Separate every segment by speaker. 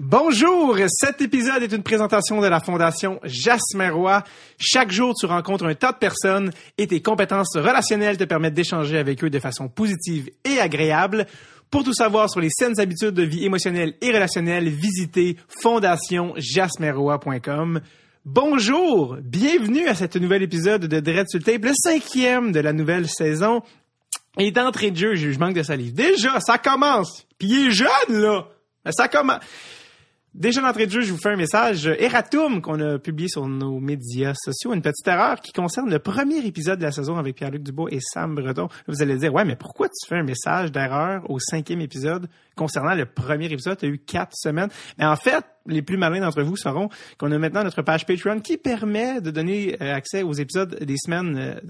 Speaker 1: Bonjour, cet épisode est une présentation de la Fondation Jasmin. Chaque jour, tu rencontres un tas de personnes et tes compétences relationnelles te permettent d'échanger avec eux de façon positive et agréable. Pour tout savoir sur les saines habitudes de vie émotionnelle et relationnelle, visitez fondationjasmeroy.com. Bonjour, bienvenue à cet nouvel épisode de Dread sur le cinquième de la nouvelle saison. Et d'entrée de jeu, je manque de salive. Déjà, ça commence. Puis il est jeune, là. Ça commence. Déjà d'entrée de jeu, je vous fais un message Eratum qu'on a publié sur nos médias sociaux, une petite erreur qui concerne le premier épisode de la saison avec Pierre-Luc Dubois et Sam Breton. Vous allez dire, ouais, mais pourquoi tu fais un message d'erreur au cinquième épisode concernant le premier épisode? Tu as eu quatre semaines. Mais en fait, les plus malins d'entre vous sauront qu'on a maintenant notre page Patreon qui permet de donner euh, accès aux épisodes des semaines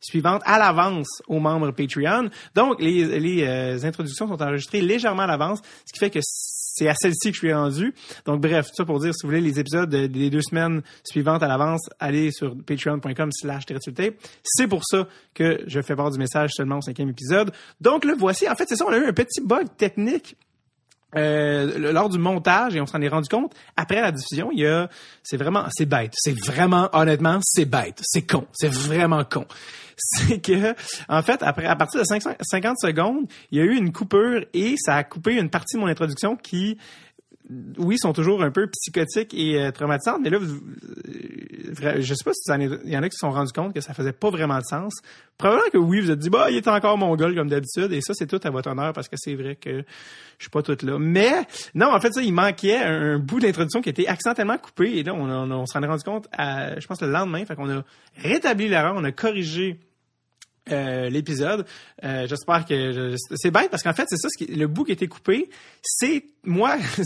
Speaker 1: suivantes à l'avance aux membres Patreon. Donc, les, les euh, introductions sont enregistrées légèrement à l'avance, ce qui fait que c'est à celle-ci que je suis rendu. Donc, bref, tout ça pour dire, si vous voulez les épisodes de- des deux semaines suivantes à l'avance, allez sur patreon.com slash. C'est pour ça que je fais part du message seulement au cinquième épisode. Donc, le voici. En fait, c'est ça, on a eu un petit bug technique euh, lors du montage et on s'en est rendu compte après la diffusion il y a c'est vraiment c'est bête. C'est vraiment honnêtement c'est bête. C'est con. C'est vraiment con. C'est que en fait après à partir de 500 50 secondes il y a eu une coupure et ça a coupé une partie de mon introduction qui oui, sont toujours un peu psychotiques et euh, traumatisantes, mais là, vous, euh, je sais pas si il y en a qui se sont rendus compte que ça faisait pas vraiment de sens. Probablement que oui, vous êtes dit, bah, il est encore mon gueule comme d'habitude, et ça, c'est tout à votre honneur parce que c'est vrai que je suis pas toute là. Mais, non, en fait, ça, il manquait un, bout d'introduction qui était accidentellement coupé, et là, on, s'en est rendu compte, je pense, le lendemain, fait qu'on a rétabli l'erreur, on a corrigé euh, l'épisode. Euh, J'espère que je- c'est bête parce qu'en fait c'est ça, le bout qui a été coupé, c'est moi,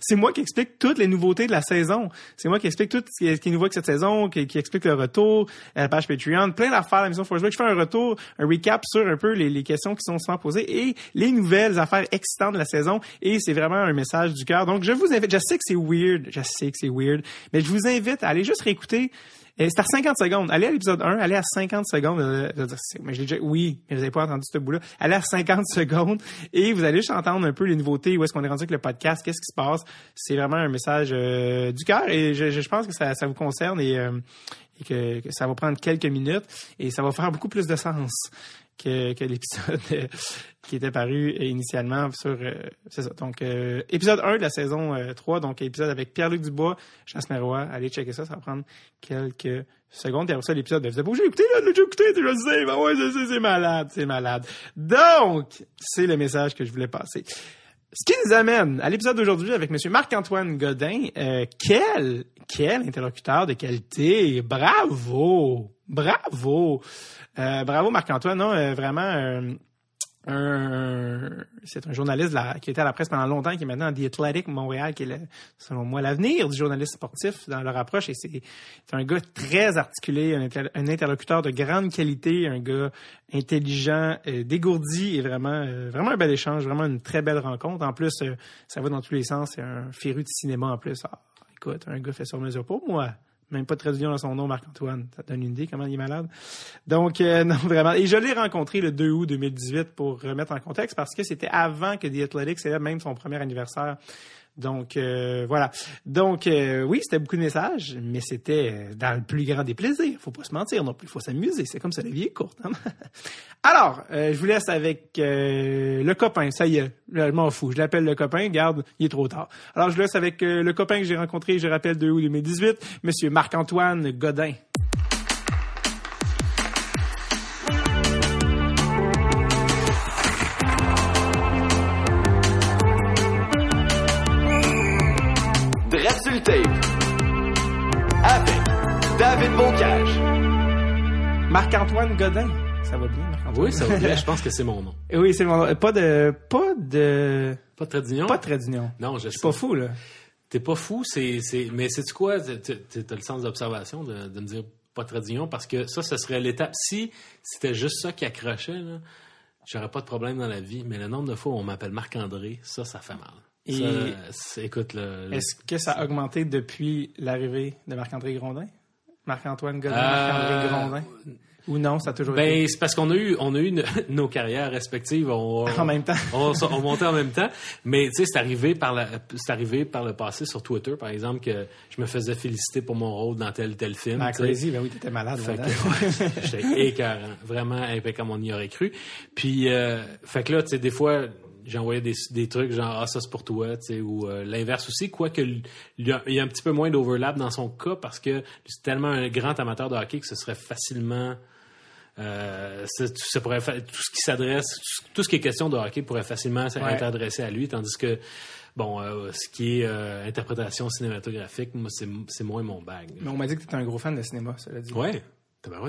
Speaker 1: c'est moi qui explique toutes les nouveautés de la saison. C'est moi qui explique tout ce qui est, qui est nouveau avec cette saison, qui, explique le retour, euh, la page Patreon, plein d'affaires à la mission Force Je fais un retour, un recap sur un peu les, questions qui sont souvent posées et les nouvelles affaires excitantes de la saison. Et c'est vraiment un message du cœur. Donc je vous invite, je sais que c'est weird, je sais que c'est weird, mais je vous invite à aller juste réécouter c'est à 50 secondes. Allez à l'épisode 1, allez à 50 secondes. euh, dire, mais je déjà, oui, mais vous n'avez pas entendu ce bout-là. Allez à 50 secondes et vous allez juste entendre un peu les nouveautés, où est-ce qu'on est rendu avec le podcast, qu'est-ce qui se passe. C'est vraiment un message euh, du cœur et je, pense que ça, vous concerne et, euh, que ça va prendre quelques minutes et ça va faire beaucoup plus de sens que, l'épisode euh, qui était paru initialement sur euh, c'est ça. Donc euh, épisode 1 de la saison euh, 3 donc épisode avec Pierre-Luc Dubois Jasmin Roy allez checker ça ça va prendre quelques secondes. Puis après ça l'épisode vous avez obligé d'écouter là j'ai écouté je le sais. Ben ouais c'est malade c'est malade. Donc c'est le message que je voulais passer ce qui nous amène à l'épisode d'aujourd'hui avec Monsieur Marc-Antoine Godin. Euh, quel, quel interlocuteur de qualité. Bravo. Bravo. Euh, bravo Marc-Antoine. Non, euh, vraiment, c'est un journaliste la- qui était à la presse pendant longtemps, qui est maintenant à The Athletic Montréal, qui est, selon moi, l'avenir du journaliste sportif dans leur approche. Et c'est un gars très articulé, un interlocuteur de grande qualité, un gars intelligent, euh, dégourdi et vraiment, euh, vraiment un bel échange, vraiment une très belle rencontre. En plus, euh, ça va dans tous les sens. C'est un féru de cinéma en plus. Ah, écoute, un gars fait sur mesure pour moi. Même pas de traduction dans son nom, Marc-Antoine. Ça donne une idée comment il est malade. Donc, euh, non, vraiment. Et je l'ai rencontré le 2 août 2018 pour remettre en contexte parce que c'était avant que The Athletic célèbre même son premier anniversaire. Donc, euh, voilà. Donc, euh, oui, c'était beaucoup de messages, mais c'était euh, dans le plus grand des plaisirs. Faut pas se mentir non plus. Faut s'amuser. C'est comme ça, la vie est courte. hein. Alors, je vous laisse avec le copain. Ça y est, je m'en fous. Je l'appelle le copain. Garde, il est trop tard. Alors, je vous laisse avec le copain que j'ai rencontré, je rappelle, 2 août 2018, Monsieur Marc-Antoine Godin.
Speaker 2: Avec David Bocage.
Speaker 1: Marc-Antoine Godin. Ça va bien, Marc-Antoine?
Speaker 3: Oui, ça va bien. Je pense que c'est mon nom.
Speaker 1: Oui, c'est mon Pas de. Pas de.
Speaker 3: Pas très d'union?
Speaker 1: Pas de trait d'union.
Speaker 3: Non, je
Speaker 1: Je
Speaker 3: sais.
Speaker 1: suis pas fou, là.
Speaker 3: T'es pas fou, c'est, c'est, mais c'est tu quoi? T'as le sens d'observation de, de me dire pas très d'union parce que ça, ce serait l'étape. Si c'était juste ça qui accrochait, là, j'aurais pas de problème dans la vie. Mais le nombre de fois où on m'appelle Marc-André, ça, ça fait mal.
Speaker 1: Et-
Speaker 3: Ça, écoute, le,
Speaker 1: Est-ce que ça a augmenté depuis l'arrivée de Marc-André Grondin? Marc-Antoine Godin,
Speaker 3: Euh,
Speaker 1: Marc-André Grondin? Ou non, ça a toujours été?
Speaker 3: Ben, c'est parce qu'on a eu, on a eu une- nos carrières respectives. On,
Speaker 1: en même temps.
Speaker 3: on, montait en même temps. Mais, tu sais, c'est arrivé par la, c'est arrivé par le passé sur Twitter, par exemple, que je me faisais féliciter pour mon rôle dans tel, tel film.
Speaker 1: Ah, crazy, ben oui, t'étais malade.
Speaker 3: Fait que, ouais, j'étais écœurant. Vraiment impeccable, on y aurait cru. Puis, euh, fait que là, tu sais, des fois, j'envoyais des, des trucs genre, ah, ça c'est pour toi, tu sais, ou euh, l'inverse aussi, quoique il y, a, il y a un petit peu moins d'overlap dans son cas parce que c'est tellement un grand amateur de hockey que ce serait facilement. Euh, ça, pourrait tout ce qui s'adresse, tout, ce qui est question de hockey pourrait facilement être
Speaker 1: Ouais.
Speaker 3: adressé à lui, tandis que bon, euh, ce qui est euh, interprétation cinématographique, moi c'est moins mon bag.
Speaker 1: Mais on m'a dit que t'étais un gros fan de cinéma, ça l'a dit.
Speaker 3: Ouais,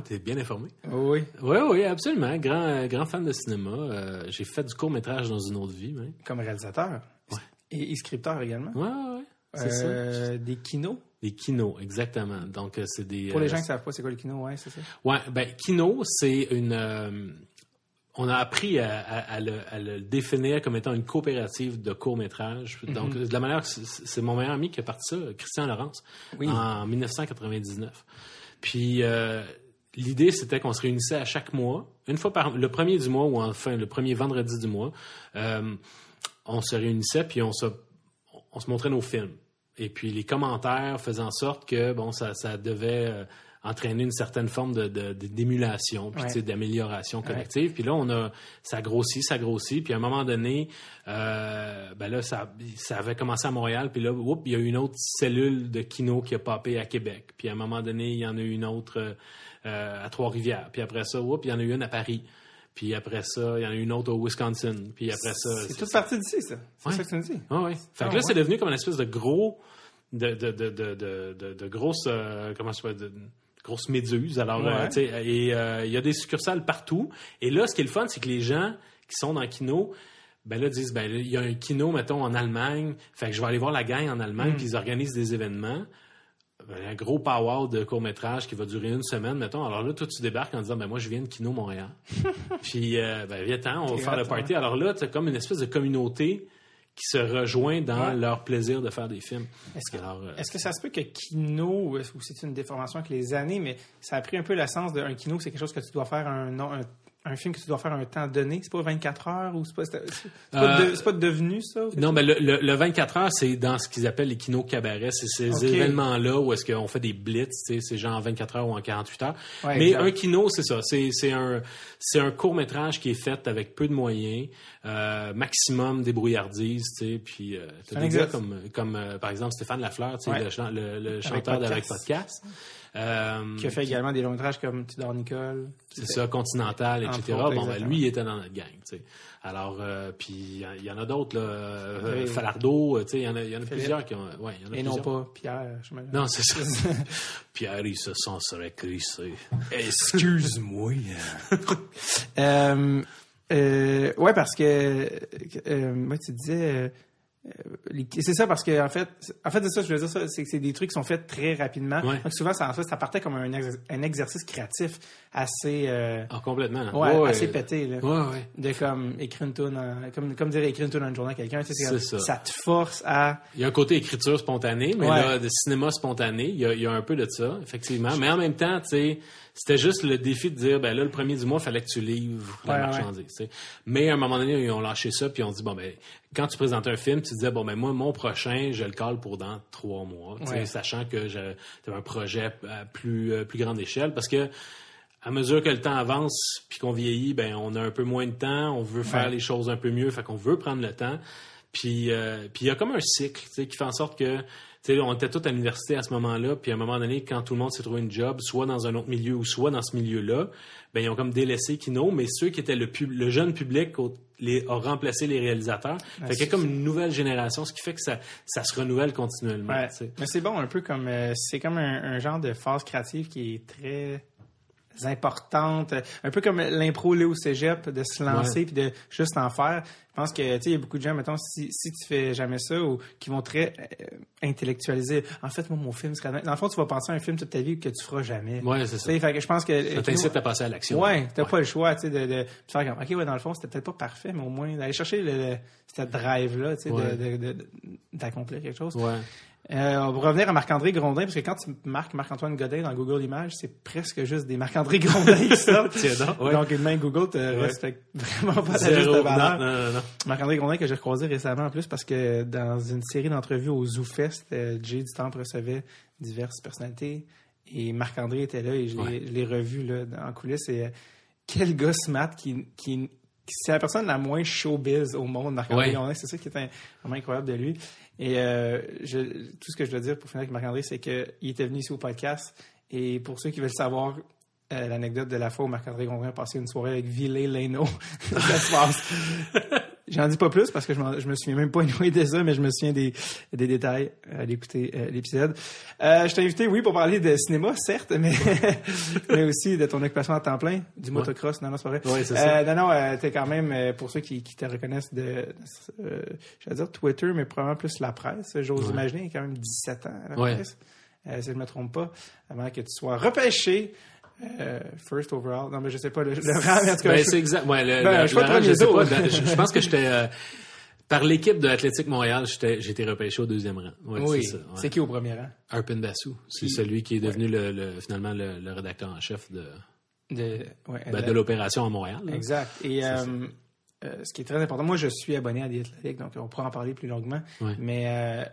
Speaker 3: t'es bien informé.
Speaker 1: Oui,
Speaker 3: Oui, oui, absolument. Grand, grand fan de cinéma. Euh, j'ai fait du court-métrage dans une autre vie, même.
Speaker 1: comme réalisateur.
Speaker 3: Ouais.
Speaker 1: Et, et scripteur également.
Speaker 3: Ouais, ouais, ouais. C'est ça.
Speaker 1: Euh, Des kinos.
Speaker 3: Des kinos, exactement. Donc, euh, c'est des...
Speaker 1: Pour les
Speaker 3: euh,
Speaker 1: gens qui savent pas c'est quoi le kino, ouais, c'est ça.
Speaker 3: Ouais, ben, kino, c'est une... on a appris à, à- à le, à le définir comme étant une coopérative de court-métrage.
Speaker 1: Mhm.
Speaker 3: Donc, de la manière que c'est mon meilleur ami qui a parti ça, Christian Laurence,
Speaker 1: Oui.
Speaker 3: en 1999. Puis, l'idée, c'était qu'on se réunissait à chaque mois, une fois par... Le premier du mois, ou enfin le premier vendredi du mois, euh, on se réunissait, puis on se, on se montrait nos films. Et puis les commentaires faisaient en sorte que bon, ça, ça devait euh, entraîner une certaine forme de, de- de- d'émulation, puis
Speaker 1: Ouais.
Speaker 3: d'amélioration collective. Puis là, on a, ça grossit, ça grossit. Puis à un moment donné, euh, ben là, ça, ça avait commencé à Montréal. Puis là, oups, il y a eu une autre cellule de kino qui a popé à Québec. Puis à un moment donné, il y en a eu une autre euh, à Trois-Rivières. Puis après ça, oups, il y en a eu une à Paris. Puis après ça, il y en a eu une autre au Wisconsin. Puis après ça,
Speaker 1: C'est toute partie d'ici, ça. C'est
Speaker 3: Ouais.
Speaker 1: ça que tu me dis.
Speaker 3: ah ouais. Fait
Speaker 1: Ah,
Speaker 3: que là, c'est
Speaker 1: ouais.
Speaker 3: devenu comme une espèce de gros, de, de, de, de, de, de, de grosse, euh, comment je peux dire, grosse méduse. Alors, euh,
Speaker 1: Ouais.
Speaker 3: tu et euh, il y a des succursales partout. Et là, ce qui est le fun, c'est que les gens qui sont dans kino, ben là, disent, ben il y a un kino, mettons, en Allemagne. Fait que je vais aller voir la gang en Allemagne,
Speaker 1: Mm.
Speaker 3: puis ils organisent des événements. Ben, un gros power de court-métrage qui va durer une semaine, mettons. Alors là, toi, tu débarques en disant, ben moi, je viens de Kino Montréal. puis, euh, ben, viens-t'en, on va faire le party. Alors là, c'est comme une espèce de communauté qui se rejoint dans
Speaker 1: Ouais.
Speaker 3: leur plaisir de faire des films.
Speaker 1: Est-ce que,
Speaker 3: Alors, euh,
Speaker 1: est-ce que ça se peut que kino, ou c'est une déformation avec les années, mais ça a pris un peu le sens d'un kino, c'est quelque chose que tu dois faire un, un, un film que tu dois faire un temps donné, c'est pas 24 heures ou c'est pas, pas,
Speaker 3: Euh,
Speaker 1: de- pas devenu ça?
Speaker 3: Non, mais le, le, le 24 heures, c'est dans ce qu'ils appellent les kinos cabarets. C'est ces événements-là où est-ce qu'on fait des blitz, c'est genre en 24 heures ou en 48 heures.
Speaker 1: Ouais,
Speaker 3: mais
Speaker 1: exact.
Speaker 3: un kino, c'est ça. C'est, c'est un, c'est un court-métrage qui est fait avec peu de moyens, euh, maximum débrouillardise, tu sais, puis euh, t'as des gars comme, comme euh, par exemple Stéphane Lafleur,
Speaker 1: Ouais.
Speaker 3: le, le chanteur d'Avec
Speaker 1: Podcast.
Speaker 3: Podcast. Euh,
Speaker 1: Qui a fait également des longs métrages comme Tudor Nicole.
Speaker 3: c'est ça, Continental, etc. bon, ben, lui, il était dans notre gang, tu sais. Alors, euh, puis il y en- il y, en a d'autres, là. Euh. Falardeau, il y en a, y en a plusieurs qui ont... Ouais, y en a
Speaker 1: Et non pas Pierre, je
Speaker 3: Non, c'est ça. Pierre, il se sent serait crissé. Excuse-moi.
Speaker 1: Euh, ouais, parce que, moi, tu disais, c'est ça parce que en fait, en fait c'est ça, je veux dire ça, c'est que c'est des trucs qui sont faits très rapidement.
Speaker 3: Ouais.
Speaker 1: Donc souvent, ça, en fait, ça partait comme un, un exercice créatif assez, euh,
Speaker 3: Ah, complètement.
Speaker 1: ouais, assez pété là.
Speaker 3: Ouais, ouais.
Speaker 1: De comme écrire une tune, en- comme comme dire écrire une tune dans une journée à quelqu'un, c'est comme-
Speaker 3: ça.
Speaker 1: te force à
Speaker 3: Il y a un côté écriture spontanée, mais là, de cinéma spontané, il y, a, il y a un peu de ça, effectivement. Mais en même temps, tu sais, c'était juste le défi de dire, ben là, le premier du mois, il fallait que tu livres la
Speaker 1: Ouais,
Speaker 3: marchandise. Mais à un moment donné, ils ont lâché ça, puis on dit, bon, ben, quand tu présentais un film, tu disais, bon, ben moi, mon prochain, je le cale pour dans trois mois,
Speaker 1: Ouais.
Speaker 3: sachant que j'avais un projet à plus, euh, plus grande échelle, parce que à mesure que le temps avance puis qu'on vieillit, ben on a un peu moins de temps, on veut faire les choses un peu mieux, fait qu'on veut prendre le temps. Puis euh, puis il y a comme un cycle, tu sais, qui fait en sorte que sais, on était tous à l'université à ce moment-là, puis à un moment donné, quand tout le monde s'est trouvé une job, soit dans un autre milieu ou soit dans ce milieu-là, ben ils ont comme délaissé Kino, mais ceux qui étaient le, pub- le jeune public au- les, a remplacé les réalisateurs. fait qu'il y
Speaker 1: c'est
Speaker 3: a comme une nouvelle génération, ce qui fait que ça, ça se renouvelle continuellement.
Speaker 1: Ouais. Mais c'est bon, un peu comme euh, c'est comme un, un genre de phase créative qui est très importante, un peu comme l'impro là au cégep, de se lancer
Speaker 3: Ouais.
Speaker 1: puis de juste en faire. Je pense que tu sais, il y a beaucoup de gens, mettons, si, si tu fais jamais ça ou qui vont très euh, intellectualiser. En fait, moi, mon film serait. Dans le fond, tu vas penser à un film toute ta vie que tu feras jamais.
Speaker 3: Ouais, c'est ça.
Speaker 1: fait que je pense que.
Speaker 3: Ça t'incite à passer à l'action.
Speaker 1: Ouais, t'as pas le choix, tu sais, de, de faire comme, ok, ouais, dans le fond, c'était peut-être pas parfait, mais au moins d'aller chercher le, le- cette drive-là, tu sais,
Speaker 3: Ouais.
Speaker 1: de- de- de- d'accomplir quelque chose.
Speaker 3: Ouais.
Speaker 1: Euh, on va revenir à Marc-André Grondin, parce que quand tu marques Marc-Antoine Godin dans Google Images, c'est presque juste des Marc-André Grondin qui sortent.
Speaker 3: Donc.
Speaker 1: Donc, même Google te respecte vraiment pas ta juste valeur.
Speaker 3: Non, non, non, non.
Speaker 1: Marc-André Grondin que j'ai recroisé récemment en plus parce que dans une série d'entrevues au ZooFest, euh, Jay du Temple recevait diverses personnalités et Marc-André était là et je l'ai
Speaker 3: Ouais.
Speaker 1: je l'ai revu là, en coulisses et euh, quel gars smart qui, qui, c'est la personne la moins showbiz au monde, Marc-André
Speaker 3: Ouais.
Speaker 1: Grondin, c'est ça qui est un- vraiment incroyable de lui. Et euh, je, tout ce que je dois dire pour finir avec Marc-André, c'est qu'il était venu ici au podcast et pour ceux qui veulent savoir euh, l'anecdote de la fois où Marc-André Grondin a passé une soirée avec Villet Leno, ça se passe. J'en dis pas plus parce que je, je me souviens même pas anyway de ça, mais je me souviens des, des détails à l'écouter euh, l'épisode. Euh, je t'ai invité, oui, pour parler de cinéma, certes, mais, mais aussi de ton occupation à temps plein, du motocross. Non, non, c'est pas vrai.
Speaker 3: Ouais, c'est ça.
Speaker 1: Euh, non, non, euh, t'es quand même, euh, pour ceux qui, qui te reconnaissent de, euh, je dire Twitter, mais probablement plus la presse. J'ose
Speaker 3: Ouais.
Speaker 1: imaginer, il y a quand même 17 ans, la
Speaker 3: Ouais.
Speaker 1: presse. Euh, si je me trompe pas, avant que tu sois repêché euh, first overall. Non, mais je sais pas le, le rang, en tout cas,
Speaker 3: Ben,
Speaker 1: je-
Speaker 3: c'est exact. Ouais, le,
Speaker 1: Ben,
Speaker 3: le-
Speaker 1: je
Speaker 3: le rang, je sais pas. Dans- je, je pense que j'étais euh, par l'équipe de l'Athlétique Montréal, j'étais j'ai été repêché au deuxième rang. Ouais,
Speaker 1: oui,
Speaker 3: c'est ça. ouais.
Speaker 1: c'est qui au premier rang?
Speaker 3: Arpin Bassou, c'est celui qui est devenu le, le- finalement le, rédacteur en chef de,
Speaker 1: De, ouais,
Speaker 3: ben, de l'opération à Montréal. là.
Speaker 1: Exact. Et euh, euh, ce qui est très important, moi je suis abonné à The Athletic, donc on pourra en parler plus longuement.
Speaker 3: Ouais.
Speaker 1: Mais euh,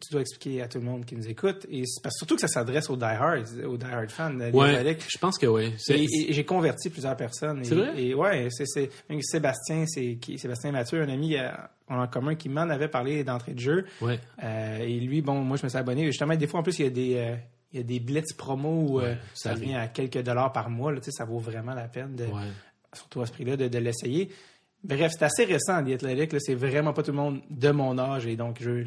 Speaker 1: tu dois expliquer à tout le monde qui nous écoute, et parce, surtout que ça s'adresse aux die-hard, aux die-hard fans
Speaker 3: Ouais, je pense que oui.
Speaker 1: J'ai converti plusieurs personnes.
Speaker 3: C'est vrai?
Speaker 1: Et ouais, c'est, Sébastien, c'est Sébastien Mathieu, un ami euh, en commun qui m'en avait parlé d'entrée de jeu.
Speaker 3: ouais.
Speaker 1: Euh, et lui, bon, moi je me suis abonné. Justement, des fois en plus il y a des euh, il y a des blitz promos où
Speaker 3: Ouais,
Speaker 1: euh,
Speaker 3: ça
Speaker 1: ça vient à quelques dollars par mois. Là, ça vaut vraiment la peine de,
Speaker 3: Ouais.
Speaker 1: surtout à ce prix-là, de, de l'essayer. Bref, c'est assez récent, The Athletic. C'est vraiment pas tout le monde de mon âge. Et donc, je,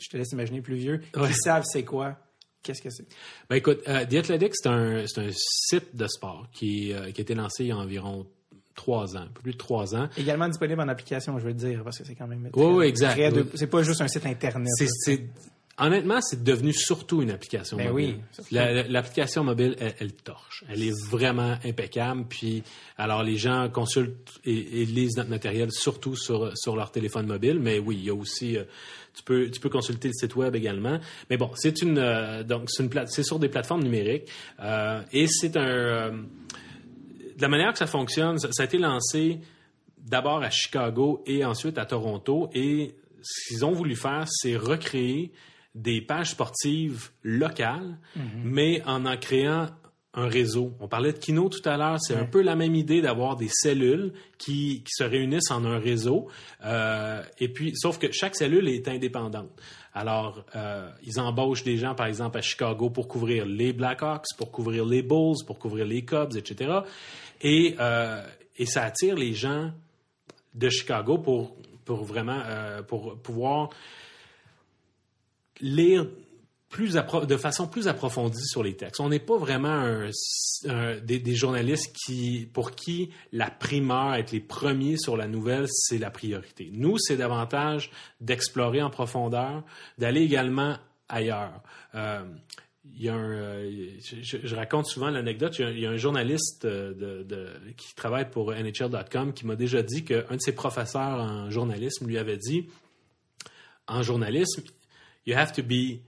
Speaker 1: je te laisse imaginer plus vieux.
Speaker 3: Ouais.
Speaker 1: Qui savent c'est quoi. Qu'est-ce que c'est?
Speaker 3: Ben écoute, euh, The Athletic, c'est un, site de sport qui, euh, qui a été lancé il y a environ trois ans, plus de trois ans.
Speaker 1: Également disponible en application, je veux dire, parce que c'est quand même...
Speaker 3: Oui, oui, exact. Oui.
Speaker 1: C'est pas juste un site Internet.
Speaker 3: C'est- honnêtement, c'est devenu surtout une application
Speaker 1: Ben
Speaker 3: mobile.
Speaker 1: oui,
Speaker 3: l'application mobile, elle, elle torche. Elle est vraiment impeccable. Puis, alors, les gens consultent et, et lisent notre matériel surtout sur, sur leur téléphone mobile. Mais oui, il y a aussi, euh, tu peux, tu peux consulter le site web également. Mais bon, c'est une, euh, donc, c'est une plate- c'est sur des plateformes numériques. Euh, et c'est un, de la manière que ça fonctionne, ça, ça a été lancé d'abord à Chicago et ensuite à Toronto. Et ce qu'ils ont voulu faire, c'est recréer des pages sportives locales, mais en en créant un réseau. On parlait de Kino tout à l'heure, c'est un peu la même idée d'avoir des cellules qui, qui se réunissent en un réseau. Euh, et puis, sauf que chaque cellule est indépendante. Alors, euh, ils embauchent des gens, par exemple, à Chicago pour couvrir les Blackhawks, pour couvrir les Bulls, pour couvrir les Cubs, etc. Et, euh, et ça attire les gens de Chicago pour, pour vraiment pour pouvoir lire plus de façon plus approfondie sur les textes. On n'est pas vraiment des, journalistes qui, pour qui la primeur, être les premiers sur la nouvelle, c'est la priorité. Nous, c'est davantage d'explorer en profondeur, d'aller également ailleurs. Euh, il y a euh, je, raconte souvent l'anecdote. Il y a, un- journaliste euh, qui travaille pour NHL.com qui m'a déjà dit qu'un de ses professeurs en journalisme lui avait dit en journalisme, you have to be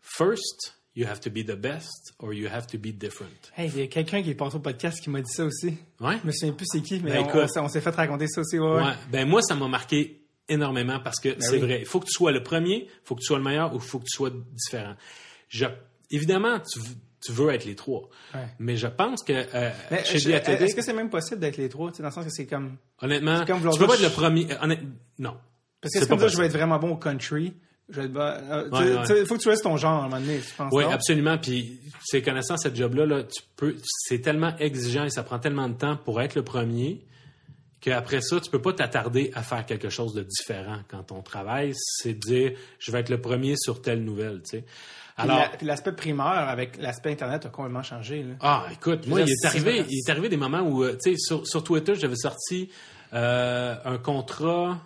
Speaker 3: first, you have to be the best, or you have to be different.
Speaker 1: Hey, il y a quelqu'un qui est passé au podcast qui m'a dit ça aussi.
Speaker 3: Ouais?
Speaker 1: Je me souviens plus c'est qui, mais
Speaker 3: Ben,
Speaker 1: on,
Speaker 3: écoute.
Speaker 1: on s'est- fait raconter ça aussi. Ouais, ouais.
Speaker 3: Ben moi, ça m'a marqué énormément parce que c'est
Speaker 1: oui.
Speaker 3: vrai. Il faut que tu sois le premier, il faut que tu sois le meilleur ou il faut que tu sois différent. Je, évidemment, tu, veux être les trois.
Speaker 1: Ouais.
Speaker 3: Mais je pense que euh,
Speaker 1: Mais
Speaker 3: chez
Speaker 1: je- Est-ce que c'est même possible d'être les trois, dans le sens que c'est comme...
Speaker 3: honnêtement,
Speaker 1: c'est comme
Speaker 3: tu peux pas être le premier. non.
Speaker 1: Parce que c'est
Speaker 3: C'est
Speaker 1: comme ça, je vais être vraiment bon au country. Bon- euh, tu-
Speaker 3: Ouais, ouais.
Speaker 1: tu sais, Il faut que tu restes ton genre à un moment donné, je pense.
Speaker 3: Oui, absolument. Puis, c'est connaissant cette job-là, là, tu peux, c'est tellement exigeant et ça prend tellement de temps pour être le premier qu'après ça, tu peux pas t'attarder à faire quelque chose de différent quand on travaille. C'est de dire, je vais être le premier sur telle nouvelle, tu sais. Alors,
Speaker 1: la- puis l'aspect primaire avec l'aspect Internet a complètement changé. Là.
Speaker 3: ah, écoute, moi, il est arrivé, il est arrivé des moments où, euh, tu sais, sur, sur Twitter, j'avais sorti euh, un contrat.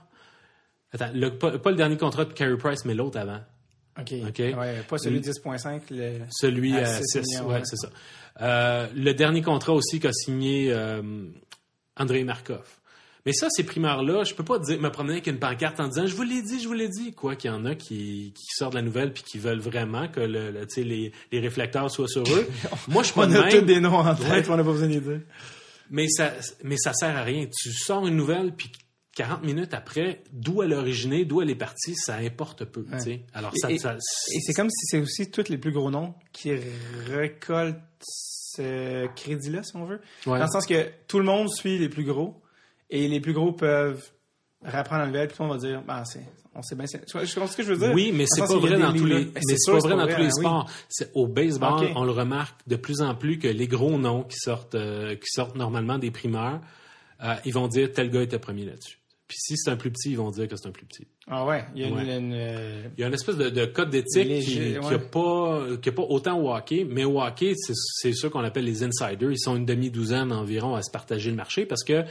Speaker 3: Attends, le- pas, pas le dernier contrat de Carey Price, mais l'autre avant.
Speaker 1: OK.
Speaker 3: OK.
Speaker 1: Ouais, pas celui de 10.5. Le...
Speaker 3: Celui
Speaker 1: À
Speaker 3: à
Speaker 1: six
Speaker 3: 6,
Speaker 1: millions,
Speaker 3: ouais,
Speaker 1: ouais.
Speaker 3: c'est ça. Euh, le dernier contrat aussi qu'a signé euh, Andrei Markov. Mais ça, ces primeurs-là, je peux pas dire, me promener avec une pancarte en disant je vous l'ai dit, je vous l'ai dit. Quoi qu'il y en a qui, qui sortent de la nouvelle puis qui veulent vraiment que le, le- les, les réflecteurs soient sur eux. Moi, je suis pas
Speaker 1: On a
Speaker 3: même.
Speaker 1: tous des noms en tête,
Speaker 3: Ouais.
Speaker 1: on n'a pas besoin de les dire.
Speaker 3: Mais ça, mais ça sert à rien. Tu sors une nouvelle, puis 40 minutes après, d'où elle est originée, d'où elle est partie, ça importe peu. Alors, ça,
Speaker 1: Et-
Speaker 3: ça-
Speaker 1: Et c'est comme si c'est aussi tous les plus gros noms qui récoltent ce crédit-là, si on veut.
Speaker 3: Ouais.
Speaker 1: Dans le sens que tout le monde suit les plus gros et les plus gros peuvent reprendre la nouvelle, puis monde va dire, ben, c'est, on sait bien, c'est, tu vois je comprends ce que je veux dire?
Speaker 3: Oui, mais c'est pas
Speaker 1: a
Speaker 3: vrai dans tous les, mais
Speaker 1: C'est
Speaker 3: pas vrai dans tous les
Speaker 1: hein, oui.
Speaker 3: sports. Au baseball, on le remarque de plus en plus que les gros noms qui sortent, euh, qui sortent normalement des primeurs, euh, ils vont dire tel gars était premier là-dessus. Puis si c'est un plus petit, ils vont dire que c'est un plus petit.
Speaker 1: Ah ouais, il y a une,
Speaker 3: Ouais.
Speaker 1: une, euh,
Speaker 3: Il y a une espèce de, de code d'éthique qui
Speaker 1: ouais.
Speaker 3: a pas qui a pas autant au hockey, mais au hockey, c'est c'est ceux qu'on appelle les insiders. Ils sont une demi-douzaine environ à se partager le marché parce que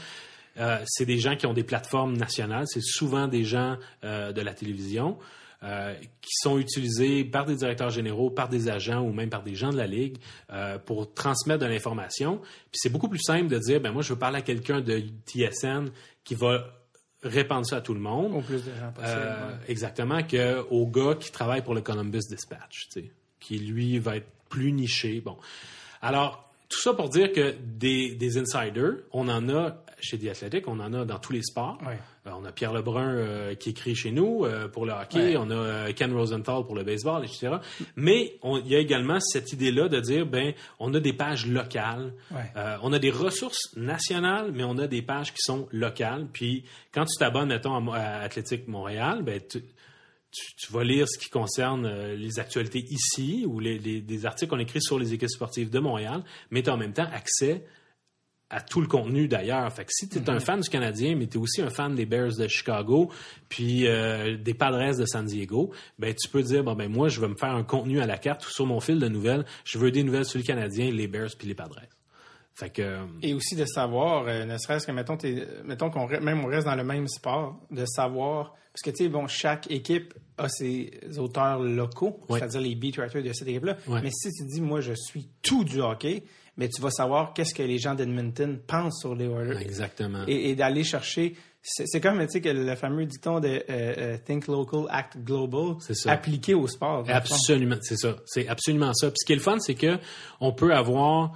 Speaker 3: euh, c'est des gens qui ont des plateformes nationales. C'est souvent des gens euh, de la télévision euh, qui sont utilisés par des directeurs généraux, par des agents ou même par des gens de la ligue euh, pour transmettre de l'information. Puis c'est beaucoup plus simple de dire, ben moi je veux parler à quelqu'un de TSN qui va répandre ça à tout le monde.
Speaker 1: au plus de gens possible.
Speaker 3: Euh,
Speaker 1: ouais.
Speaker 3: Exactement, que au gars qui travaille pour le Columbus Dispatch, qui lui va être plus niché. Bon. Alors, tout ça pour dire que des, des insiders, on en a chez The Athletic, on en a dans tous les sports.
Speaker 1: Ouais.
Speaker 3: Euh, on a Pierre Lebrun euh, qui écrit chez nous euh, pour le hockey,
Speaker 1: Ouais.
Speaker 3: on a Ken Rosenthal pour le baseball, etc. Mais il y a également cette idée-là de dire, ben, on a des pages locales,
Speaker 1: Ouais.
Speaker 3: euh, on a des ressources nationales, mais on a des pages qui sont locales. Puis quand tu t'abonnes, mettons, à, à Athlétique Montréal, ben, tu, tu- tu vas lire ce qui concerne euh, les actualités ici ou les, les- des articles qu'on écrit sur les équipes sportives de Montréal, mais tu as en même temps accès à tout le contenu d'ailleurs. Fait que si tu es un fan du Canadien, mais tu es aussi un fan des Bears de Chicago, puis euh, des Padres de San Diego, ben tu peux dire bon ben moi je vais me faire un contenu à la carte ou sur mon fil de nouvelles, je veux des nouvelles sur le Canadien, les Bears puis les Padres. Fait que euh,
Speaker 1: Et aussi de savoir, euh, ne serait-ce que, mettons, mettons qu'on même on reste dans le même sport, de savoir, parce que, tu sais, bon, chaque équipe a ses auteurs locaux,
Speaker 3: Ouais.
Speaker 1: c'est-à-dire les beat writers de cette équipe-là.
Speaker 3: Ouais.
Speaker 1: Mais si tu dis, moi, je suis tout du hockey, mais tu vas savoir qu'est-ce que les gens d'Edmonton pensent sur les Oilers.
Speaker 3: exactement.
Speaker 1: Et, et d'aller chercher. C'est comme, tu sais, que le fameux dicton de euh, euh, Think Local, Act Global,
Speaker 3: C'est ça.
Speaker 1: appliqué au sport.
Speaker 3: Absolument, c'est ça. C'est absolument ça. Puis ce qui est le fun, c'est que on peut avoir,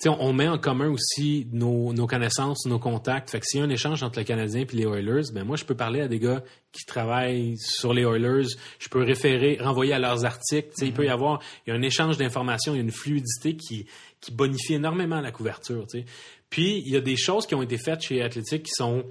Speaker 3: tu sais, on, met en commun aussi nos, nos connaissances, nos contacts. Fait que s'il y a un échange entre le Canadien et les Oilers, ben moi, je peux parler à des gars qui travaillent sur les Oilers. Je peux référer, renvoyer à leurs articles. Tu sais, il peut y avoir, il y a un échange d'informations, il y a une fluidité qui, qui bonifie énormément la couverture. Puis il y a des choses qui ont été faites chez Athletic qui sont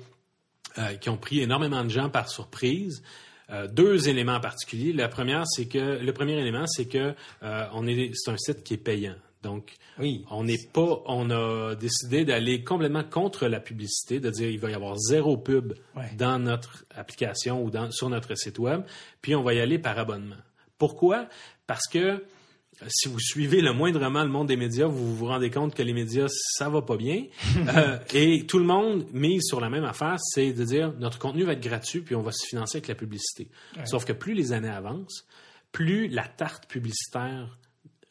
Speaker 3: euh, qui ont pris énormément de gens par surprise. Euh, deux éléments en particulier. La première, c'est que le premier élément, c'est que euh, on est c'est un site qui est payant. Donc,
Speaker 1: Oui.
Speaker 3: on n'est pas, on a décidé d'aller complètement contre la publicité, de dire il va y avoir zéro pub
Speaker 1: Ouais.
Speaker 3: dans notre application ou dans, sur notre site web, puis on va y aller par abonnement. Pourquoi? Parce que si vous suivez le moindrement le monde des médias, vous vous rendez compte que les médias, ça va pas bien. Euh, et tout le monde mise sur la même affaire, c'est de dire notre contenu va être gratuit, puis on va se financer avec la publicité. Sauf que plus les années avancent, plus la tarte publicitaire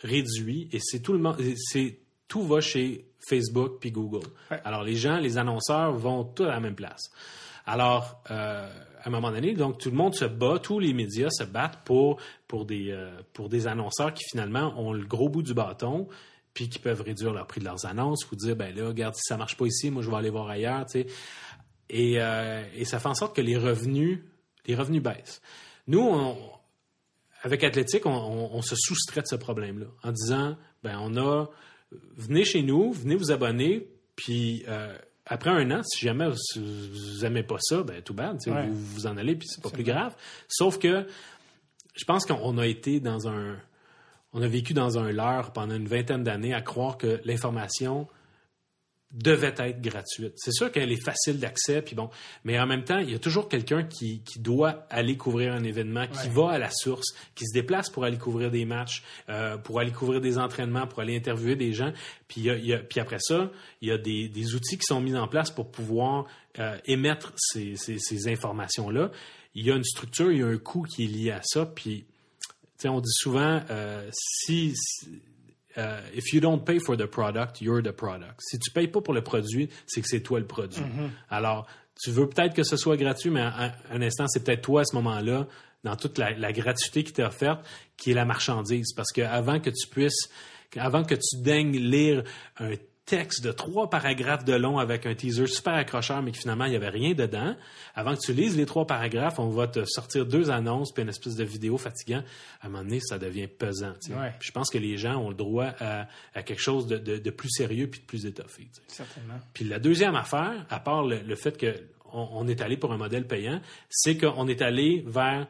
Speaker 3: réduit et c'est tout le monde, c'est tout va chez Facebook puis Google.
Speaker 1: Ouais.
Speaker 3: Alors les gens, les annonceurs vont tous à la même place. Alors euh, à un moment donné, donc tout le monde se bat, tous les médias se battent pour pour des euh, pour des annonceurs qui finalement ont le gros bout du bâton puis qui peuvent réduire leur prix de leurs annonces ou dire ben là regarde si ça marche pas ici, moi je vais aller voir ailleurs, tu sais. Et, euh, ça fait en sorte que les revenus les revenus baissent. Nous on, avec Athlétique, on, se soustrait de ce problème-là en disant ben on a venez chez nous, venez vous abonner, puis après un an, si jamais vous, vous aimez pas ça, ben tout bad,
Speaker 1: Ouais.
Speaker 3: vous vous en allez, puis c'est pas plus grave. Sauf que je pense qu'on a été dans un on a vécu dans un leurre pendant une vingtaine d'années à croire que l'information devait être gratuite. C'est sûr qu'elle est facile d'accès, puis bon, mais en même temps, il y a toujours quelqu'un qui, qui doit aller couvrir un événement, qui
Speaker 1: Ouais.
Speaker 3: va à la source, qui se déplace pour aller couvrir des matchs, euh, pour aller couvrir des entraînements, pour aller interviewer des gens. Puis, il y a- y a- puis après ça, il y a des, des outils qui sont mis en place pour pouvoir euh, émettre ces, ces- ces informations-là. Il y a une structure, il y a un coût qui est lié à ça, puis tu sais, on dit souvent, euh, si, si- euh, if you don't pay for the product, you're the product. Si tu payes pas pour le produit, c'est que c'est toi le produit. Alors, tu veux peut-être que ce soit gratuit, mais un, un instant, c'est peut-être toi à ce moment-là, dans toute la, la gratuité qui t'est offerte, qui est la marchandise. Parce que avant que tu puisses, avant que tu daignes lire un texte de trois paragraphes de long avec un teaser super accrocheur, mais que finalement, il n'y avait rien dedans. Avant que tu lises les trois paragraphes, on va te sortir deux annonces puis une espèce de vidéo fatigant. À un moment donné, ça devient pesant.
Speaker 1: Ouais.
Speaker 3: Je pense que les gens ont le droit à, à quelque chose de, de- de plus sérieux puis de plus étoffé.
Speaker 1: Certainement.
Speaker 3: Puis la deuxième affaire, à part le, le fait qu'on on est allé pour un modèle payant, c'est qu'on est allé vers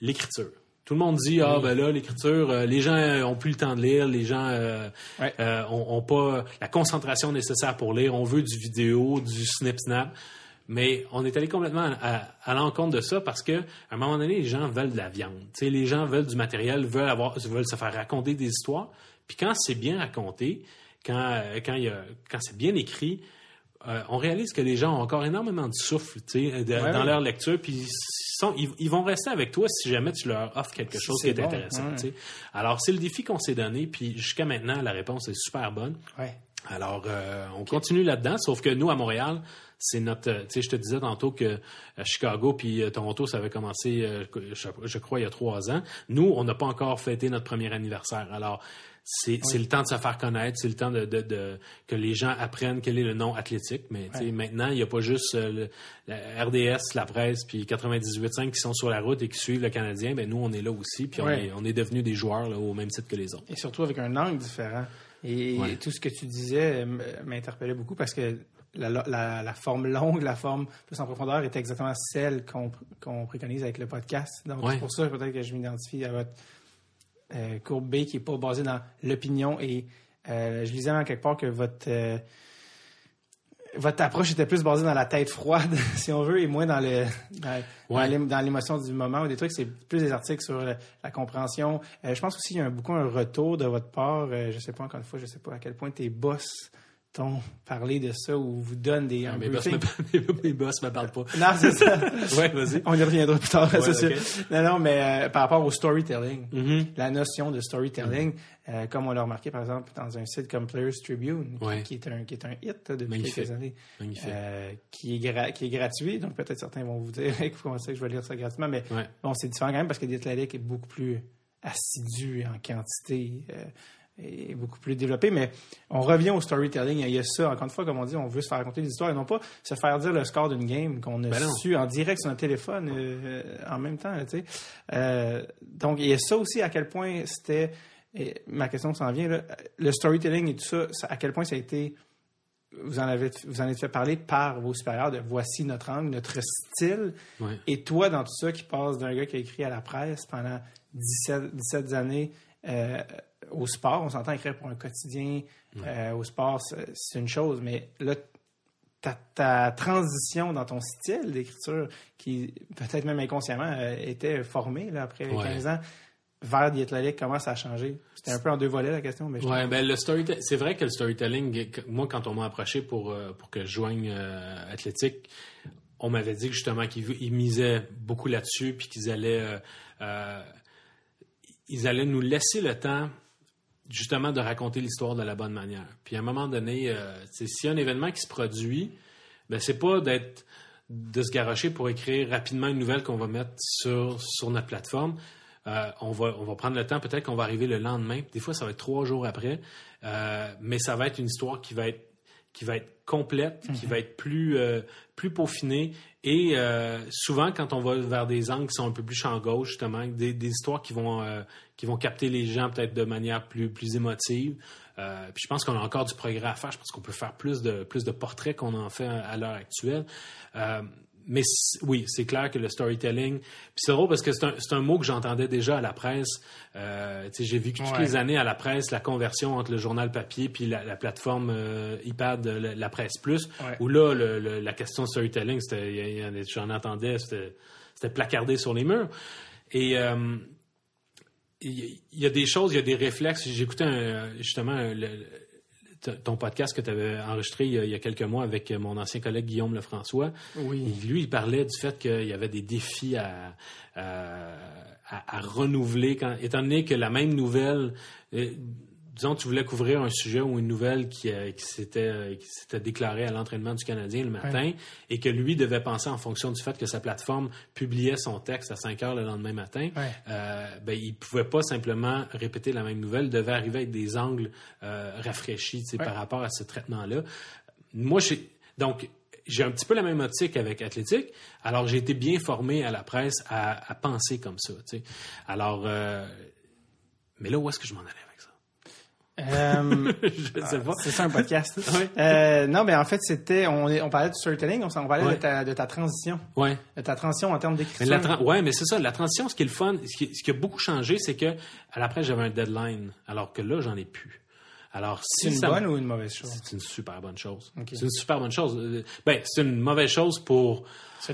Speaker 3: l'écriture. Tout le monde dit ah ben là l'écriture, euh, les gens euh, ont plus le temps de lire, les gens euh,
Speaker 1: Ouais.
Speaker 3: euh, ont, ont pas la concentration nécessaire pour lire, on veut du vidéo, du snip snap. Mais on est allé complètement à, à l'encontre de ça parce que à un moment donné, les gens veulent de la viande. Les gens veulent du matériel, veulent avoir, veulent se faire raconter des histoires. Puis quand c'est bien raconté, quand euh, quand il y a, quand c'est bien écrit, euh, on réalise que les gens ont encore énormément de souffle de-
Speaker 1: Ouais,
Speaker 3: dans
Speaker 1: ouais.
Speaker 3: leur lecture, puis ils, sont- ils, ils vont rester avec toi si jamais tu leur offres quelque chose qui est
Speaker 1: bon,
Speaker 3: intéressant.
Speaker 1: ouais.
Speaker 3: Alors, c'est le défi qu'on s'est donné, puis jusqu'à maintenant, la réponse est super bonne. Alors, euh, on continue là-dedans, sauf que nous, à Montréal, c'est notre... euh, Tu sais, je te disais tantôt que à Chicago puis euh, Toronto, ça avait commencé, euh, je, je crois, il y a trois ans. Nous, on n'a pas encore fêté notre premier anniversaire. Alors, c'est c'est le temps de se faire connaître, c'est le temps de, de- de- que les gens apprennent quel est le nom athlétique. Mais
Speaker 1: Ouais.
Speaker 3: maintenant, il n'y a pas juste euh, le- la RDS, la presse, puis 98.5 qui sont sur la route et qui suivent le Canadien. Ben nous, on est là aussi, puis on, est, on est devenus des joueurs là, au même titre que les autres.
Speaker 1: Et surtout avec un angle différent. Et,
Speaker 3: Ouais.
Speaker 1: tout ce que tu disais euh, m'interpellait beaucoup parce que la, la- la forme longue, la forme plus en profondeur était exactement celle qu'on qu'on préconise avec le podcast. Donc,
Speaker 3: Ouais.
Speaker 1: c'est pour ça peut-être que je m'identifie à votre euh, courbe B qui n'est pas basée dans l'opinion. Et euh, je lisais en quelque part que votre, euh, votre approche était plus basée dans la tête froide, si on veut, et moins dans le dans,
Speaker 3: Ouais.
Speaker 1: l'émotion du moment ou des trucs. C'est plus des articles sur la, la compréhension. Je pense aussi qu'il y a un, beaucoup un retour de votre part. Je sais pas encore une fois, je sais pas à quel point tes boss t'ont parlé de ça ou vous donnent des un
Speaker 3: Ah, mes, boss me, mes boss me parlent pas.
Speaker 1: Non, c'est ça.
Speaker 3: Ouais, vas-y.
Speaker 1: On y reviendra plus tard,
Speaker 3: Ouais,
Speaker 1: c'est sûr.
Speaker 3: ok.
Speaker 1: Non, non, mais euh, par rapport au storytelling,
Speaker 3: Mhm.
Speaker 1: la notion de storytelling, euh, comme on l'a remarqué par exemple dans un site comme Players Tribune, qui-
Speaker 3: Ouais.
Speaker 1: qui, est un qui est un hit depuis
Speaker 3: Magnifique.
Speaker 1: quelques années,
Speaker 3: Magnifique.
Speaker 1: euh, qui est gra- qui est gratuit. Donc peut-être certains vont vous dire comment ça que je vais lire ça gratuitement, mais
Speaker 3: Ouais.
Speaker 1: bon, c'est différent quand même parce que The Athletic est beaucoup plus assidu en quantité. Euh, et beaucoup plus développé, mais on revient au storytelling. Il y a ça, encore une fois, comme on dit, on veut se faire raconter des histoires et non pas se faire dire le score d'une game qu'on a
Speaker 3: Ben
Speaker 1: su en direct sur un téléphone euh, en même temps. Tu sais. Euh, donc, il y a ça aussi, à quel point c'était. et ma question s'en vient, là, le storytelling et tout ça, ça- à quel point ça a été. Vous en, avez, vous en êtes fait parler par vos supérieurs de voici notre angle, notre style.
Speaker 3: Ouais.
Speaker 1: Et toi, dans tout ça, qui passe d'un gars qui a écrit à la presse pendant 17, 17 années euh, au sport, on s'entend écrire pour un quotidien euh, au sport, c'est une chose, mais là, ta, ta transition dans ton style d'écriture, qui peut-être même inconsciemment euh, était formée là, après
Speaker 3: Ouais.
Speaker 1: 15 ans, vers Athletic, comment ça a changé? C'était un peu en deux volets la question, mais
Speaker 3: Ouais, ben le c'est vrai que le storytelling, moi quand on m'a approché pour euh, pour que je joigne Athlétique, on m'avait dit que justement qu'ils ils misaient beaucoup là-dessus, puis qu'ils allaient ils allaient nous laisser le temps justement de raconter l'histoire de la bonne manière. Puis à un moment donné, euh, s'il y a un événement qui se produit, ben c'est pas d'être de se garocher pour écrire rapidement une nouvelle qu'on va mettre sur, sur notre plateforme. Euh, on, va, on va prendre le temps, peut-être qu'on va arriver le lendemain. Des fois, ça va être trois jours après. Euh, mais ça va être une histoire qui va être qui va être complète, qui va être plus euh, plus peaufinée et euh, souvent quand on va vers des angles qui sont un peu plus champ gauche justement, des, des histoires qui vont euh, qui vont capter les gens peut-être de manière plus plus émotive. Euh, puis je pense qu'on a encore du progrès à faire. Je pense qu'on peut faire plus de plus de portraits qu'on en fait à, à l'heure actuelle. Mais oui, c'est clair que le storytelling. Puis c'est drôle parce que c'est un, un mot que j'entendais déjà à la presse. Euh, j'ai vécu toutes
Speaker 1: Ouais.
Speaker 3: les années à la presse la conversion entre le journal papier puis la, la plateforme euh, iPad, euh, la, la presse plus.
Speaker 1: Ouais.
Speaker 3: Où là, le- le- la question de storytelling, j'en entendais, c'était, placardé sur les murs. Et euh, il y a des choses, il y a des réflexes. J'écoutais justement le- ton podcast que tu avais enregistré il y, a, il y a quelques mois avec mon ancien collègue Guillaume Lefrançois.
Speaker 1: Oui.
Speaker 3: Et lui, il parlait du fait qu'il y avait des défis à, à, à- à renouveler, quand, étant donné que la même nouvelle, euh, disons, tu voulais couvrir un sujet ou une nouvelle qui, euh, qui s'était euh, s'était déclarée à l'entraînement du Canadien le matin et que lui devait penser en fonction du fait que sa plateforme publiait son texte à 5 heures le lendemain matin,
Speaker 1: Ouais.
Speaker 3: euh, ben, il pouvait pas simplement répéter la même nouvelle, il devait arriver avec des angles euh, rafraîchis par rapport à ce traitement-là. Moi, j'ai donc j'ai un petit peu la même optique avec Athlétique. Alors, j'ai été bien formé à la presse à, à penser comme ça. Alors, euh, mais là, où est-ce que je m'en allais avec ça?
Speaker 1: Euh,
Speaker 3: je sais pas.
Speaker 1: c'est ça un podcast. Euh, non, mais en fait, c'était on, parlait de storytelling, on, parlait
Speaker 3: Ouais.
Speaker 1: de, ta, de ta transition,
Speaker 3: Ouais.
Speaker 1: de ta transition en termes d'écriture.
Speaker 3: ouais, mais c'est ça. La transition, ce qui est le fun, ce qui, ce qui a beaucoup changé, c'est que à l'après, j'avais un deadline, alors que là, j'en ai plus. Alors, si
Speaker 1: c'est une
Speaker 3: ça
Speaker 1: bonne ou une mauvaise chose?
Speaker 3: c'est une super bonne chose. C'est une super bonne chose. Euh, Ben, c'est une mauvaise chose pour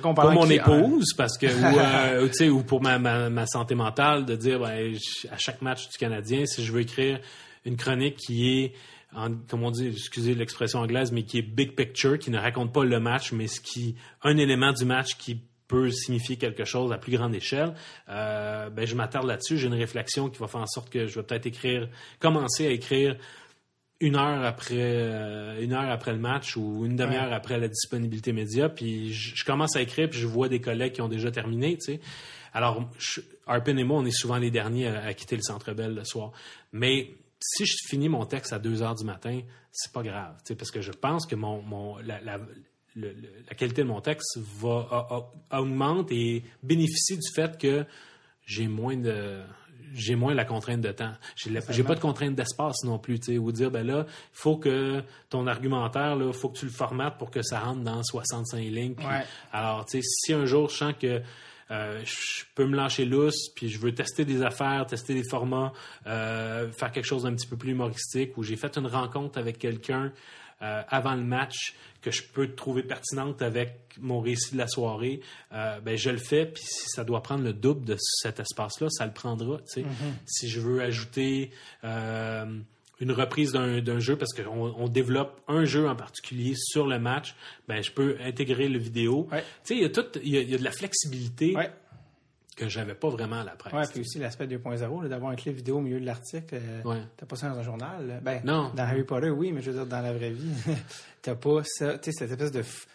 Speaker 3: pour mon
Speaker 1: qui-
Speaker 3: épouse parce que ou, euh, ou pour ma, ma, ma santé mentale de dire ben, à chaque match du Canadien si je veux écrire une chronique qui est en, comme on dit excusez l'expression anglaise mais qui est big picture qui ne raconte pas le match mais ce qui un élément du match qui peut signifier quelque chose à plus grande échelle, euh, ben je m'attarde là-dessus. J'ai une réflexion qui va faire en sorte que je vais peut-être écrire, commencer à écrire une heure après euh, une heure après le match ou une demi-heure
Speaker 1: Ouais.
Speaker 3: après la disponibilité média puis je, je commence à écrire puis je vois des collègues qui ont déjà terminé tu sais alors je, Arpin et moi on est souvent les derniers à, à quitter le Centre Bell le soir mais si je finis mon texte à 2 heures du matin c'est pas grave parce que je pense que mon, mon la, la, le- la qualité de mon texte va a- a- augmente et bénéficie du fait que j'ai moins de j'ai moins la contrainte de temps. J'ai pas de contrainte d'espace non plus, tu sais, ou dire ben là, il faut que ton argumentaire là, faut que tu le formates pour que ça rentre dans 65 lignes.
Speaker 1: Ouais.
Speaker 3: Alors, tu sais, si un jour je sens que euh, je peux me lâcher lousse, puis je veux tester des affaires, tester des formats, euh, faire quelque chose d'un petit peu plus humoristique, ou j'ai fait une rencontre avec quelqu'un euh, avant le match que je peux trouver pertinente avec mon récit de la soirée, euh, ben je le fais. Puis si ça doit prendre le double de cet espace-là, ça le prendra. sais. Si je veux ajouter euh, une reprise d'un d'un jeu parce qu'on on développe un jeu en particulier sur le match, ben je peux intégrer le vidéo.
Speaker 1: Ouais.
Speaker 3: Tu sais, il y a tout, il y a, il y a de la flexibilité
Speaker 1: Ouais.
Speaker 3: que j'avais pas vraiment à la presse.
Speaker 1: Ouais, puis aussi l'aspect 2.0, là, d'avoir un clip vidéo au milieu de l'article. euh,
Speaker 3: Ouais.
Speaker 1: T'as pas ça dans un journal. là. Ben,
Speaker 3: Non.
Speaker 1: Dans Harry Potter, oui, mais je veux dire, dans la vraie vie, t'as pas ça. Tu sais, cette espèce de, f-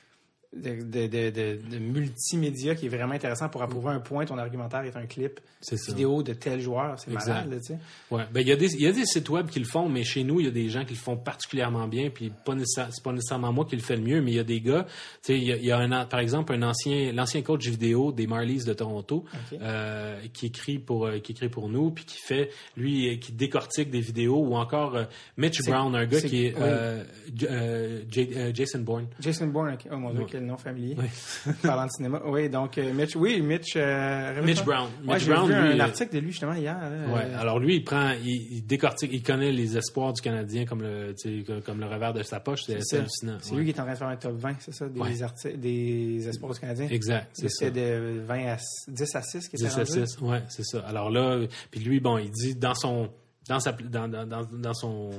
Speaker 1: de, de, de, multimédia qui est vraiment intéressant pour approuver un point. Ton argumentaire est un clip vidéo de tel joueur. C'est malade, tu sais.
Speaker 3: Ouais, ben il y a des il y a des sites web qui le font, mais chez nous il y a des gens qui le font particulièrement bien, puis pas c'est pas nécessairement moi qui le fais le mieux, mais il y a des gars, tu sais, il y a, il y a un par exemple un ancien l'ancien coach vidéo des Marlies de Toronto euh, qui écrit pour euh, qui écrit pour nous, puis qui fait lui euh, qui décortique des vidéos ou encore euh, Mitch Brown, un gars qui est
Speaker 1: oui.
Speaker 3: Jason Bourne.
Speaker 1: Jason Bourne, ok. oh mon dieu,
Speaker 3: Ouais.
Speaker 1: Quel nom familier.
Speaker 3: Ouais.
Speaker 1: Parlant de cinéma. Oui, donc euh, Mitch, oui, Mitch. euh,
Speaker 3: Mitch. Brown.
Speaker 1: Ouais,
Speaker 3: Mitch
Speaker 1: j'ai
Speaker 3: Brown,
Speaker 1: vu un
Speaker 3: lui, euh,
Speaker 1: article de lui justement hier. là,
Speaker 3: Ouais,
Speaker 1: euh,
Speaker 3: alors lui, il prend, il, il décortique, il connaît les espoirs du Canadien comme le, comme- le revers de sa poche, c'est hallucinant.
Speaker 1: C'est
Speaker 3: ouais.
Speaker 1: lui qui est en train de faire un top 20, c'est ça, des,
Speaker 3: Ouais.
Speaker 1: arti- des espoirs du Canadien.
Speaker 3: Exact, c'est
Speaker 1: de 20 à 10 à 6 qui était
Speaker 3: 10 à
Speaker 1: rendu.
Speaker 3: 6, ouais, c'est ça. Alors là, puis lui, bon, il dit dans son, dans sa, dans, dans, dans son,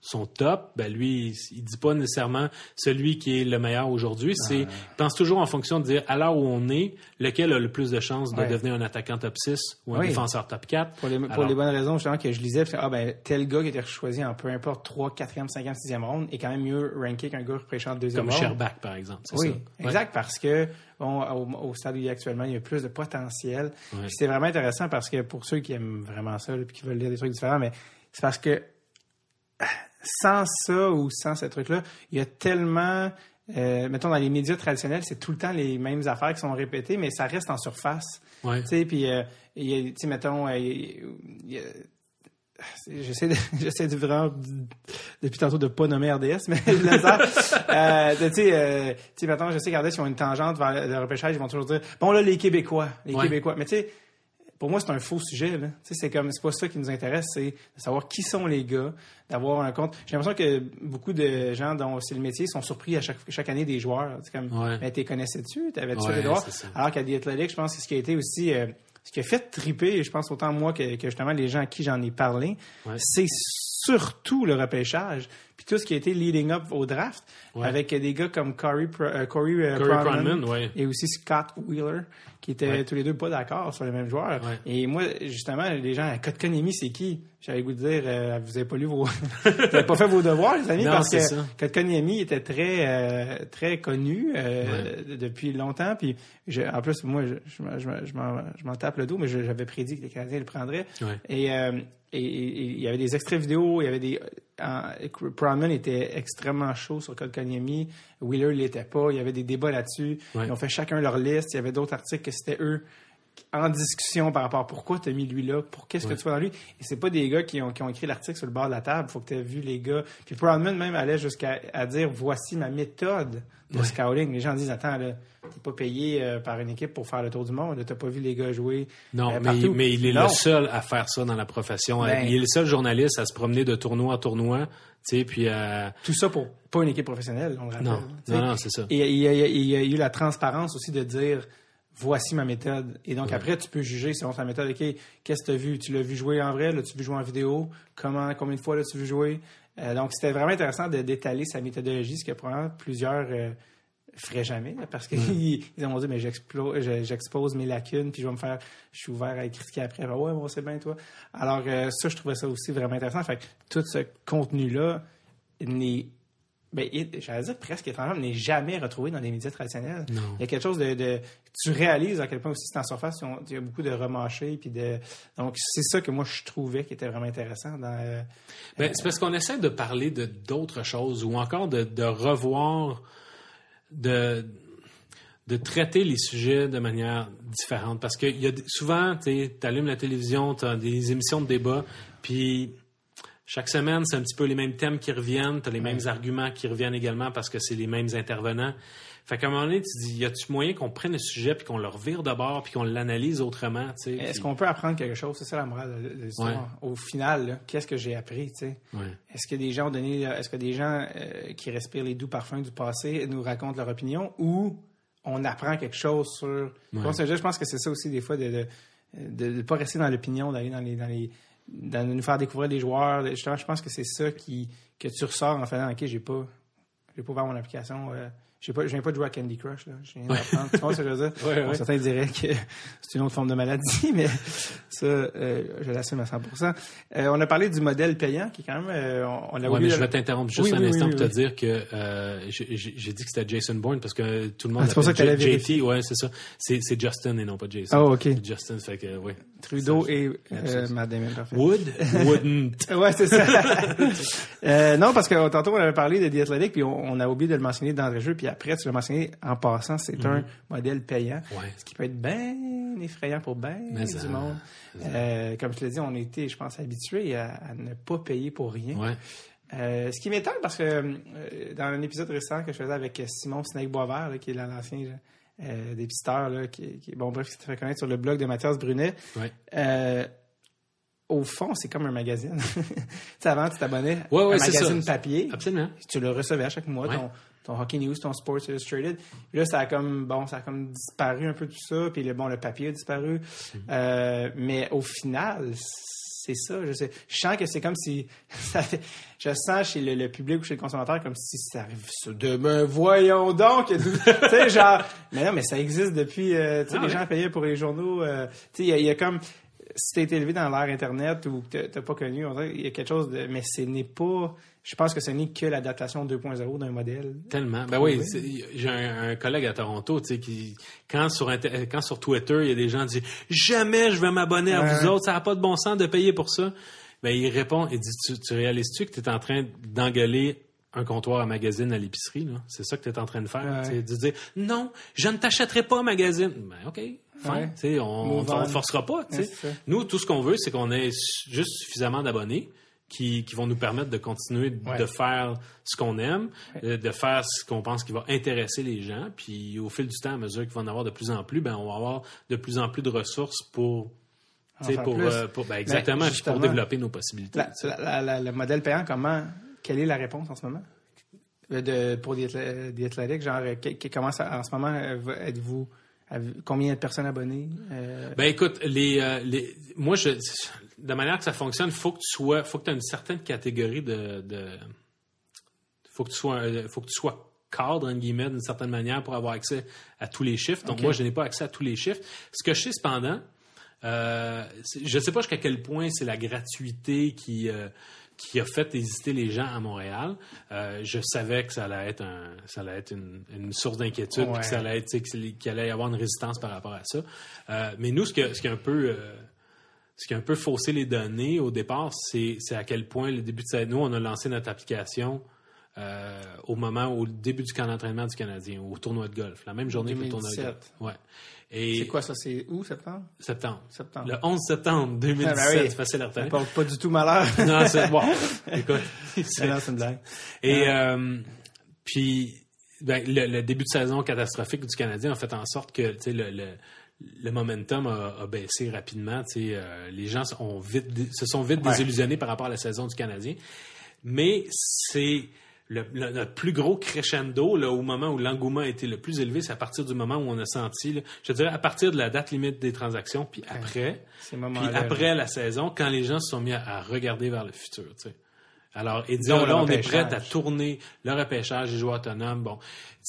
Speaker 3: son top, ben lui, il, dit pas nécessairement celui qui est le meilleur aujourd'hui. C'est, il pense toujours en fonction de dire à l'heure où on est, lequel a le plus de chances de
Speaker 1: Ouais.
Speaker 3: devenir un attaquant top 6 ou un
Speaker 1: Oui.
Speaker 3: défenseur top 4.
Speaker 1: Pour les, pour
Speaker 3: Alors-
Speaker 1: les bonnes raisons, justement, que je lisais, ah ben, tel gars qui était choisi en peu importe 3, 4e, 5e, 6e ronde est quand même mieux ranké qu'un gars repêché en deuxième
Speaker 3: Comme
Speaker 1: ronde.
Speaker 3: Sherbach, par exemple. c'est
Speaker 1: Oui,
Speaker 3: ça. Ouais.
Speaker 1: exact, parce que bon, au, au stade où il est actuellement, il y a plus de potentiel. Puis C'était vraiment intéressant parce que pour ceux qui aiment vraiment ça, puis qui veulent lire des trucs différents, mais c'est parce que sans ça ou sans ce truc-là, il y a tellement, euh, mettons dans les médias traditionnels, c'est tout le temps les mêmes affaires qui sont répétées, mais ça reste en surface.
Speaker 3: Ouais.
Speaker 1: Tu sais, puis, euh, il y a, tu sais, mettons, euh, y a- J'essaie de, j'essaie de vraiment, depuis tantôt, de pas nommer RDS, mais. Euh, tu sais, euh, tu sais, mettons, je sais qu'RDS, ils ont une tangente vers le, le repêchage, ils vont toujours dire, bon, là, les Québécois, les
Speaker 3: Ouais.
Speaker 1: Québécois. Mais tu sais, pour moi, c'est un faux sujet, là. Tu sais, c'est comme, c'est pas ça qui nous intéresse, c'est de savoir qui sont les gars, d'avoir un compte. J'ai l'impression que beaucoup de gens dont c'est le métier sont surpris à chaque, chaque année des joueurs. C'est comme,
Speaker 3: Ouais.
Speaker 1: t'es connaissais-tu? T'avais-tu
Speaker 3: Ouais,
Speaker 1: les droits? Alors qu'à The Athletic, je pense que ce qui a été aussi, euh, ce qui a fait triper, je pense autant moi que, que justement les gens à qui j'en ai parlé,
Speaker 3: Ouais.
Speaker 1: c'est surtout le repêchage. puis tout ce qui a été leading up au draft,
Speaker 3: Ouais.
Speaker 1: avec des gars comme Corey, Pro- euh, Corey, euh,
Speaker 3: Corey
Speaker 1: Pronman
Speaker 3: Pronman, ouais.
Speaker 1: et aussi Scott Wheeler, qui étaient
Speaker 3: Ouais.
Speaker 1: tous les deux pas d'accord sur les mêmes joueurs.
Speaker 3: Ouais.
Speaker 1: Et moi, justement, les gens à Kotkaniemi, c'est qui? J'avais goût de dire, euh, vous avez pas lu vos... vous avez pas fait vos devoirs, les amis,
Speaker 3: Non,
Speaker 1: parce que
Speaker 3: ça.
Speaker 1: Kotkaniemi était très, euh, très connu euh, de- depuis longtemps. Puis, je- en plus, moi, je, je, m'en- je m'en- tape le dos, mais j'avais prédit que les Canadiens le prendraient. Et, et- il y avait des extraits vidéo, il y avait des... Proudman était extrêmement chaud sur Kotkaniemi, Wheeler il l'était pas, il y avait des débats là-dessus.
Speaker 3: Ouais.
Speaker 1: Ils ont fait chacun leur liste, il y avait d'autres articles que c'était eux en discussion par rapport à pourquoi tu as mis lui là, pour qu'est-ce
Speaker 3: Ouais.
Speaker 1: que tu vois dans lui. Et c'est pas des gars qui ont, qui ont écrit l'article sur le bord de la table, faut que tu aies vu les gars. Puis Proudman même allait jusqu'à à dire voici ma méthode de
Speaker 3: Ouais.
Speaker 1: scouting. Les gens disent attends là, t'es pas payé euh, par une équipe pour faire le tour du monde, t'as pas vu les gars jouer.
Speaker 3: Non,
Speaker 1: euh,
Speaker 3: mais, il est
Speaker 1: Non.
Speaker 3: le seul à faire ça dans la profession.
Speaker 1: Ben-
Speaker 3: il est le seul journaliste à se promener de tournoi en tournoi, puis à...
Speaker 1: Tout ça pour pas une équipe professionnelle, on le rappelle.
Speaker 3: Non, non, non, c'est ça.
Speaker 1: Et il il y a- il y a eu la transparence aussi de dire voici ma méthode. Et donc
Speaker 3: Ouais.
Speaker 1: après, tu peux juger selon ta méthode. OK, qu'est-ce que tu as vu? Tu l'as vu jouer en vrai? L'as-tu vu jouer en vidéo? Comment, combien de fois l'as-tu vu jouer? Euh, donc c'était vraiment intéressant de d'étaler sa méthodologie, ce que probablement plusieurs euh, feraient jamais. là, parce qu'ils ils ont dit, mais j'expose mes lacunes, puis je vais me faire, je suis ouvert à les critiquer après. Ben ouais, bon, c'est bien toi. Alors euh, ça, je trouvais ça aussi vraiment intéressant. Fait que tout ce contenu-là n'est ben, j'allais dire presque étrangement, n'est jamais retrouvé dans les médias traditionnels.
Speaker 3: Non.
Speaker 1: Il y a quelque chose de, de- tu réalises à quel point aussi c'est en surface, il y a beaucoup de remâchés, puis de, donc c'est ça que moi je trouvais qui était vraiment intéressant dans, euh,
Speaker 3: Ben, c'est parce qu'on essaie de parler de d'autres choses ou encore de, de revoir, de, de traiter les sujets de manière différente. Parce que y a souvent, tu allumes la télévision, tu as des émissions de débat, puis chaque semaine, c'est un petit peu les mêmes thèmes qui reviennent, tu as les mêmes arguments qui reviennent également parce que c'est les mêmes intervenants. Fait qu'à un moment donné, tu dis, y a-tu moyen qu'on prenne le sujet puis qu'on le revire de bord puis qu'on l'analyse autrement, tu sais?
Speaker 1: Est-ce
Speaker 3: puis-
Speaker 1: qu'on peut apprendre quelque chose? C'est ça la morale de- l'histoire. Au final, qu'est-ce que j'ai appris? tu sais?
Speaker 3: Ouais.
Speaker 1: Est-ce que des gens ont donné, est-ce que des gens euh, qui respirent les doux parfums du passé nous racontent leur opinion ou on apprend quelque chose sur. Je pense que c'est ça aussi des fois de de ne pas rester dans l'opinion, d'aller dans les dans les dans- de nous faire découvrir des joueurs. Justement, je pense que c'est ça qui que tu ressors en faisant ok, j'ai pas j'ai pas ouvert mon application. euh, je viens pas de jouer à Candy Crush. Là. Je viens d'apprendre. Tu vois ce que je veux dire?
Speaker 3: Ouais,
Speaker 1: Bon,
Speaker 3: ouais.
Speaker 1: certains diraient que c'est une autre forme de maladie, mais ça, euh, je l'assume à 100% Euh, On a parlé du modèle payant, qui est quand même... euh, on on a
Speaker 3: Ouais, mais je vais t'interrompre juste
Speaker 1: Oui,
Speaker 3: un
Speaker 1: oui,
Speaker 3: instant
Speaker 1: oui,
Speaker 3: pour te dire que euh, j'ai dit que c'était Jason Bourne parce que tout le monde
Speaker 1: Ah, c'est pour ça que
Speaker 3: JT. Ouais, c'est ça. C'est Justin et non pas Jason.
Speaker 1: Ah, ok.
Speaker 3: C'est Justin, fait que oui.
Speaker 1: Trudeau
Speaker 3: Ça,
Speaker 1: et euh. Matt Damon, parfait.
Speaker 3: Would, wouldn't.
Speaker 1: Ouais, c'est ça. Non, parce que tantôt, on avait parlé de The Athletic, puis on, on a oublié de le mentionner dans le jeu, puis après, tu l'as mentionné en passant, c'est un modèle payant.
Speaker 3: Ouais.
Speaker 1: Ce qui peut être bien effrayant pour bien du monde. Euh, comme je te l'ai dit, on était, je pense, habitués à, à ne pas payer pour rien.
Speaker 3: Ouais.
Speaker 1: Euh, ce qui m'étonne, parce que euh, dans un épisode récent que je faisais avec Simon Snake Boisvert, là, qui est l'ancien dépisteur, là, qui, qui, bon, bref, qui s'est fait connaître sur le blog de Mathias Brunet,
Speaker 3: Ouais.
Speaker 1: au fond, c'est comme un magazine. tu sais, avant, tu t'abonnais
Speaker 3: Ouais, ouais,
Speaker 1: à un magazine
Speaker 3: ça.
Speaker 1: papier.
Speaker 3: Absolument.
Speaker 1: Tu le recevais à chaque mois,
Speaker 3: Ouais.
Speaker 1: ton, ton Hockey News, ton Sports Illustrated. Puis là, ça a comme, bon, ça a comme disparu un peu tout ça. Puis le, bon, le papier a disparu.
Speaker 3: Mm-hmm.
Speaker 1: Euh, mais au final, c'est ça. Je sais. Je sens que c'est comme si, ça fait- je sens chez le, le public ou chez le consommateur comme si ça arrive demain. Voyons donc. tu sais, genre, mais non, mais ça existe depuis, euh, tu sais,
Speaker 3: Ah
Speaker 1: les
Speaker 3: ouais.
Speaker 1: gens payaient pour les journaux. euh, tu sais, il y a- il y, a comme, si t'es été élevé dans l'ère Internet ou que t'as- pas connu, qu'il y a quelque chose de, mais ce n'est pas, je pense que ce n'est que l'adaptation 2.0 d'un modèle.
Speaker 3: Tellement. Ben oui, j'ai un, un collègue à Toronto, tu sais, qui, quand sur, quand sur Twitter, il y a des gens qui disent Jamais je vais m'abonner à vous autres, ça n'a pas de bon sens de payer pour ça. Ben, il répond, il dit Tu, tu réalises-tu que tu es en train d'engueuler un comptoir à magazine à l'épicerie, là? C'est ça que tu es en train de faire.
Speaker 1: Ouais.
Speaker 3: De dire Non, je ne t'achèterai pas un magazine. Ben, OK.
Speaker 1: Ouais.
Speaker 3: On ne forcera pas.
Speaker 1: Ouais.
Speaker 3: Nous, tout ce qu'on veut, c'est qu'on ait juste suffisamment d'abonnés qui, qui vont nous permettre de continuer de
Speaker 1: Ouais.
Speaker 3: faire ce qu'on aime, euh, de faire ce qu'on pense qui va intéresser les gens. Puis au fil du temps, à mesure qu'il va en avoir de plus en plus, ben, on va avoir de plus en plus de ressources pour.
Speaker 1: faire
Speaker 3: pour, euh, pour- ben, exactement, puis
Speaker 1: justement,
Speaker 3: pour développer nos possibilités.
Speaker 1: La- la- la- la- le modèle payant, comment, quelle est la réponse en ce moment? Euh, De, pour athlétiques, genre, que- que- comment ça, en ce moment, êtes-vous, combien de personnes abonnées? Euh,
Speaker 3: Ben écoute, les, euh, les, moi, je, de manière que ça fonctionne, faut que tu sois, faut que tu aies une certaine catégorie de, de, faut que tu sois, un- faut que tu sois cadre, entre guillemets, d'une certaine manière pour avoir accès à tous les chiffres. Donc, moi, je n'ai pas accès à tous les chiffres. Ce que je sais, cependant, euh, je ne sais pas jusqu'à quel point c'est la gratuité qui, euh, qui a fait hésiter les gens à Montréal. Euh, je savais que ça allait être, un, ça allait être une, une source d'inquiétude,
Speaker 1: Ouais.
Speaker 3: que ça allait être, qu'il allait y avoir une résistance par rapport à ça. Euh, mais nous, ce qui a, ce qui a un peu... euh, ce qui a un peu faussé les données au départ, c'est c'est à quel point le début de cette nous, on a lancé notre application euh, au moment, au début du camp d'entraînement du Canadien, au tournoi de golf, la même journée que le tournoi de
Speaker 1: 2017.
Speaker 3: golf. Ouais. Et
Speaker 1: C'est quoi ça? C'est où, septembre?
Speaker 3: septembre.
Speaker 1: Septembre.
Speaker 3: Le 11 septembre 2017,
Speaker 1: Ah, ben oui.
Speaker 3: facile à
Speaker 1: Ça
Speaker 3: retenir.
Speaker 1: porte pas du tout malheur.
Speaker 3: Non, c'est bon. Écoute, c'est-
Speaker 1: non, c'est une blague.
Speaker 3: et euh, puis, ben, le, le début de saison catastrophique du Canadien a fait en sorte que le, le, le momentum a, a baissé rapidement. euh, les gens ont vite, dé- se sont vite
Speaker 1: Ouais.
Speaker 3: désillusionnés par rapport à la saison du Canadien. Mais c'est le, le- notre plus gros crescendo là, au moment où l'engouement été le plus élevé, c'est à partir du moment où on a senti, là, je dirais à partir de la date limite des transactions, puis après, puis après la saison, quand les gens se sont mis à, à regarder vers le futur, tu sais. Alors, et
Speaker 1: le
Speaker 3: là, on est prêt à tourner le repêchage, les joueurs autonomes. Bon,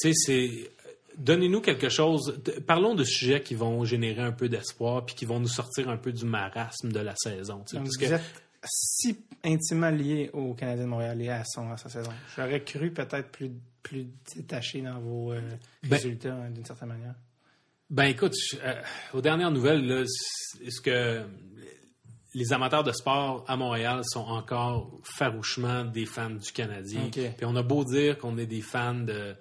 Speaker 3: tu sais, c'est. Donnez-nous quelque chose. Parlons de sujets qui vont générer un peu d'espoir puis qui vont nous sortir un peu du marasme de la saison.
Speaker 1: Donc,
Speaker 3: parce
Speaker 1: vous
Speaker 3: que,
Speaker 1: êtes si intimement lié au Canadien de Montréal et à, son, à sa saison. J'aurais cru peut-être plus, plus détaché dans vos euh,
Speaker 3: Ben-
Speaker 1: résultats, hein, d'une certaine manière.
Speaker 3: ben écoute, je- euh, aux dernières nouvelles, là, est-ce que les amateurs de sport à Montréal sont encore farouchement des fans du Canadien?
Speaker 1: OK.
Speaker 3: Puis on a beau dire qu'on est des fans de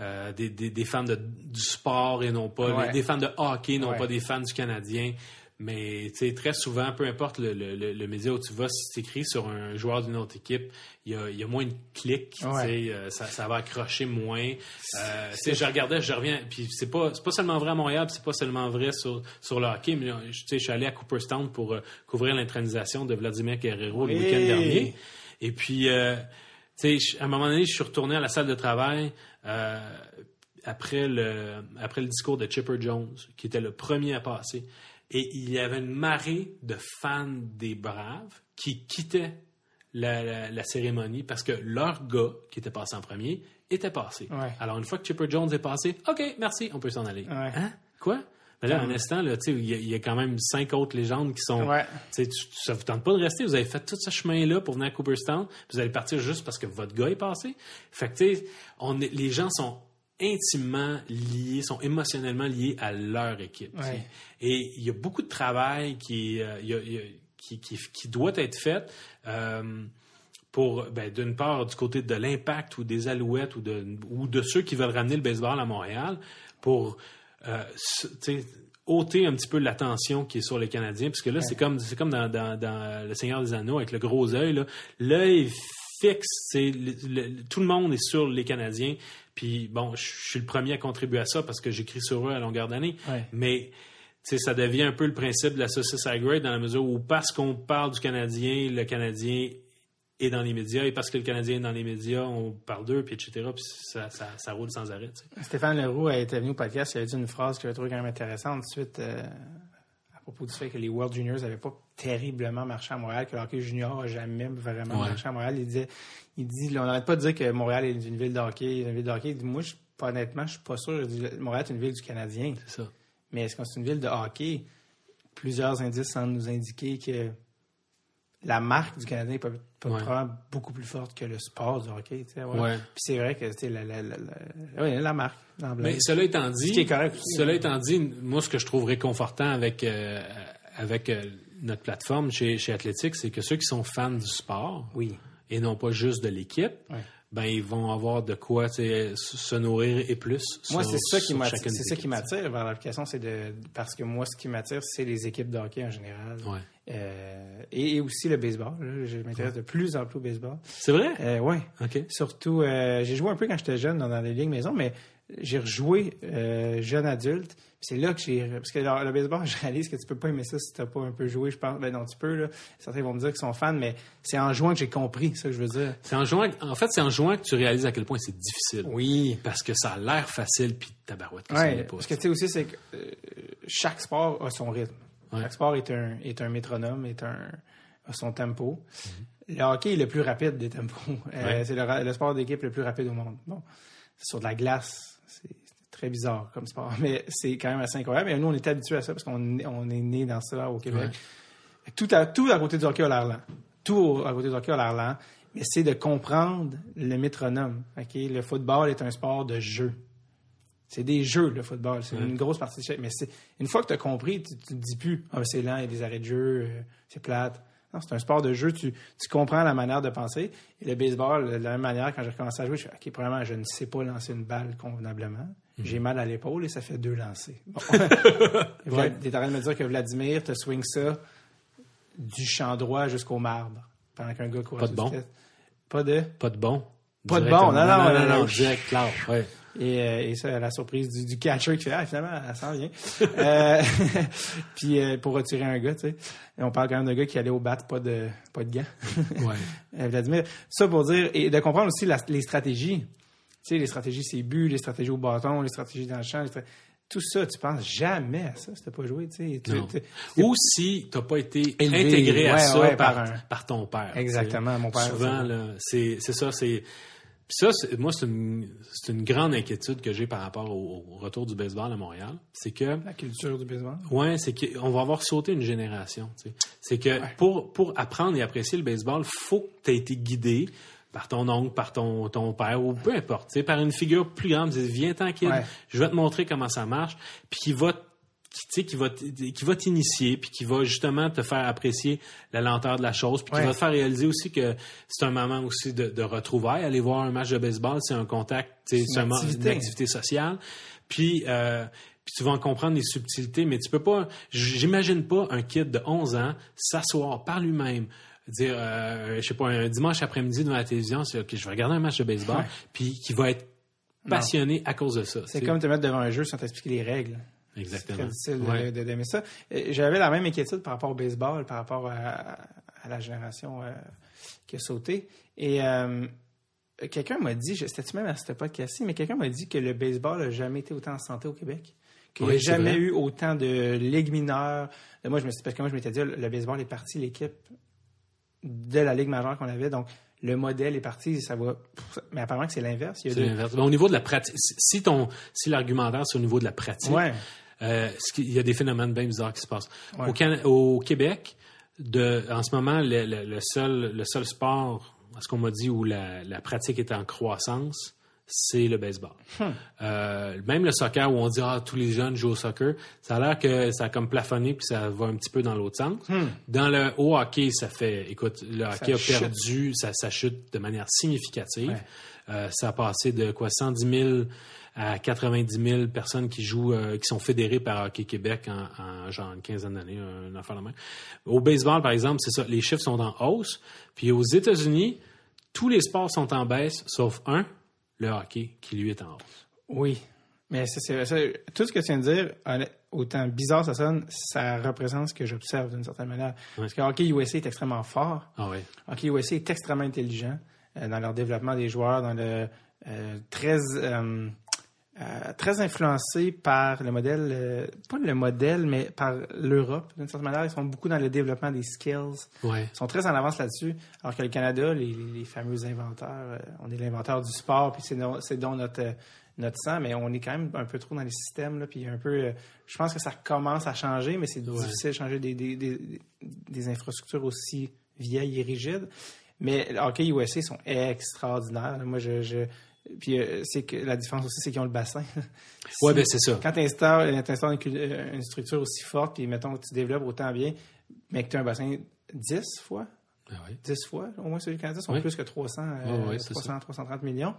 Speaker 3: euh, des, des- des fans de- du sport et non pas
Speaker 1: Ouais.
Speaker 3: des fans de hockey, non
Speaker 1: Ouais.
Speaker 3: pas des fans du Canadien. Mais très souvent, peu importe le, le- le- le média où tu vas, si tu écris sur un joueur d'une autre équipe, il y a, il y a moins de clics,
Speaker 1: Ouais.
Speaker 3: euh, ça, ça va accrocher moins. Euh, tu sais, je regardais, je reviens, puis c'est pas, c'est pas seulement vrai à Montréal, c'est pas seulement vrai sur, sur le hockey, mais euh, je- tu sais, je suis allé à Cooperstown pour euh, couvrir l'intronisation de Vladimir Guerrero le week-end dernier. Et puis, euh, tu sais, je- à un moment donné, je suis retourné à la salle de travail euh, après, le, après le discours de Chipper Jones, qui était le premier à passer. Et il y avait une marée de fans des Braves qui quittaient la, la- la cérémonie parce que leur gars, qui était passé en premier, était passé.
Speaker 1: Ouais.
Speaker 3: Alors, une fois que Chipper Jones est passé, OK, merci, on peut s'en aller.
Speaker 1: Ouais.
Speaker 3: Hein? Quoi? Mais là, un instant, il y, a- il y a quand même cinq autres légendes qui sont.
Speaker 1: Ouais.
Speaker 3: Tu ça vous tente pas de rester. Vous avez fait tout ce chemin-là pour venir à Cooperstown. Vous allez partir juste parce que votre gars est passé. Fait que, tu sais, les gens sont intimement liés, sont émotionnellement liés à leur équipe.
Speaker 1: Ouais.
Speaker 3: Et il y a beaucoup de travail qui, euh, il y a- il y a- qui, qui- qui doit être fait. euh, pour, ben, d'une part, du côté de l'impact ou des alouettes ou de, ou de ceux qui veulent ramener le baseball à Montréal pour euh, ôter un petit peu l'attention qui est sur les Canadiens. Parce que là, c'est comme, c'est comme dans, dans- dans Le Seigneur des Anneaux avec le gros œil. L'œil fixe, c'est le- le- tout le monde est sur les Canadiens. Puis bon, je suis le premier à contribuer à ça parce que j'écris sur eux à longueur d'année.
Speaker 1: Ouais.
Speaker 3: Mais tu sais, ça devient un peu le principe de la saucisse à grade dans la mesure où parce qu'on parle du Canadien, le Canadien est dans les médias et parce que le Canadien est dans les médias, on parle d'eux, puis etc. Puis ça, ça, ça roule sans arrêt.
Speaker 1: Stéphane Leroux a été venu au podcast, il a dit une phrase que j'ai trouvé quand même intéressante suite euh, propos du fait que les World Juniors n'avaient pas terriblement marché à Montréal, que le hockey junior n'a jamais vraiment
Speaker 3: Ouais.
Speaker 1: marché à Montréal. Il disait, il dit, on n'arrête pas de dire que Montréal est une ville de hockey, une ville de hockey. Il dit, moi, je, honnêtement, je suis pas sûr. Dit, Montréal est une ville du Canadien.
Speaker 3: C'est ça.
Speaker 1: Mais est-ce que c'est une ville de hockey? Plusieurs indices semblent nous indiquer que la marque du Canadien est
Speaker 3: Ouais.
Speaker 1: probablement beaucoup plus forte que le sport du hockey. tu sais, ouais.
Speaker 3: Ouais.
Speaker 1: Puis c'est vrai que c'est la, la, marque.
Speaker 3: Mais cela étant dit,
Speaker 1: Ce qui est correct aussi,
Speaker 3: cela étant dit, moi, ce que je trouve réconfortant avec, euh, avec euh, notre plateforme chez, chez Athlétique, c'est que ceux qui sont fans du sport,
Speaker 1: Oui.
Speaker 3: et non pas juste de l'équipe, ben ils vont avoir de quoi se nourrir et plus.
Speaker 1: Moi, c'est ça qui m'attire. C'est ça qui m'attire vers l'application, c'est de parce que moi, ce qui m'attire, c'est les équipes de hockey en général. Euh, et, et aussi le baseball. là. Je m'intéresse de plus en plus au baseball.
Speaker 3: C'est vrai?
Speaker 1: Euh.
Speaker 3: OK.
Speaker 1: Surtout, euh, j'ai joué un peu quand j'étais jeune dans, les ligues maison, mais j'ai rejoué euh, jeune adulte. C'est là que j'ai. Parce que le, le baseball, je réalise que tu peux pas aimer ça si t'as pas un peu joué, je pense. Ben non, tu peux, là. Certains vont me dire qu'ils sont fans, mais c'est en jouant que j'ai compris, ça que je veux dire.
Speaker 3: C'est en jouant, en fait, c'est en jouant que tu réalises à quel point c'est difficile.
Speaker 1: Oui.
Speaker 3: Parce que ça a l'air facile, puis tabarouette que
Speaker 1: Ouais,
Speaker 3: pas.
Speaker 1: parce que tu sais aussi, c'est que chaque sport a son rythme.
Speaker 3: Ouais.
Speaker 1: Chaque sport est un, est un métronome, est un, a son tempo. Le hockey est le plus rapide des tempos. Euh. C'est le, sport d'équipe le plus rapide au monde. Bon, sur de la glace. C'est très bizarre comme sport, mais c'est quand même assez incroyable. Et nous, on est habitués à ça parce qu'on est- on est né dans ça au Québec.
Speaker 3: Ouais.
Speaker 1: Tout, à, tout à côté du hockey a l'air lent. Tout à côté du hockey a l'air lent. Mais c'est de comprendre le métronome. ok? Le football est un sport de jeu. C'est des jeux, le football. C'est une grosse partie de chaque. Mais une fois que tu as compris, tu, tu te dis plus, ah, c'est lent, il y a des arrêts de jeu, euh, c'est plate. Non, c'est un sport de jeu. Tu, tu comprends la manière de penser. Et le baseball, de la même manière, quand j'ai recommencé à jouer, je suis OK, premièrement, je ne sais pas lancer une balle convenablement. J'ai mal à l'épaule et ça fait deux lancers. Bon.
Speaker 3: Ouais.
Speaker 1: Tu es en train de me dire que Vladimir te swing ça du champ droit jusqu'au marbre pendant qu'un gars court
Speaker 3: Pas de bon.
Speaker 1: Pas de?
Speaker 3: Pas de bon.
Speaker 1: Pas de bon, non, non,
Speaker 3: non,
Speaker 1: non,
Speaker 3: non,
Speaker 1: non.
Speaker 3: direct, clair.
Speaker 1: Et, euh, et ça, à la surprise du, du catcher qui fait Ah, finalement, elle s'en vient. euh, puis euh, pour retirer un gars, tu sais. Et on parle quand même d'un gars qui allait au bat, pas de, pas de gants.
Speaker 3: Ouais.
Speaker 1: Vladimir. Ça pour dire, et de comprendre aussi la- les stratégies. Tu sais, les stratégies, c'est but, les stratégies au bâton, les stratégies dans le champ. les Tout ça, tu penses jamais à ça si t'as pas joué, tu sais.
Speaker 3: Ou si t'as pas été
Speaker 1: Élevé,
Speaker 3: intégré à
Speaker 1: ouais,
Speaker 3: ça
Speaker 1: ouais,
Speaker 3: par,
Speaker 1: par un-
Speaker 3: par ton père.
Speaker 1: Exactement, mon père,
Speaker 3: Souvent, là, c'est c'est ça, c'est. Puis ça, c'est- moi, c'est une, c'est une grande inquiétude que j'ai par rapport au, au retour du baseball à Montréal. C'est que
Speaker 1: La culture du baseball.
Speaker 3: Ouais, c'est qu'on va avoir sauté une génération. tu sais. C'est que pour, pour apprendre et apprécier le baseball, faut que tu aies été guidé par ton oncle, par ton, ton père, ou peu importe, par une figure plus grande. Dis, Viens
Speaker 1: Ouais.
Speaker 3: je vais te montrer comment ça marche, puis qui va qui, qui va qui va t'initier puis qui va justement te faire apprécier la lenteur de la chose puis qui
Speaker 1: Ouais.
Speaker 3: va te faire réaliser aussi que c'est un moment aussi de, de retrouvailles aller voir un match de baseball c'est un contact
Speaker 1: C'est
Speaker 3: un-
Speaker 1: activité.
Speaker 3: une activité sociale puis euh, puis tu vas en comprendre les subtilités, mais tu peux pas. J'imagine pas un kid de 11 ans s'asseoir par lui-même, dire, euh, je sais pas, un dimanche après-midi devant la télévision, c'est ok, je vais regarder un match de baseball,
Speaker 1: Ouais.
Speaker 3: puis qui va être passionné à cause de ça.
Speaker 1: C'est comme te mettre devant un jeu sans t'expliquer les règles. C'est
Speaker 3: exactement.
Speaker 1: très difficile de-
Speaker 3: Ouais.
Speaker 1: de- d'aimer ça. J'avais la même inquiétude par rapport au baseball, par rapport à, à la génération euh, qui a sauté. Et euh, quelqu'un m'a dit, c'était-tu même à cette podcast-ci, mais quelqu'un m'a dit que le baseball n'a jamais été autant en santé au Québec. Qu'il n'y a
Speaker 3: Oui, c'est
Speaker 1: jamais
Speaker 3: vrai.
Speaker 1: eu autant de ligues mineures. Et Moi, je me suis, parce que moi, je m'étais dit, le baseball est parti, l'équipe de la ligue majeure qu'on avait. Donc, le modèle est parti, ça va. Mais apparemment que c'est l'inverse. Il y a
Speaker 3: C'est
Speaker 1: deux-
Speaker 3: l'inverse. Mais au niveau de la pratique, si- si ton, si l'argumentaire c'est au niveau de la pratique,
Speaker 1: Ouais.
Speaker 3: Euh, il y a des phénomènes bien bizarres qui se passent.
Speaker 1: Ouais.
Speaker 3: Au, Québec, de, en ce moment, le, le- le seul, le seul sport, à ce qu'on m'a dit, où la, la pratique est en croissance, c'est le baseball. Euh, même le soccer, où on dit ah tous les jeunes jouent au soccer, ça a l'air que ça a comme plafonné puis ça va un petit peu dans l'autre sens. Dans le au hockey, ça fait, écoute, le hockey a
Speaker 1: chute.
Speaker 3: perdu, ça, ça chute de manière significative.
Speaker 1: Ouais.
Speaker 3: Euh, ça a passé de quoi 110 000 à 90 000 personnes qui jouent, euh, qui sont fédérées par Hockey Québec en, en genre une quinzaine d'années, un affaire de même. Au baseball, par exemple, c'est ça, les chiffres sont en hausse. Puis aux États-Unis, tous les sports sont en baisse, sauf un, le hockey, qui lui est en hausse.
Speaker 1: Oui. Mais c'est, tout ce que tu viens de dire, autant bizarre ça sonne, ça représente ce que j'observe d'une certaine manière. Parce que Hockey USA est extrêmement fort.
Speaker 3: Ah oui.
Speaker 1: Hockey USA est extrêmement intelligent euh, dans leur développement des joueurs, dans le euh, très euh, euh, très influencé par le modèle, euh, pas le modèle, mais par l'Europe d'une certaine manière. Ils sont beaucoup dans le développement des skills.
Speaker 3: Ouais.
Speaker 1: Ils sont très en avance là-dessus. Alors que le Canada, les, les fameux inventeurs, euh, on est l'inventeur du sport, puis c'est no- donc notre, notre sang, mais on est quand même un peu trop dans les systèmes. Là, puis un peu, je pense que ça commence à changer, mais c'est
Speaker 3: Ouais.
Speaker 1: difficile de changer des, des, des, des infrastructures aussi vieilles et rigides. Mais le hockey USA sont extraordinaires. Moi, je, je puis euh, c'est que la différence aussi, c'est qu'ils ont le bassin.
Speaker 3: Ouais,
Speaker 1: Si-
Speaker 3: ben c'est ça.
Speaker 1: quand tu instaures, une, cul- euh, une structure aussi forte, puis mettons que tu développes autant bien, mais que tu as un bassin 10 fois,
Speaker 3: Ah oui.
Speaker 1: 10 fois, au moins celui du Canada, sont
Speaker 3: Oui.
Speaker 1: plus que 300, euh,
Speaker 3: Ouais, ouais, c'est
Speaker 1: 300 330 millions.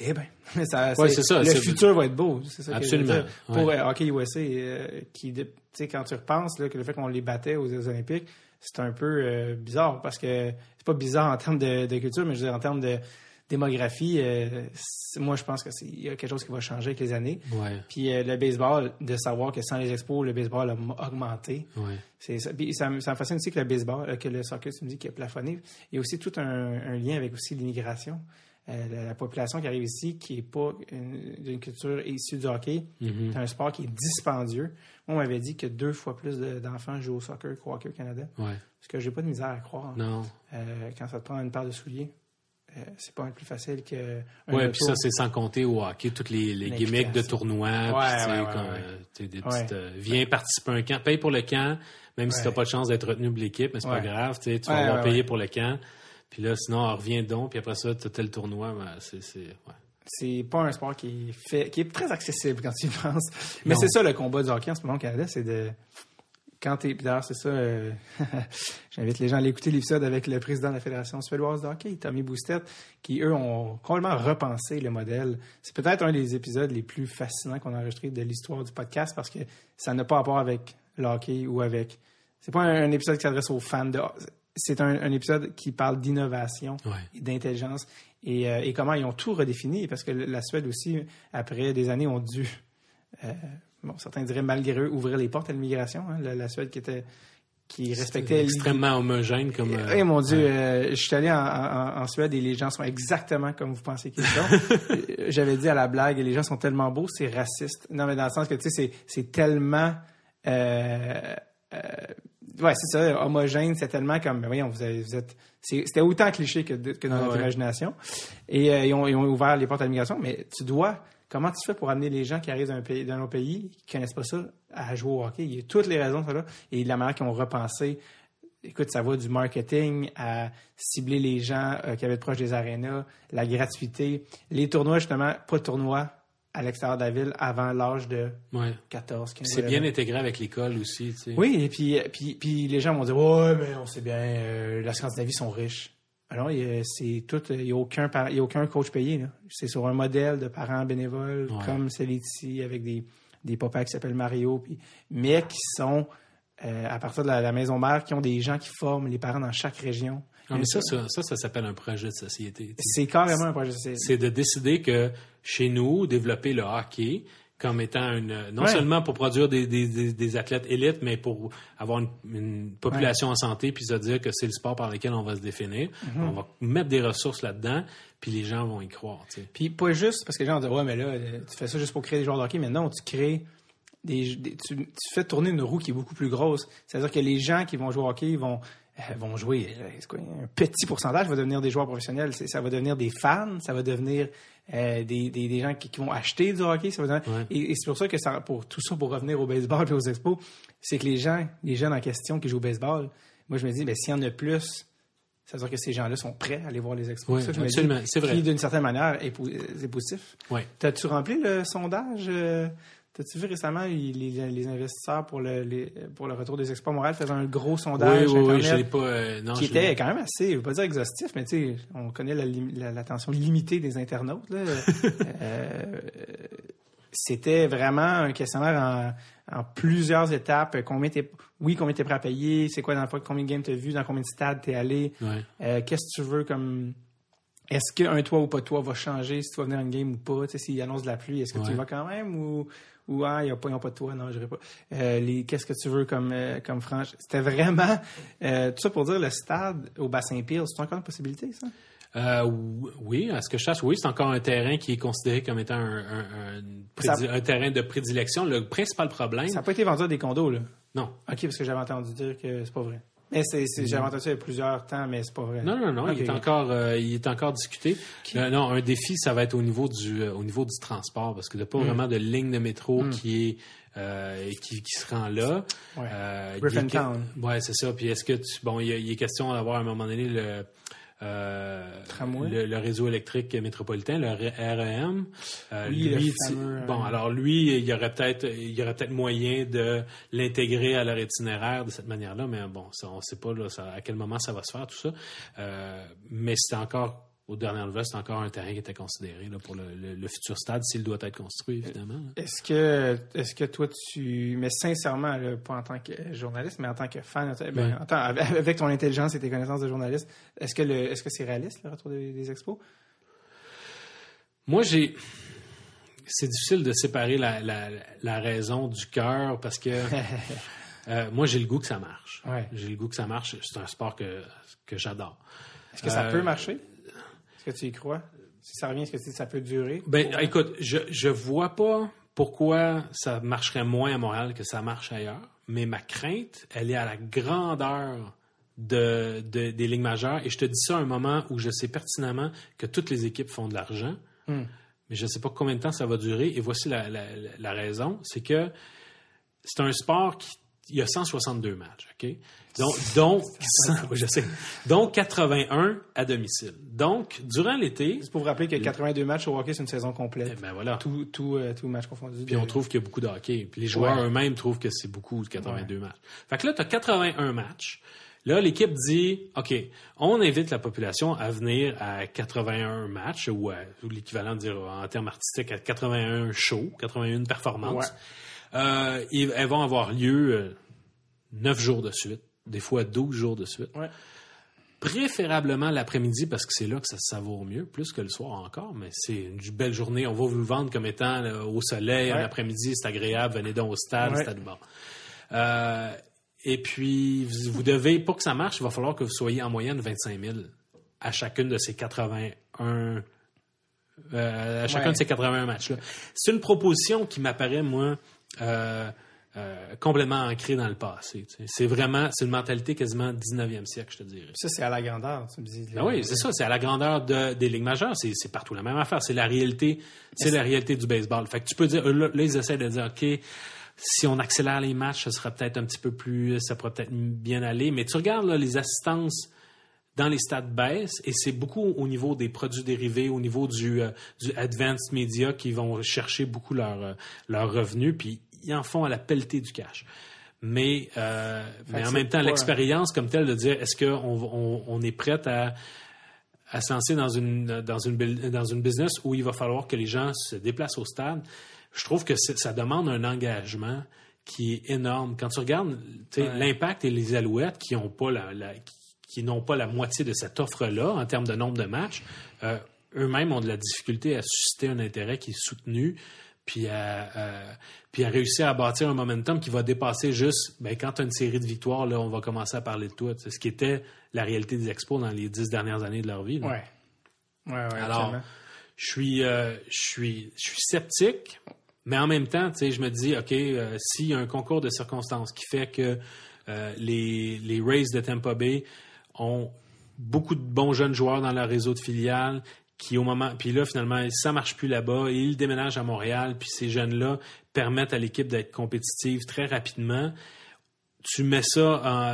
Speaker 1: Eh bien, ça,
Speaker 3: Ouais, c'est ça,
Speaker 1: le futur va être beau. C'est ça que je veux
Speaker 3: Absolument.
Speaker 1: Pour
Speaker 3: ouais.
Speaker 1: euh, Hockey USA, euh, qui, de- tu sais, quand tu repenses là, que le fait qu'on les battait aux Jeux Olympiques, c'est un peu euh, bizarre parce que c'est pas bizarre en termes de, de culture, mais je veux dire en termes de démographie, euh, moi je pense que c'est il y a quelque chose qui va changer avec les années.
Speaker 3: Ouais.
Speaker 1: Puis euh, le baseball, de savoir que sans les expos, le baseball a augmenté.
Speaker 3: Ouais.
Speaker 1: C'est ça. Puis ça, me- ça me fascine aussi que le baseball, euh, que le soccer, tu me dis, qui a plafonné. Il y a aussi tout un, un lien avec aussi l'immigration. euh, la, la population qui arrive ici, qui est pas une- d'une culture issue du hockey,
Speaker 3: Mhm.
Speaker 1: c'est un sport qui est dispendieux. Moi, on m'avait dit que deux fois plus de- d'enfants jouent au soccer qu'au hockey au Canada.
Speaker 3: Ouais.
Speaker 1: Ce que j'ai pas de misère à croire.
Speaker 3: Non.
Speaker 1: Euh, quand ça te prend une paire de souliers, c'est pas mal plus facile que. auto.
Speaker 3: puis ça, c'est sans compter au hockey, toutes les, les gimmicks de tournois.
Speaker 1: Ouais,
Speaker 3: tu
Speaker 1: ouais, ouais,
Speaker 3: euh, tu euh, viens participer à un camp, paye pour le camp, même si
Speaker 1: Ouais.
Speaker 3: t'as pas de chance d'être retenu pour l'équipe, mais c'est pas grave, tu tu vas avoir payé pour le camp. Puis là, sinon, on revient donc, puis après ça, t'as tel tournoi, ben, c'est, c'est,
Speaker 1: pas un sport qui est fait, qui est très accessible quand tu y penses. Mais c'est ça le combat du hockey en ce moment au Canada, c'est de quand t'es. D'ailleurs, c'est ça. euh, J'invite les gens à aller écouter l'épisode avec le président de la Fédération suédoise de hockey, Tommy Boustet, qui eux ont complètement repensé le modèle. C'est peut-être un des épisodes les plus fascinants qu'on a enregistré de l'histoire du podcast parce que ça n'a pas rapport avec le hockey ou avec. C'est pas un, un épisode qui s'adresse aux fans de. C'est un, un épisode qui parle d'innovation
Speaker 3: Ouais.
Speaker 1: et d'intelligence et, euh, et comment ils ont tout redéfini parce que la Suède aussi, après des années, ont dû, euh, bon, certains diraient malgré eux, ouvrir les portes à l'immigration. hein. la, la Suède qui était qui respectait
Speaker 3: extrêmement homogène comme. euh,
Speaker 1: eh mon Dieu, euh, je suis allé en, en- en Suède et les gens sont exactement comme vous pensez qu'ils sont. Euh, J'avais dit à la blague, les gens sont tellement beaux, c'est raciste. Non, mais dans le sens que, tu sais, c'est- tellement... Euh, euh, ouais, c'est ça, homogène, c'est tellement comme, ben voyons, vous, avez- vous êtes... C'était autant cliché que, dans
Speaker 3: Ah
Speaker 1: notre
Speaker 3: ouais.
Speaker 1: imagination. Et euh, ils, ont, ils ont ouvert les portes à l'immigration, mais tu dois... Comment tu fais pour amener les gens qui arrivent d'un pays, d'un autre pays, qui connaissent pas ça, à jouer au hockey? Il y a toutes les raisons, ça, là. Et la manière qu'ils ont repensé écoute, ça va du marketing à cibler les gens euh, qui avaient proche des arénas, la gratuité, les tournois, justement, pas de tournois à l'extérieur de la ville avant l'âge de
Speaker 3: Ouais.
Speaker 1: 14, 15
Speaker 3: C'est bien intégré avec l'école aussi, tu sais.
Speaker 1: Oui, et puis, puis, puis les gens vont dire Ouais, mais on sait bien, euh, la Scandinavie sont riches. Alors, c'est tout, il n'y a, aucun par- il y a aucun coach payé. C'est sur un modèle de parents bénévoles,
Speaker 3: Ouais.
Speaker 1: comme c'est ici, avec des, des papas qui s'appellent Mario, puis, mais qui sont, euh, à partir de la, la maison mère, qui ont des gens qui forment les parents dans chaque région.
Speaker 3: Ah, mais ça, ça, ça, ça s'appelle un projet de société.
Speaker 1: C'est carrément un projet. c'est-
Speaker 3: c'est de décider que chez nous, développer le hockey comme étant une non
Speaker 1: Ouais.
Speaker 3: seulement pour produire des, des, des, des athlètes élites, mais pour avoir une, une population en santé, puis se dire que c'est le sport par lequel on va se définir.
Speaker 1: Mhm.
Speaker 3: On va mettre des ressources là-dedans, puis les gens vont y croire. tu sais.
Speaker 1: Puis pas juste parce que les gens dire ouais mais là euh, tu fais ça juste pour créer des joueurs de hockey mais non tu crées des, tu, tu fais tourner une roue qui est beaucoup plus grosse c'est-à-dire que les gens qui vont jouer au hockey vont vont jouer euh, quoi, un petit pourcentage va devenir des joueurs professionnels ça va devenir des fans ça va devenir euh, des, des, des gens qui, qui vont acheter du hockey ça va devenir-
Speaker 3: Ouais.
Speaker 1: et, et c'est pour ça que ça pour tout ça pour revenir au baseball et aux expos c'est que les gens les jeunes en question qui jouent au baseball moi je me dis ben s'il y en a plus ça veut dire que ces gens-là sont prêts à aller voir les expos.
Speaker 3: Oui,
Speaker 1: C'est ça je
Speaker 3: absolument, c'est vrai.
Speaker 1: Qui, d'une certaine manière, est, po- est positif.
Speaker 3: Ouais.
Speaker 1: T'as-tu rempli le sondage? euh, T'as-tu vu récemment les, les investisseurs pour le, les- pour le retour des expos Montréal faisaient un gros sondage
Speaker 3: oui, oui,
Speaker 1: Internet
Speaker 3: pas. euh, non,
Speaker 1: qui était quand même assez, je veux pas dire exhaustif, mais tu sais, on connaît la lim- la- l'attention limitée des internautes. là. Euh, C'était vraiment un questionnaire en, en plusieurs étapes. Combien t'es, oui, combien t'es prêt à payer? C'est quoi dans combien de games t'as vu? Dans combien de stades t'es allé?
Speaker 3: Ouais.
Speaker 1: Euh, Qu'est-ce que tu veux comme. Est-ce qu'un toit ou pas de toit va changer si tu vas venir à une game ou pas? S'il annonce de la pluie, est-ce que tu y vas quand même ou, ou ah, ils n'ont pas, pas de toit? Non, je pas. Euh, les, qu'est-ce que tu veux comme, euh, comme franche? C'était vraiment. euh, tout ça pour dire le stade au bassin Peel, c'est encore une possibilité, ça?
Speaker 3: Euh, oui, à ce que je sache, oui, c'est encore un terrain qui est considéré comme étant un, un terrain de prédilection. Le principal problème,
Speaker 1: Ça n'a pas été vendu à des condos, là?
Speaker 3: non,
Speaker 1: OK, parce que j'avais entendu dire que c'est pas vrai. Mais c'est, c'est- j'avais entendu ça il y a plusieurs temps, mais c'est pas vrai.
Speaker 3: Non, non, non, il, est encore, euh, il est encore discuté. Euh, non, un défi, ça va être au niveau du, euh, au niveau du transport, parce qu'il n'y a
Speaker 1: Mm.
Speaker 3: pas vraiment de ligne de métro qui est euh, qui, qui se rend là.
Speaker 1: Ouais.
Speaker 3: Euh,
Speaker 1: Griffintown.
Speaker 3: que- Ouais, c'est ça. Puis est-ce que tu, bon, il, y a- il est question d'avoir à un moment donné le euh. Le, le réseau électrique métropolitain, le REM. Euh,
Speaker 1: Oui, le
Speaker 3: lui,
Speaker 1: fameux,
Speaker 3: tu- bon,
Speaker 1: euh,
Speaker 3: alors lui, il y aurait peut-être, il y aurait peut-être moyen de l'intégrer à leur itinéraire de cette manière-là, mais bon, ça, on ne sait pas là, ça- à quel moment ça va se faire tout ça. Euh, mais c'est encore, aux dernières nouvelles, c'est encore un terrain qui était considéré là, pour le, le- le futur stade s'il doit être construit, évidemment. là.
Speaker 1: Est-ce que, est-ce que toi, tu. Mais sincèrement, là, pas en tant que journaliste, mais en tant que fan, ben,
Speaker 3: Ouais.
Speaker 1: en tant- avec ton intelligence et tes connaissances de journaliste, est-ce que, le, est-ce que c'est réaliste, le retour des, des expos?
Speaker 3: Moi, j'ai. C'est difficile de séparer la, la, la raison du cœur parce que euh, moi, j'ai le goût que ça marche.
Speaker 1: Ouais.
Speaker 3: J'ai le goût que ça marche. C'est un sport que, que j'adore.
Speaker 1: Est-ce que ça
Speaker 3: Euh,
Speaker 1: peut marcher? Que tu y crois? Si ça revient, est-ce que ça peut durer?
Speaker 3: Ben, écoute, je, je vois pas pourquoi ça marcherait moins à Montréal que ça marche ailleurs, mais ma crainte, elle est à la grandeur de, de- des ligues majeures. Et je te dis ça à un moment où je sais pertinemment que toutes les équipes font de l'argent,
Speaker 1: Hmm.
Speaker 3: mais je ne sais pas combien de temps ça va durer. Et voici la, la- la- la raison, c'est que c'est un sport qui il y a 162 matchs, OK? Donc, je sais. Donc, 81 à domicile. Donc, durant l'été,
Speaker 1: C'est pour vous rappeler que 82 matchs au hockey, c'est une saison
Speaker 3: eh
Speaker 1: complète.
Speaker 3: ben voilà.
Speaker 1: Tout, tout, euh, tout match confondu.
Speaker 3: Puis on trouve qu'il y a beaucoup de hockey. Puis les joueurs
Speaker 1: Ouais.
Speaker 3: eux-mêmes trouvent que c'est beaucoup, 82 matchs. Fait que là, tu as 81 matchs. Là, l'équipe dit, OK, on invite la population à venir à 81 matchs, ou, à- ou l'équivalent de dire en termes artistiques à 81 shows, 81 performances. Euh, elles vont avoir lieu euh, 9 jours de suite, des fois 12 jours de suite.
Speaker 1: Ouais.
Speaker 3: Préférablement l'après-midi parce que c'est là que ça se savoure mieux, plus que le soir encore, mais c'est une belle journée. On va vous le vendre comme étant là, au soleil, en
Speaker 1: Ouais.
Speaker 3: après-midi, c'est agréable, venez donc au stade,
Speaker 1: Ouais.
Speaker 3: stade bon. Euh, et puis, vous, vous devez, pour que ça marche, il va falloir que vous soyez en moyenne 25 000 à chacune de ces 81 euh, à chacun
Speaker 1: Ouais.
Speaker 3: de ces 81 matchs-là. C'est une proposition qui m'apparaît, moi, euh, euh, complètement ancrée dans le passé. tu sais. C'est vraiment, c'est une mentalité quasiment 19e siècle, je te dirais.
Speaker 1: Ça, c'est à la grandeur, tu me dis.
Speaker 3: Ben oui, c'est ça, c'est à la grandeur de- des ligues majeures, c'est partout la même affaire, c'est la réalité, c'est la réalité du baseball. Fait que tu peux dire, là, là, ils essaient de dire, OK, si on accélère les matchs, ça sera peut-être un petit peu plus, ça pourrait peut-être bien aller, mais tu regardes là, les assistances dans les stades baissent et c'est beaucoup au niveau des produits dérivés, au niveau du, euh, du advanced media qui vont chercher beaucoup leurs euh, leurs revenus, puis ils en font à la pelletée du cash. Mais, euh, mais en même temps, l'expérience comme telle de dire est-ce qu'on on, on est prêt à, à se lancer dans une, dans, une, dans une business où il va falloir que les gens se déplacent au stade, je trouve que ça demande un engagement qui est énorme. Quand tu regardes
Speaker 1: Ouais.
Speaker 3: l'impact et les alouettes qui n'ont pas la, la- qui- qui n'ont pas la moitié de cette offre-là en termes de nombre de matchs, euh, eux-mêmes ont de la difficulté à susciter un intérêt qui est soutenu, puis à, à- puis à réussir à bâtir un momentum qui va dépasser juste, ben, quand tu as une série de victoires, là, on va commencer à parler de toi. C'est ce qui était la réalité des expos dans les dix dernières années de leur vie. là.
Speaker 1: Ouais. Ouais, ouais,
Speaker 3: Alors, je suis, euh, je suis, je suis sceptique, mais en même temps, tu sais, je me dis, ok, euh, s'il y a un concours de circonstances qui fait que euh, les, les Rays de Tampa Bay ont beaucoup de bons jeunes joueurs dans leur réseau de filiales, qui au moment, puis là finalement, ça marche plus là-bas, et ils déménagent à Montréal, puis ces jeunes-là permettent à l'équipe d'être compétitive très rapidement tu mets ça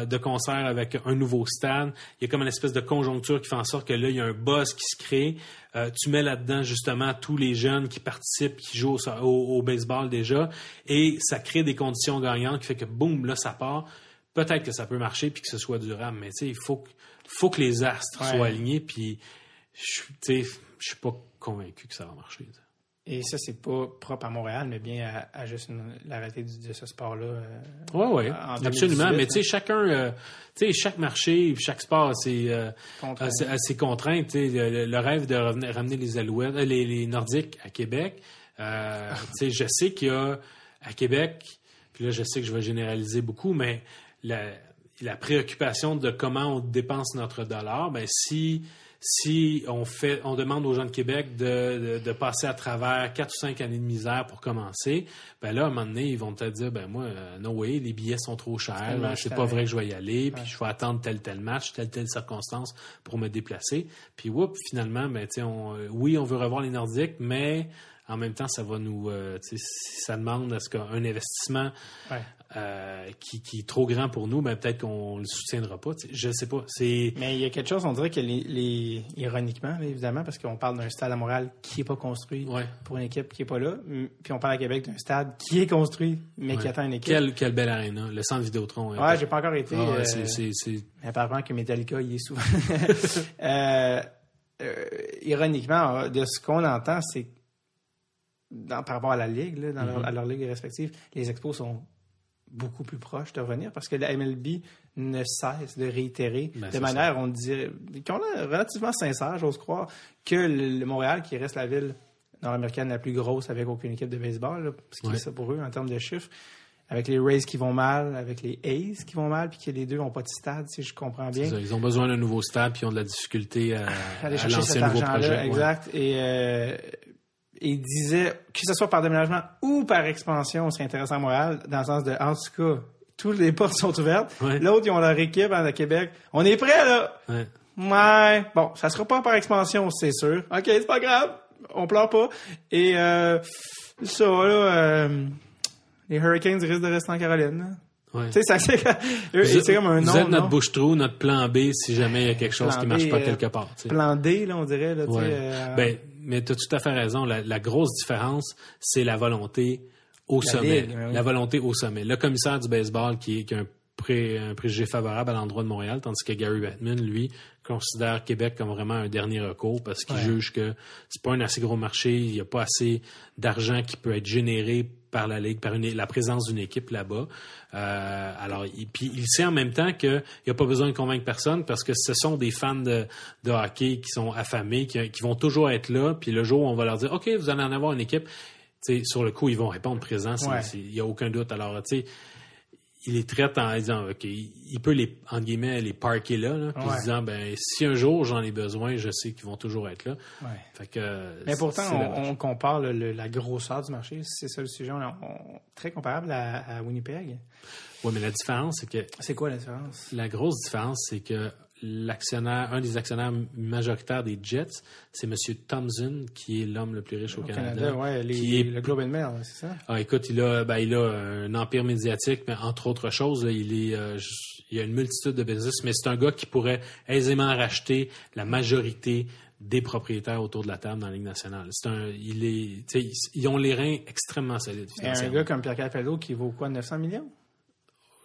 Speaker 3: euh, de concert avec un nouveau stade, il y a comme une espèce de conjoncture qui fait en sorte que là, il y a un buzz qui se crée. Euh, tu mets là-dedans justement tous les jeunes qui participent, qui jouent au, au- au baseball déjà, et ça crée des conditions gagnantes qui fait que boum, là, ça part. Peut-être que ça peut marcher puis que ce soit durable, mais tu sais, il faut que, faut que les astres
Speaker 1: Ouais.
Speaker 3: soient alignés, puis je suis pas convaincu que ça va marcher.
Speaker 1: Et ça, c'est pas propre à Montréal, mais bien à, à juste une- la réalité du- de ce sport-là. euh,
Speaker 3: Oui, oui,
Speaker 1: En
Speaker 3: absolument.
Speaker 1: 2018,
Speaker 3: Mais tu sais, chacun, euh, tu sais, chaque marché, chaque sport a ses, euh,
Speaker 1: Contraint.
Speaker 3: a ses- a ses contraintes. Le, rêve de revenir- ramener les Alouettes, euh, les, les Nordiques à Québec. euh, tu sais, je sais qu'il y a à Québec, puis là, je sais que je vais généraliser beaucoup, mais la, la préoccupation de comment on dépense notre dollar, ben si si on fait, on demande aux gens de Québec de, de, de passer à travers quatre ou cinq années de misère pour commencer, ben là, à un moment donné, ils vont te dire, ben moi, euh, no way, les billets sont trop chers, c'est pas vrai que je vais y aller, puis je vais attendre tel tel match, telle telle circonstance pour me déplacer. Puis whoop, finalement, ben tu sais, on, oui, on veut revoir les Nordiques, mais en même temps, ça va nous, euh, ça demande à ce qu'un investissement
Speaker 1: Ouais.
Speaker 3: euh, qui, qui est trop grand pour nous, ben peut-être qu'on le soutiendra pas. Je sais pas.
Speaker 1: Mais il y a quelque chose, on dirait que les, les- ironiquement, évidemment, parce qu'on parle d'un stade à Montréal qui n'est pas construit
Speaker 3: ouais.
Speaker 1: pour une équipe qui n'est pas là, puis on parle à Québec d'un stade qui est construit, mais qui attend une équipe.
Speaker 3: Quelle, quelle belle arena, le centre Vidéotron.
Speaker 1: Ouais, j'ai pas encore été.
Speaker 3: Ah
Speaker 1: euh,
Speaker 3: c'est-
Speaker 1: apparemment que Metallica y est souvent. Euh, ironiquement, de ce qu'on entend, c'est dans- par rapport à la ligue, là, dans leur-
Speaker 3: Mm-hmm.
Speaker 1: à leur ligue respective, les expos sont beaucoup plus proches de revenir parce que la MLB ne cesse de réitérer
Speaker 3: Ben,
Speaker 1: de manière, on dirait, qu'on est relativement sincère, j'ose croire, que le, Montréal, qui reste la ville nord-américaine la plus grosse avec aucune équipe de baseball, là, ce qui
Speaker 3: Ouais.
Speaker 1: est ça pour eux en termes de chiffres, avec les Rays qui vont mal, avec les A's qui vont mal, puis que les deux n'ont pas de stade, si je comprends bien.
Speaker 3: Ça, Ils ont besoin d'un nouveau stade puis ils ont de la difficulté à,
Speaker 1: aller
Speaker 3: à
Speaker 1: chercher
Speaker 3: lancer
Speaker 1: cet argent-là,
Speaker 3: ouais.
Speaker 1: exact. Et euh, il disait que ce soit par déménagement ou par expansion, c'est intéressant à Montréal, dans le sens de, en tout cas, toutes les portes sont ouvertes.
Speaker 3: Ouais.
Speaker 1: L'autre, ils ont leur équipe à Québec. On est prêt, là!
Speaker 3: Ouais.
Speaker 1: Ouais. Bon, ça sera pas par expansion, c'est sûr. OK, c'est pas grave. On pleure pas. Et euh, ça, là, euh, les Hurricanes risquent de rester en Caroline. là.
Speaker 3: Ouais.
Speaker 1: Tu sais, c'est
Speaker 3: Vous,
Speaker 1: comme un
Speaker 3: vous
Speaker 1: nom,
Speaker 3: êtes notre bouche-trou, notre plan B si jamais il y a quelque chose
Speaker 1: Plan
Speaker 3: qui
Speaker 1: B,
Speaker 3: marche pas
Speaker 1: euh,
Speaker 3: quelque part.
Speaker 1: Plan D, là, on dirait. Là,
Speaker 3: Ouais.
Speaker 1: euh,
Speaker 3: Ben, mais tu as tout à fait raison. La, la grosse différence, c'est la volonté au
Speaker 1: La
Speaker 3: sommet.
Speaker 1: ligue, oui.
Speaker 3: La volonté au sommet. Le commissaire du baseball qui, est- qui a un, pré, un préjugé favorable à l'endroit de Montréal, tandis que Gary Bettman, lui, considère Québec comme vraiment un dernier recours parce qu'il
Speaker 1: Ouais.
Speaker 3: juge que c'est pas un assez gros marché, il n'y a pas assez d'argent qui peut être généré par la ligue, par une- la présence d'une équipe là-bas. Euh, alors, il, puis il sait en même temps qu'il n'y a pas besoin de convaincre personne parce que ce sont des fans de, de hockey qui sont affamés, qui, qui vont toujours être là. Puis le jour où on va leur dire, OK, vous allez en avoir une équipe, tu sais, sur le coup, ils vont répondre présent.
Speaker 1: Ouais.
Speaker 3: Il n'y a aucun doute. Alors, tu sais, il les traite en disant, OK, il peut les, entre guillemets, les parker là, là puis
Speaker 1: Ouais.
Speaker 3: en disant, ben, si un jour j'en ai besoin, je sais qu'ils vont toujours être là.
Speaker 1: ouais.
Speaker 3: Fait que,
Speaker 1: Mais pourtant, on, on compare le- le- la grosseur du marché. C'est ça le sujet. On, on- très comparable à, à Winnipeg.
Speaker 3: Ouais, mais la différence, c'est que
Speaker 1: C'est quoi la différence?
Speaker 3: La grosse différence, c'est que l'actionnaire, un des actionnaires majoritaires des Jets, c'est M. Thompson, qui est l'homme le plus riche au,
Speaker 1: Au
Speaker 3: Canada.
Speaker 1: Canada, ouais, les-
Speaker 3: qui est-
Speaker 1: le Globe and Mail, c'est ça?
Speaker 3: Ah, écoute, il a, ben, il a un empire médiatique, mais entre autres choses, là, il est, euh, il a une multitude de business, mais c'est un gars qui pourrait aisément racheter la majorité des propriétaires autour de la table dans la Ligue nationale. C'est un, il est, ils, ils ont les reins extrêmement solides.
Speaker 1: Et un gars comme Pierre Capello qui vaut quoi, 900 millions?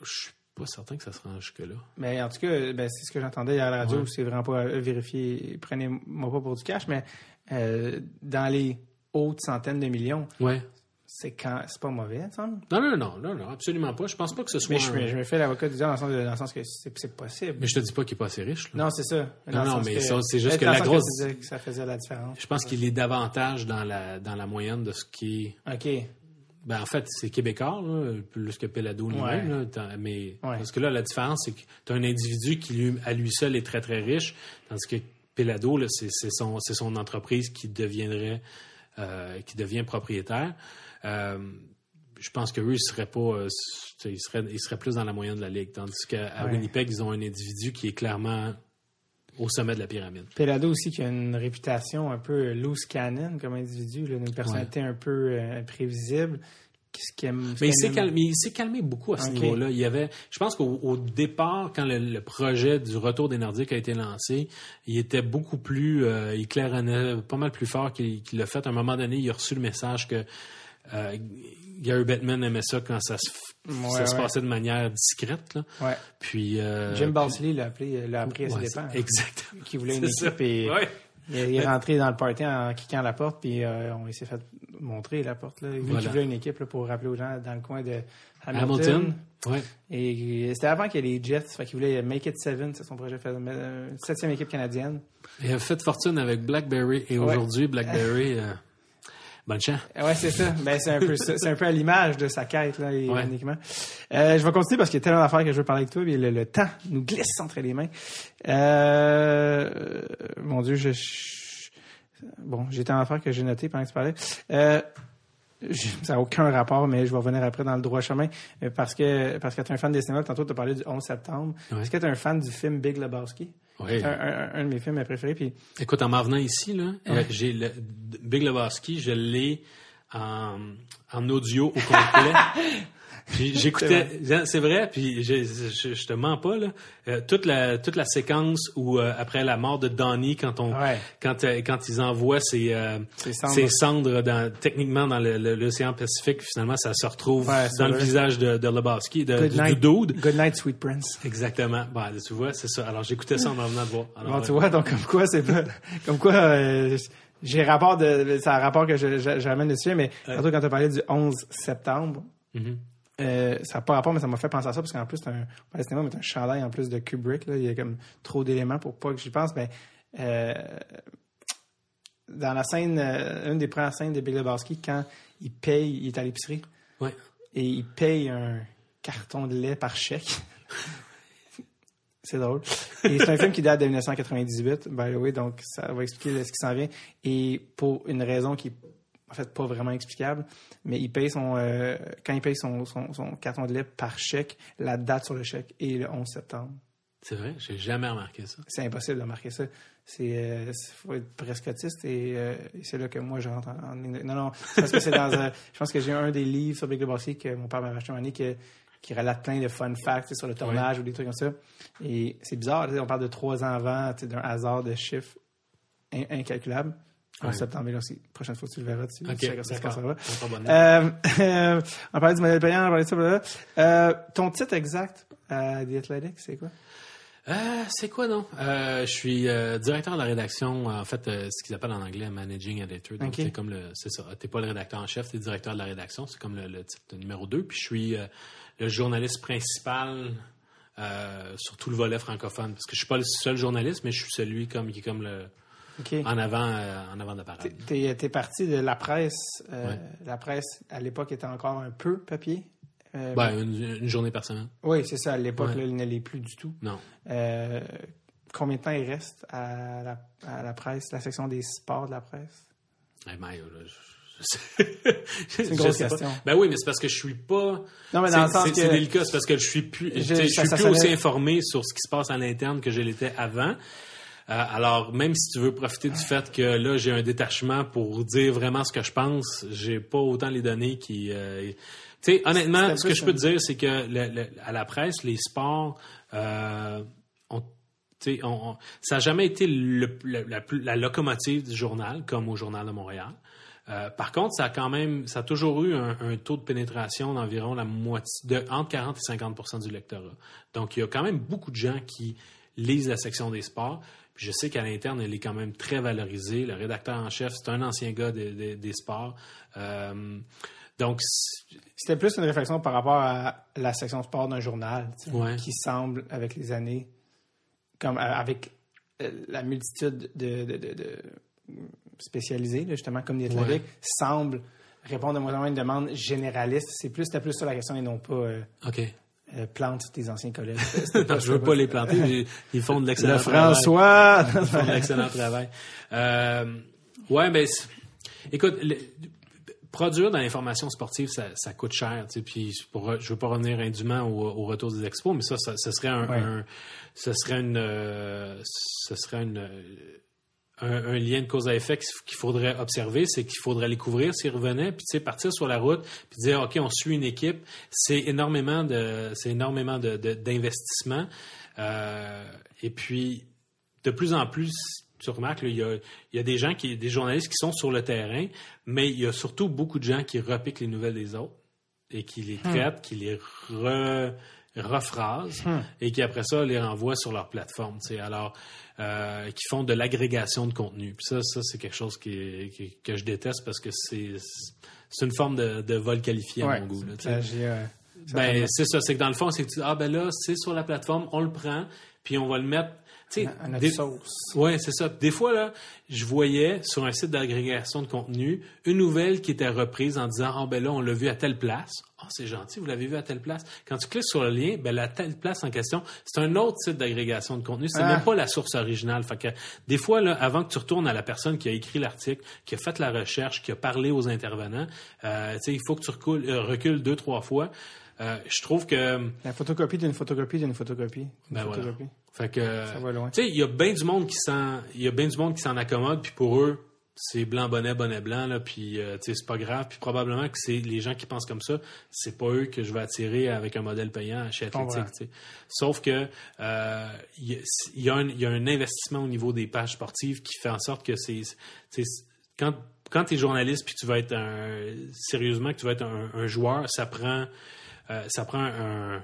Speaker 3: Je suis pas certain que ça se rend jusque-là.
Speaker 1: Mais en tout cas, ben, c'est ce que j'entendais hier à la radio.
Speaker 3: Ouais.
Speaker 1: C'est vraiment pas à vérifier. Prenez-moi pas pour du cash, mais euh, dans les hautes centaines de millions,
Speaker 3: Ouais.
Speaker 1: c'est quand c'est pas mauvais, sais.
Speaker 3: Non, non, non, non, non, absolument pas. Je pense pas que ce soit.
Speaker 1: Mais je,
Speaker 3: un-
Speaker 1: me- je me fais l'avocat du dans le sens, de- dans le sens que c'est possible.
Speaker 3: Mais je te dis pas qu'il est pas assez riche. là.
Speaker 1: Non, c'est ça. Dans
Speaker 3: Non, non, mais ça, c'est juste que la grosse-
Speaker 1: que ça faisait la différence.
Speaker 3: Je pense qu'il est davantage dans la, dans la moyenne de ce qui est.
Speaker 1: OK.
Speaker 3: Ben, en fait, c'est québécois, là, plus que Pelado lui-même. Mais
Speaker 1: Ouais.
Speaker 3: parce que là, la différence, c'est que tu as un individu qui, lui, à lui seul, est très, très riche, tandis que Pelado, c'est son, son entreprise qui deviendrait, euh, qui devient propriétaire. Euh, je pense qu'eux, ils seraient pas, euh, tu sais, ils seraient, ils seraient plus dans la moyenne de la ligue, tandis qu'à
Speaker 1: Ouais.
Speaker 3: Winnipeg, ils ont un individu qui est clairement au sommet de la pyramide.
Speaker 1: Pelado aussi qui a une réputation un peu loose cannon comme individu, là, une personnalité un peu euh, imprévisible. Ce qui aime- ce
Speaker 3: Mais il s'est calmé, beaucoup à ce
Speaker 1: Ok.
Speaker 3: niveau-là. Il y avait, je pense qu'au au départ, quand le, le projet du retour des Nordiques a été lancé, il était beaucoup plus, euh, il claironnait pas mal plus fort qu'il qu'il l'a fait. À un moment donné, il a reçu le message que euh, Gary Bettman aimait ça quand ça se,
Speaker 1: Ouais,
Speaker 3: ça se
Speaker 1: ouais.
Speaker 3: passait de manière discrète. Là.
Speaker 1: Ouais.
Speaker 3: Puis euh,
Speaker 1: Jim l'a appelé, l'a appris à ses dépens.
Speaker 3: c'est- Exactement.
Speaker 1: Qui voulait une
Speaker 3: ça.
Speaker 1: équipe et il, est- il rentré dans le party en kickant la porte puis euh, on s'est fait montrer la porte là.
Speaker 3: Voilà.
Speaker 1: qui voulait une équipe là, pour rappeler aux gens dans le coin de Hamilton.
Speaker 3: Hamilton. Ouais.
Speaker 1: Et c'était avant qu'il y ait les Jets, fait qu'il voulait Make It Seven, c'est son projet, euh, septième équipe canadienne.
Speaker 3: Il a fait fortune avec BlackBerry et aujourd'hui, BlackBerry, euh, bonne chance.
Speaker 1: Ouais, c'est ça. Ben, c'est un peu. C'est un peu à l'image de sa quête, là, ironiquement. Euh, je vais continuer parce qu'il y a tellement d'affaires que je veux parler avec toi, mais le, le temps nous glisse entre les mains. Euh, mon Dieu, je, je- bon, j'ai tant d'affaires que j'ai noté pendant que tu parlais. Euh, ça n'a aucun rapport, mais je vais revenir après dans le droit chemin euh, parce que parce que tu es un fan des cinémas. Tantôt, tu as parlé du 11 septembre.
Speaker 3: Ouais.
Speaker 1: Est-ce que tu es un fan du film Big Lebowski?
Speaker 3: Oui.
Speaker 1: Un, un- un de mes films préférés. Puis,
Speaker 3: Écoute, en m'en venant ici, là, euh, j'ai le Big Lebowski, je l'ai en, en audio au complet. Puis j'écoutais, c'est vrai, puis je, je, je te mens pas là, euh, toute la toute la séquence où euh, après la mort de Donnie, quand on
Speaker 1: Ouais.
Speaker 3: quand euh, quand ils envoient ces
Speaker 1: Ces cendres.
Speaker 3: cendres dans techniquement dans l'océan Pacifique, finalement ça se retrouve
Speaker 1: Ouais,
Speaker 3: dans le visage de, de Lebowski, de,
Speaker 1: Good
Speaker 3: du,
Speaker 1: night,
Speaker 3: du dude.
Speaker 1: Good night, Sweet Prince.
Speaker 3: Exactement. Bon, tu vois, c'est ça. Alors j'écoutais ça en venant de voir. Alors,
Speaker 1: Bon, tu vois, donc comme quoi, c'est pas. Comme quoi, j'ai rapport de. Rapport que j'amène dessus, mais surtout quand tu as parlé du 11 septembre,
Speaker 3: Mhm.
Speaker 1: Euh, ça n'a pas rapport, mais ça m'a fait penser à ça, parce qu'en plus, c'est un. Pas le cinéma, mais un chandail en plus de Kubrick, là. Il y a comme trop d'éléments pour pas que j'y pense, mais. euh, dans la scène, euh, une des premières scènes de Big Lebowski, quand il paye, il est à l'épicerie.
Speaker 3: Ouais.
Speaker 1: et il paye un carton de lait par chèque. c'est drôle. Et c'est un film qui date de 1998, by the way, donc ça va expliquer ce qui s'en vient. Et pour une raison qui en fait pas vraiment explicable, mais il paye son euh, quand il paye son, son, son carton de lait par chèque, la date sur le chèque est le 11 septembre.
Speaker 3: C'est vrai, j'ai jamais remarqué ça.
Speaker 1: C'est impossible de remarquer ça. C'est euh, faut être presque autiste et, euh, c'est là que moi je rentre en, en- non non parce que c'est dans je pense que j'ai un des livres sur Big Lebowski que mon père m'a acheté un donné que- qui relate plein de fun facts sur le tournage ou des trucs comme ça et c'est bizarre on parle de trois ans avant d'un hasard de chiffres in- incalculable en
Speaker 3: Ouais.
Speaker 1: septembre aussi prochaine fois tu le verras tu sais ça se.
Speaker 3: On.
Speaker 1: Euh, euh, on parlait du modèle payant, on parlait de ça. Euh, ton titre exact à The Athletic, c'est quoi?
Speaker 3: Euh, c'est quoi, non? Euh, je suis euh, directeur de la rédaction, en fait, euh, ce qu'ils appellent en anglais managing editor. Donc,
Speaker 1: Ok.
Speaker 3: c'est comme le, c'est ça. T'es pas le rédacteur en chef, t'es directeur de la rédaction. C'est comme le, le titre numéro 2. Puis je suis euh, le journaliste principal euh, sur tout le volet francophone. Parce que je suis pas le seul journaliste, mais je suis celui comme, qui est comme le, En avant, euh, en avant de la parade.
Speaker 1: T'es, t'es parti de la presse. euh,
Speaker 3: Ouais.
Speaker 1: La presse, à l'époque, était encore un peu papier. Euh,
Speaker 3: Ben, une, une journée par semaine.
Speaker 1: Oui, c'est ça. À l'époque,
Speaker 3: Ouais.
Speaker 1: il ne l'est plus du tout.
Speaker 3: Non.
Speaker 1: Euh, combien de temps il reste à la, à la presse, la section des sports de la presse?
Speaker 3: Eh, Mario, là, je-
Speaker 1: C'est une grosse
Speaker 3: sais pas.
Speaker 1: question.
Speaker 3: Ben oui, mais c'est parce que je suis pas.
Speaker 1: Non, mais dans
Speaker 3: C'est-
Speaker 1: que-
Speaker 3: C'est délicat, c'est parce que je suis plus,
Speaker 1: Je-
Speaker 3: suis
Speaker 1: ça
Speaker 3: plus aussi informé sur ce qui se passe à l'interne que je l'étais avant. Euh, alors, même si tu veux profiter du fait que là, j'ai un détachement pour dire vraiment ce que je pense, j'ai pas autant les données qui... euh, tu sais, honnêtement, ce que je peux te dire, c'est que le- le- à la presse, les sports, euh, ont- tu sais, on- on- ça n'a jamais été le- le- la, locomotive du journal, comme au Journal de Montréal. Euh, par contre, ça a quand même, ça a toujours eu un, un taux de pénétration d'environ la moitié, de entre 40 et 50% du lectorat. Donc, il y a quand même beaucoup de gens qui lisent la section des sports. Je sais qu'à l'interne, elle est quand même très valorisée. Le rédacteur en chef, c'est un ancien gars des, des- des sports. Euh, donc,
Speaker 1: C'était plus une réflexion par rapport à la section sport d'un journal,
Speaker 3: Ouais.
Speaker 1: qui semble, avec les années, comme euh, avec euh, la multitude de, spécialisés, justement, comme les
Speaker 3: Ouais.
Speaker 1: semble répondre de moins en moins à une demande généraliste. C'est plus, c'était plus sur la question et non pas euh,
Speaker 3: OK.
Speaker 1: Euh, plante tes anciens collègues.
Speaker 3: Non, je veux pas les planter, ils font de l'excellent
Speaker 1: Le
Speaker 3: travail.
Speaker 1: François!
Speaker 3: Ils font de l'excellent travail. Euh, ouais, mais écoute, le- produire de l'information sportive, ça, ça coûte cher. Puis pour, je veux pas revenir indûment au, au retour des expos, mais ça, ça, ce serait un,
Speaker 1: Ouais.
Speaker 3: un- ce serait une, euh, ce serait une, euh, un, un lien de cause à effet qu'il faudrait observer, c'est qu'il faudrait les couvrir s'ils revenaient, puis tu sais, partir sur la route, puis dire ok, on suit une équipe, c'est énormément de, c'est énormément de, d'investissement, Euh, et puis de plus en plus, tu remarques, il y a, il y a des gens qui, des journalistes qui sont sur le terrain, mais il y a surtout beaucoup de gens qui repiquent les nouvelles des autres et qui les traitent, qui les re, rephrasent et qui après ça les renvoient sur leur plateforme. tu sais. Alors, euh, qui font de l'agrégation de contenu. Puis ça, ça c'est quelque chose qui est- qui- que je déteste parce que c'est une forme de, de vol qualifié à
Speaker 1: Ouais,
Speaker 3: mon goût. là,
Speaker 1: plagiat, euh,
Speaker 3: Ben, c'est ça. C'est que dans le fond, c'est que tu ah, ben là, c'est sur la plateforme, on le prend, puis on va le mettre. Tu sais,
Speaker 1: à notre
Speaker 3: des-
Speaker 1: sauce.
Speaker 3: Ouais, c'est ça. Des fois, là, je voyais sur un site d'agrégation de contenu une nouvelle qui était reprise en disant, ah, ben là, on l'a vu à telle place. Ah, c'est gentil, vous l'avez vu à telle place. Quand tu cliques sur le lien, ben, la telle place en question, c'est un autre site d'agrégation de contenu. C'est
Speaker 1: Ah.
Speaker 3: même pas la source originale. Fait que, des fois, là, avant que tu retournes à la personne qui a écrit l'article, qui a fait la recherche, qui a parlé aux intervenants, euh, tu sais, il faut que tu recules, euh, recules deux, trois fois. Euh, je trouve que,
Speaker 1: La photocopie d'une photocopie d'une photocopie.
Speaker 3: ben voilà. Fait que,
Speaker 1: Ça va loin.
Speaker 3: tu sais, il y a bien du monde qui s'en, il y a bien du monde qui s'en accommode, puis pour eux, c'est blanc bonnet bonnet blanc là, puis euh, tu sais, c'est pas grave, puis probablement que c'est les gens qui pensent comme ça, c'est pas eux que je vais attirer avec un modèle payant chez. Athletic. Sauf que euh, il y, a- y a un, il y a un investissement au niveau des pages sportives qui fait en sorte que c'est, quand quand tu es journaliste puis tu vas être un, sérieusement que tu vas être un, un joueur, ça prend euh, ça prend un,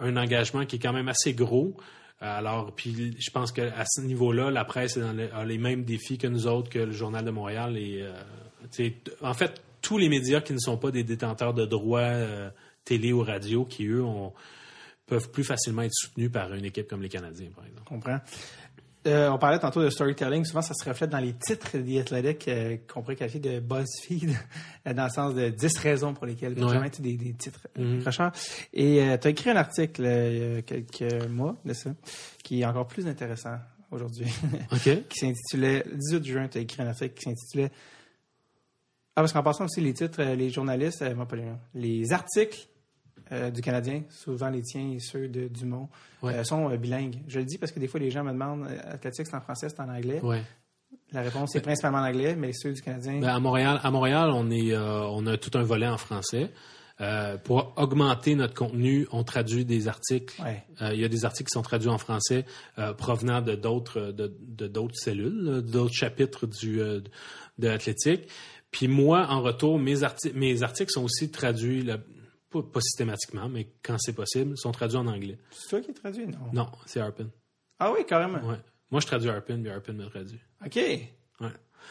Speaker 3: un engagement qui est quand même assez gros. Alors, puis je pense qu'à ce niveau-là, la presse a les mêmes défis que nous autres, que le Journal de Montréal. Et, euh, en fait, tous les médias qui ne sont pas des détenteurs de droits euh, télé ou radio, qui, eux, ont- peuvent plus facilement être soutenus par une équipe comme les Canadiens, par exemple.
Speaker 1: Comprends. Euh, on parlait tantôt de storytelling. Souvent, ça se reflète dans les titres des Athletic euh, qu'on pourrait qualifier de BuzzFeed, euh, dans le sens de 10 raisons pour lesquelles
Speaker 3: Ouais.
Speaker 1: jamais des, des titres accrocheurs. Et tu as écrit un article euh, il y a quelques mois de ça, qui est encore plus intéressant aujourd'hui,
Speaker 3: OK.
Speaker 1: qui s'intitulait, le 18 juin, tu as écrit un article qui s'intitulait Ah, parce qu'en passant aussi, les titres, euh, les journalistes, euh, moi, pas les, les articles euh, du Canadien, souvent les tiens et ceux de Dumont,
Speaker 3: Ouais.
Speaker 1: euh, sont euh, bilingues. Je le dis parce que des fois, les gens me demandent athlétique, c'est en français, c'est en anglais.
Speaker 3: Ouais.
Speaker 1: La réponse est principalement en anglais, mais ceux du Canadien.
Speaker 3: Ben, à Montréal, à Montréal, on est, euh, on a tout un volet en français. Euh, pour augmenter notre contenu, on traduit des articles.
Speaker 1: Ouais.
Speaker 3: Euh, il y a des articles qui sont traduits en français provenant de d'autres de, d'autres cellules, d'autres chapitres du de l'athlétique. Puis moi, en retour, mes articles mes articles sont aussi traduits, là, pas, pas systématiquement, mais quand c'est possible, sont traduits en anglais.
Speaker 1: C'est toi qui traduis, non?
Speaker 3: Non, c'est Harpin.
Speaker 1: Ah oui, carrément.
Speaker 3: Ouais. Moi, je traduis Harpin, puis Harpin me traduit.
Speaker 1: OK.
Speaker 3: Ouais.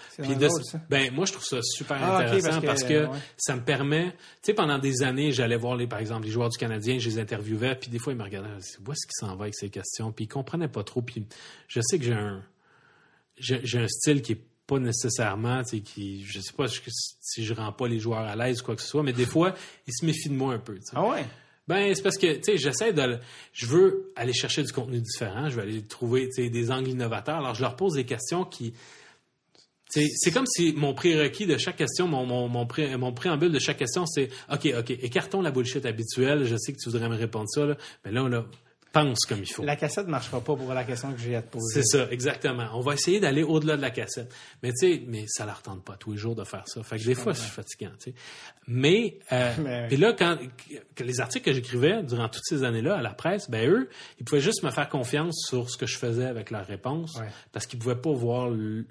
Speaker 1: C'est
Speaker 3: Puis
Speaker 1: vraiment
Speaker 3: de-
Speaker 1: drôle, ça.
Speaker 3: ben moi je trouve ça super
Speaker 1: Ah,
Speaker 3: intéressant
Speaker 1: parce
Speaker 3: parce
Speaker 1: que,
Speaker 3: que,
Speaker 1: euh, ouais.
Speaker 3: ça me permet, tu sais pendant des années, j'allais voir les par exemple les joueurs du Canadien, je les interviewais, puis des fois ils me regardaient, ils où est-ce qu'il s'en va avec ces questions, puis ils comprenaient pas trop, puis je sais que j'ai un j'ai un style qui est pas nécessairement, tu sais, qui, je sais pas si je rends pas les joueurs à l'aise ou quoi que ce soit, mais des fois, ils se méfient de moi un peu. tu sais.
Speaker 1: Ah ouais?
Speaker 3: Ben, c'est parce que, tu sais, j'essaie de. Je veux aller chercher du contenu différent, je veux aller trouver, tu sais, des angles innovateurs. Alors, je leur pose des questions qui. tu sais, C'est comme si mon prérequis de chaque question, mon, mon, mon, pré- mon préambule de chaque question, c'est OK, OK, écartons la bullshit habituelle. Je sais que tu voudrais me répondre ça, là, mais là, là, pense comme il faut.
Speaker 1: La cassette ne marchera pas pour la question que j'ai à te poser.
Speaker 3: C'est ça, exactement. On va essayer d'aller au-delà de la cassette. Mais tu sais, mais ça leur tente pas tous les jours de faire ça. Fait que des fois, c'est fatigant, tu sais. Mais, euh,
Speaker 1: Mais-
Speaker 3: puis là, quand que les articles que j'écrivais durant toutes ces années-là à la presse, ben eux, ils pouvaient juste me faire confiance sur ce que je faisais avec leurs réponses
Speaker 1: Ouais.
Speaker 3: parce qu'ils pouvaient pas voir le,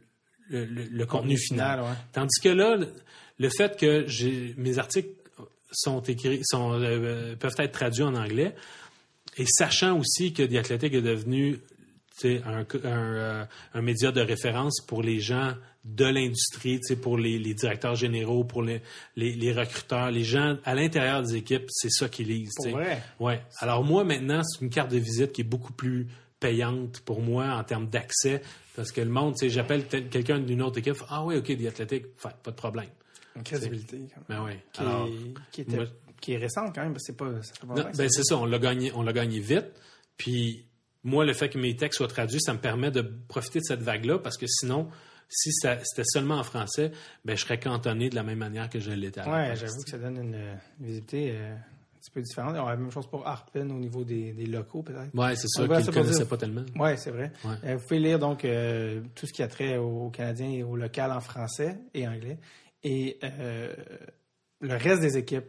Speaker 3: le- le- le contenu final.
Speaker 1: ouais.
Speaker 3: Tandis que là, le, fait que mes articles sont écrits, sont, euh, peuvent être traduits en anglais, et sachant aussi que The Athletic est devenu un, un, euh, un média de référence pour les gens de l'industrie, pour les, les directeurs généraux, pour les, les, les recruteurs, les gens à l'intérieur des équipes, c'est ça qu'ils lisent.
Speaker 1: Pour vrai?
Speaker 3: Ouais. Alors moi, maintenant, c'est une carte de visite qui est beaucoup plus payante pour moi en termes d'accès, parce que le monde, j'appelle quelqu'un d'une autre équipe, ah oui, OK, The Athletic, fait, pas de problème.
Speaker 1: Une crédibilité. quand même.
Speaker 3: Ben oui.
Speaker 1: Qui,
Speaker 3: Alors,
Speaker 1: est, qui, était-
Speaker 3: moi-
Speaker 1: qui est récente quand même, c'est pas,
Speaker 3: ben c'est ça, on l'a gagné, on l'a gagné vite. Puis moi, le fait que mes textes soient traduits, ça me permet de profiter de cette vague-là parce que sinon, si c'était seulement en français, ben je serais cantonné de la même manière que je l'étais.
Speaker 1: Ouais,
Speaker 3: base,
Speaker 1: j'avoue que ça donne une euh, visibilité euh, un petit peu différente. On a la même chose pour Harpin au niveau des, des locaux, peut-être.
Speaker 3: Ouais, c'est ça,
Speaker 1: Ouais,
Speaker 3: qu'ils ne connaissaient
Speaker 1: dire-
Speaker 3: pas tellement.
Speaker 1: Oui, c'est vrai.
Speaker 3: Ouais.
Speaker 1: Euh, vous pouvez lire donc tout ce qui a trait aux Canadiens et au local en français et anglais. Et le reste des équipes,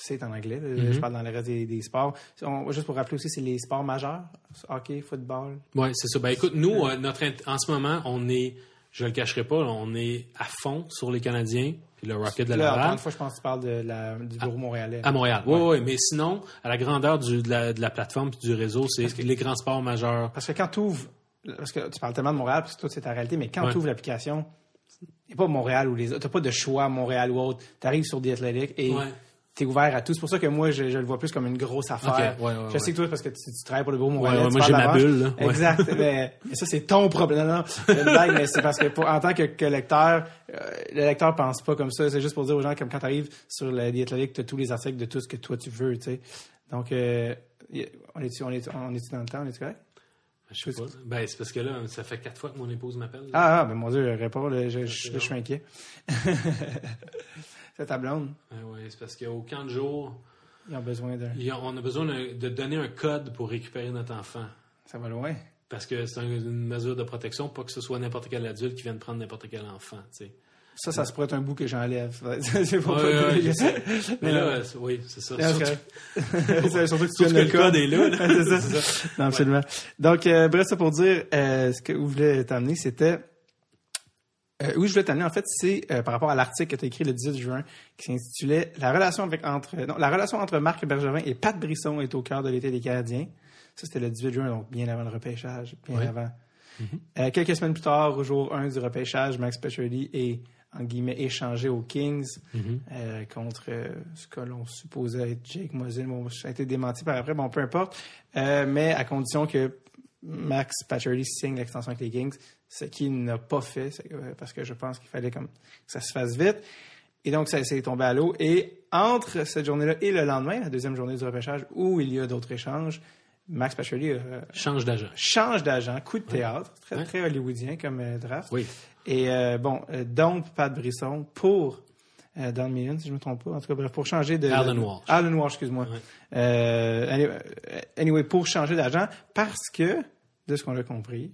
Speaker 1: c'est en anglais.
Speaker 3: Mm-hmm.
Speaker 1: Je parle dans le reste des, des sports. On- juste pour rappeler aussi, c'est les sports majeurs. Hockey, football.
Speaker 3: Ouais, c'est ça. Ben écoute, nous, euh, notre en ce moment, on est, je le cacherai pas, là, on est à fond sur les Canadiens, puis le Rocket de
Speaker 1: Là, encore
Speaker 3: Laval.
Speaker 1: une fois, je pense que tu parles de la, du bureau montréalais.
Speaker 3: À Montréal. Oui, oui, mais sinon, à la grandeur du- de, la, de la plateforme puis du réseau, c'est les grands sports majeurs.
Speaker 1: Parce que quand tu ouvres, parce que tu parles tellement de Montréal, parce que toi, c'est ta réalité, mais quand
Speaker 3: Ouais.
Speaker 1: tu ouvres l'application, il n'y a pas Montréal ou les autres. Tu n'as pas de choix Montréal ou autre. Tu arrives sur The Athletic et
Speaker 3: Ouais.
Speaker 1: Tu es ouvert à tout. C'est pour ça que moi, je, je le vois plus comme une grosse affaire.
Speaker 3: Ok, ouais, ouais,
Speaker 1: je
Speaker 3: ouais.
Speaker 1: sais que toi, parce que tu, tu travailles pour le bureau Montréal.
Speaker 3: Moi, j'ai ma bulle, là.
Speaker 1: Exact. mais, mais ça, c'est ton problème. Non, non, c'est une blague, mais c'est parce que pour, en tant que, que lecteur, euh, le lecteur pense pas comme ça. C'est juste pour dire aux gens, comme quand tu arrives sur le The Athletic, tu as tous les articles de tout ce que toi tu veux. Tu sais. Donc, euh, on est-tu on est, on est dans le temps? On est correct?
Speaker 3: Je sais pas. Ben, c'est parce que là, ça fait quatre fois que mon épouse m'appelle.
Speaker 1: Ah, ah, ben mon Dieu, réponds, je suis inquiet. c'est ta blonde.
Speaker 3: Ouais, ouais, c'est parce qu'au camp de jour,
Speaker 1: Ils ont besoin d'un.
Speaker 3: on a besoin de donner un code pour récupérer notre enfant.
Speaker 1: Ça va loin.
Speaker 3: Parce que c'est un- une mesure de protection, pas que ce soit n'importe quel adulte qui vienne prendre n'importe quel enfant. tu sais.
Speaker 1: Ça, ça se pourrait être un bout que j'enlève. c'est pour
Speaker 3: Ouais,
Speaker 1: pas
Speaker 3: ouais,
Speaker 1: que-
Speaker 3: je sais. Mais là, oui, c'est ça. Surtout-.
Speaker 1: C'est surtout que tu
Speaker 3: que le code est là. là.
Speaker 1: c'est ça. Non, absolument. Donc, euh, bref, ça pour dire, euh, ce que vous voulez t'amener, c'était... Euh, oui, je voulais t'amener, en fait, c'est euh, par rapport à l'article que tu as écrit le 18 juin, qui s'intitulait « La relation avec entre non, la relation entre Marc Bergevin et Pat Brisson est au cœur de l'été des Canadiens ». Ça, c'était le 18 juin, donc bien avant le repêchage, bien avant. Euh, quelques semaines plus tard, au jour 1 du repêchage, Max Pacioretty est, en guillemets, échangé aux Kings
Speaker 3: Mhm.
Speaker 1: euh, contre euh, ce que l'on supposait être Jake Mosin. Bon, ça a été démenti par après, bon, peu importe. Euh, mais à condition que Max Pacioretty signe l'extension avec les Kings, ce qu'il n'a pas fait, euh, parce que je pense qu'il fallait comme que ça se fasse vite. Et donc, ça s'est tombé à l'eau. Et entre cette journée-là et le lendemain, la deuxième journée du repêchage, où il y a d'autres échanges, Max Pacioretty euh,
Speaker 3: Change d'agent.
Speaker 1: change d'agent, coup de théâtre, très,
Speaker 3: Ouais.
Speaker 1: très hollywoodien comme euh, draft.
Speaker 3: Oui.
Speaker 1: Et euh, bon, donc Pat Brisson pour Don Meehan, si je ne me trompe pas. En tout cas, bref, pour changer de...
Speaker 3: Alan
Speaker 1: de-
Speaker 3: Walsh.
Speaker 1: Alan Walsh, excuse-moi.
Speaker 3: Ouais.
Speaker 1: Anyway, pour changer d'agent, parce que, de ce qu'on a compris,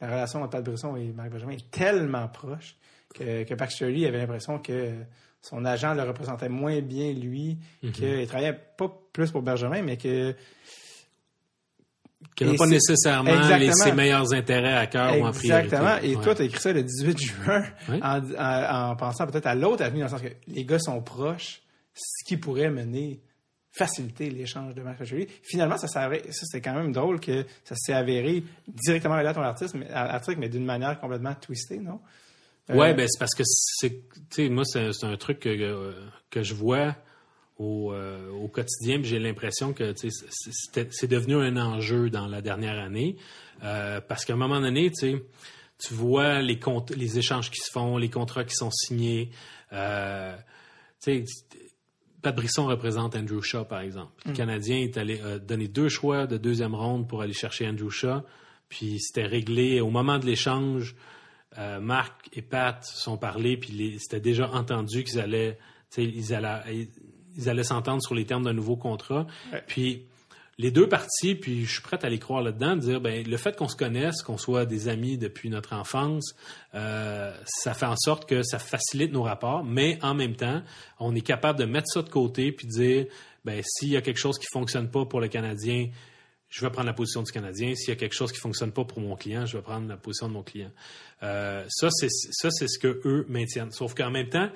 Speaker 1: la relation entre Pat Brisson et Marc Benjamin est tellement proche que, que Pacioretty avait l'impression que son agent le représentait moins bien, lui,
Speaker 3: Mhm.
Speaker 1: qu'il travaillait pas plus pour Benjamin, mais que
Speaker 3: Qui n'a
Speaker 1: Et
Speaker 3: pas nécessairement les, ses meilleurs intérêts à cœur ou en priorité.
Speaker 1: Exactement. Et
Speaker 3: Ouais.
Speaker 1: toi, tu as écrit ça le 18 juin en- en pensant peut-être à l'autre avenue, dans le sens que les gars sont proches, ce qui pourrait mener, faciliter l'échange de Marc Pacioretty. Finalement, ça, ça c'était quand même drôle que ça s'est avéré directement à ton artiste, mais, d'une manière complètement twistée, non? Euh,
Speaker 3: Ouais, ben c'est parce que c'est, moi c'est, c'est un truc que, que je vois au, euh, au quotidien, j'ai l'impression que c'est, c'est devenu un enjeu dans la dernière année, Euh, parce qu'à un moment donné, tu vois les comptes, les échanges qui se font, les contrats qui sont signés. Euh, Brisson représente Andrew Shaw, par exemple. Le Canadien est allé euh, donner deux choix de deuxième ronde pour aller chercher Andrew Shaw. Puis c'était réglé au moment de l'échange. euh, Marc et Pat sont parlé, puis c'était déjà entendu qu'ils allaient, ils allaient, ils allaient s'entendre sur les termes d'un nouveau contrat.
Speaker 1: Ouais.
Speaker 3: Puis les deux parties, puis je suis prêt à les croire là-dedans, de dire ben le fait qu'on se connaisse, qu'on soit des amis depuis notre enfance, euh, ça fait en sorte que ça facilite nos rapports, mais en même temps, on est capable de mettre ça de côté puis de dire ben s'il y a quelque chose qui fonctionne pas pour le Canadien, je vais prendre la position du Canadien. S'il y a quelque chose qui fonctionne pas pour mon client, je vais prendre la position de mon client. Euh, ça, c'est ce que eux maintiennent. Sauf qu'en même temps,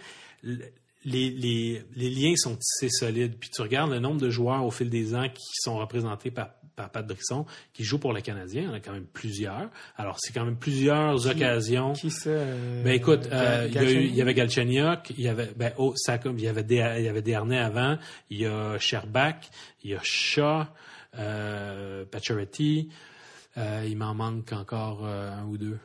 Speaker 3: les, les, les liens sont tissés solides. Puis tu regardes le nombre de joueurs au fil des ans qui sont représentés par, par Pat Brisson, qui jouent pour le Canadien. Il y en a quand même plusieurs. Alors, c'est quand même plusieurs occasions.
Speaker 1: Qui ça? euh,
Speaker 3: Ben écoute, euh, il y, a eu-
Speaker 1: Galchenyuk?
Speaker 3: il y avait Galchenyuk, il y avait ben oh, ça il y avait des il y avait Desharnais avant, il y a Sherbach, il y a Shaw, euh, Pacioretty, euh, il m'en manque encore un ou deux.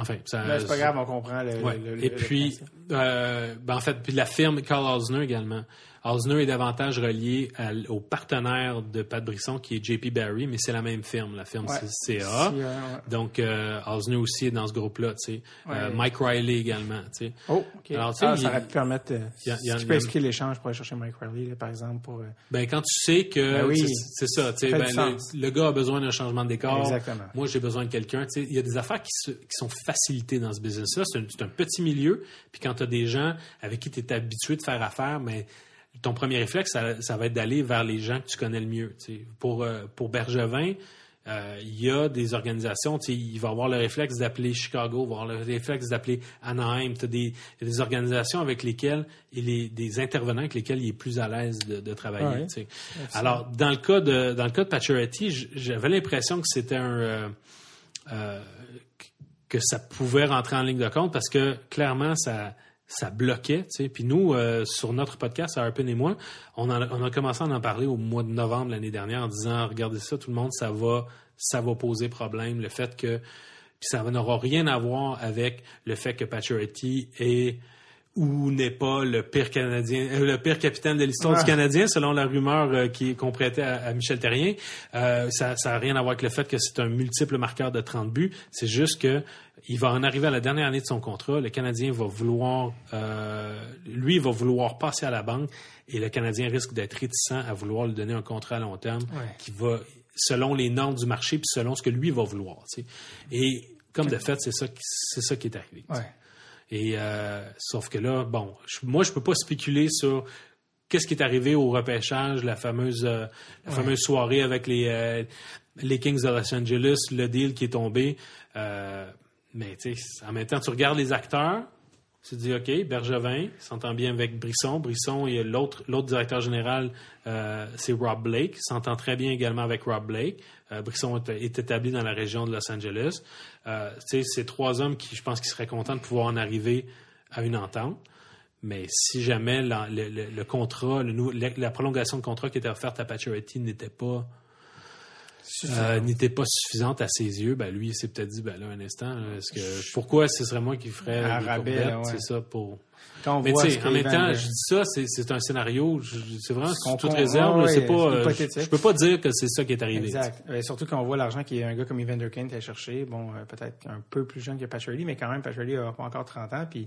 Speaker 3: Enfin, ça,
Speaker 1: c'est pas grave, on comprend le.
Speaker 3: Ouais.
Speaker 1: le- le-
Speaker 3: Et
Speaker 1: le
Speaker 3: puis, euh, ben en fait, puis la firme Carl Osner également. Osner est davantage relié à au partenaire de Pat Brisson qui est JP Barry, mais c'est la même firme, la firme
Speaker 1: Ouais.
Speaker 3: CA.
Speaker 1: Ouais.
Speaker 3: Donc, euh, Osner aussi est dans ce groupe-là, tu sais. Euh. Mike Riley également.
Speaker 1: Oh, OK.
Speaker 3: Alors,
Speaker 1: Ah,
Speaker 3: il-
Speaker 1: ça aurait pu permettre. euh,
Speaker 3: il y a- il y a-
Speaker 1: si tu peux expliquer l'échange pour aller chercher Mike Riley, là, par exemple, pour. euh,
Speaker 3: Ben, quand tu sais que,
Speaker 1: Ben oui.
Speaker 3: c'est ça, ben, le, gars a besoin d'un changement de décor.
Speaker 1: Exactement.
Speaker 3: Moi, j'ai besoin de quelqu'un. Il y a des affaires qui, se- qui sont facilitées dans ce business-là. C'est un, petit milieu. Puis quand tu as des gens avec qui tu es habitué de faire affaire, mais ton premier réflexe, ça, ça va être d'aller vers les gens que tu connais le mieux. Pour, euh, pour Bergevin, euh, il y a des organisations, il va avoir le réflexe d'appeler Chicago, il va avoir le réflexe d'appeler Anaheim. Tu des, il y a des organisations avec lesquelles, il est, des intervenants avec lesquels il est plus à l'aise de, de travailler.
Speaker 1: Ouais.
Speaker 3: Alors, dans le cas de, dans le cas de Pacioretty, j'avais l'impression que c'était un, euh, euh, que ça pouvait rentrer en ligne de compte parce que clairement, ça, ça bloquait. tu sais. Puis nous, euh, sur notre podcast, Harpin et moi, on, en a, on a commencé à en parler au mois de novembre l'année dernière en disant, regardez ça, tout le monde, ça va, ça va poser problème. Le fait que, puis ça n'aura rien à voir avec le fait que Pacioretty est ou n'est pas le pire canadien, euh, le pire capitaine de l'histoire du Canadien, selon la rumeur euh, qui qu'on prêtait à, à Michel Terrien. Euh, ça n'a rien à voir avec le fait que c'est un multiple marqueur de 30 buts. C'est juste que il va en arriver à la dernière année de son contrat. Le Canadien va vouloir, lui, il va vouloir passer à la banque et le Canadien risque d'être réticent à vouloir lui donner un contrat à long terme
Speaker 1: Ouais.
Speaker 3: qui va, selon les normes du marché puis selon ce que lui va vouloir. Et comme de fait, c'est ça, qui- c'est ça qui est arrivé.
Speaker 1: Ouais.
Speaker 3: Et euh, sauf que là, bon, je- moi je peux pas spéculer sur qu'est-ce qui est arrivé au repêchage, la fameuse euh, la fameuse soirée avec les euh, les Kings de Los Angeles, le deal qui est tombé. Euh, mais tu sais, en même temps, tu regardes les acteurs, tu te dis OK, Bergevin s'entend bien avec Brisson. Brisson et l'autre directeur général, euh, c'est Rob Blake, s'entend très bien également avec Rob Blake. Euh, Brisson est, établi dans la région de Los Angeles. Euh, c'est trois hommes qui, je pense, qui seraient contents de pouvoir en arriver à une entente. Mais si jamais la, le, contrat, la prolongation de contrat qui était offerte à Pacioretty n'était pas euh, n'était pas suffisante à ses yeux, ben lui il s'est peut-être dit ben là un instant, là, est-ce que pourquoi ce serait moi qui ferais courbettes,
Speaker 1: ouais.
Speaker 3: c'est ça pour
Speaker 1: Quand on
Speaker 3: mais tu sais, en même temps, je dis ça, c'est, c'est un scénario, je- c'est vraiment sous toute réserve,
Speaker 1: ouais,
Speaker 3: c'est pas,
Speaker 1: c'est
Speaker 3: euh, je, je peux pas dire que c'est ça qui est arrivé.
Speaker 1: Exact. Euh, surtout quand on voit l'argent qui est un gars comme Evander Kane qui a cherché. Bon, euh, peut-être un peu plus jeune que Patrick mais quand même, Patrick a pas encore 30 ans, puis euh,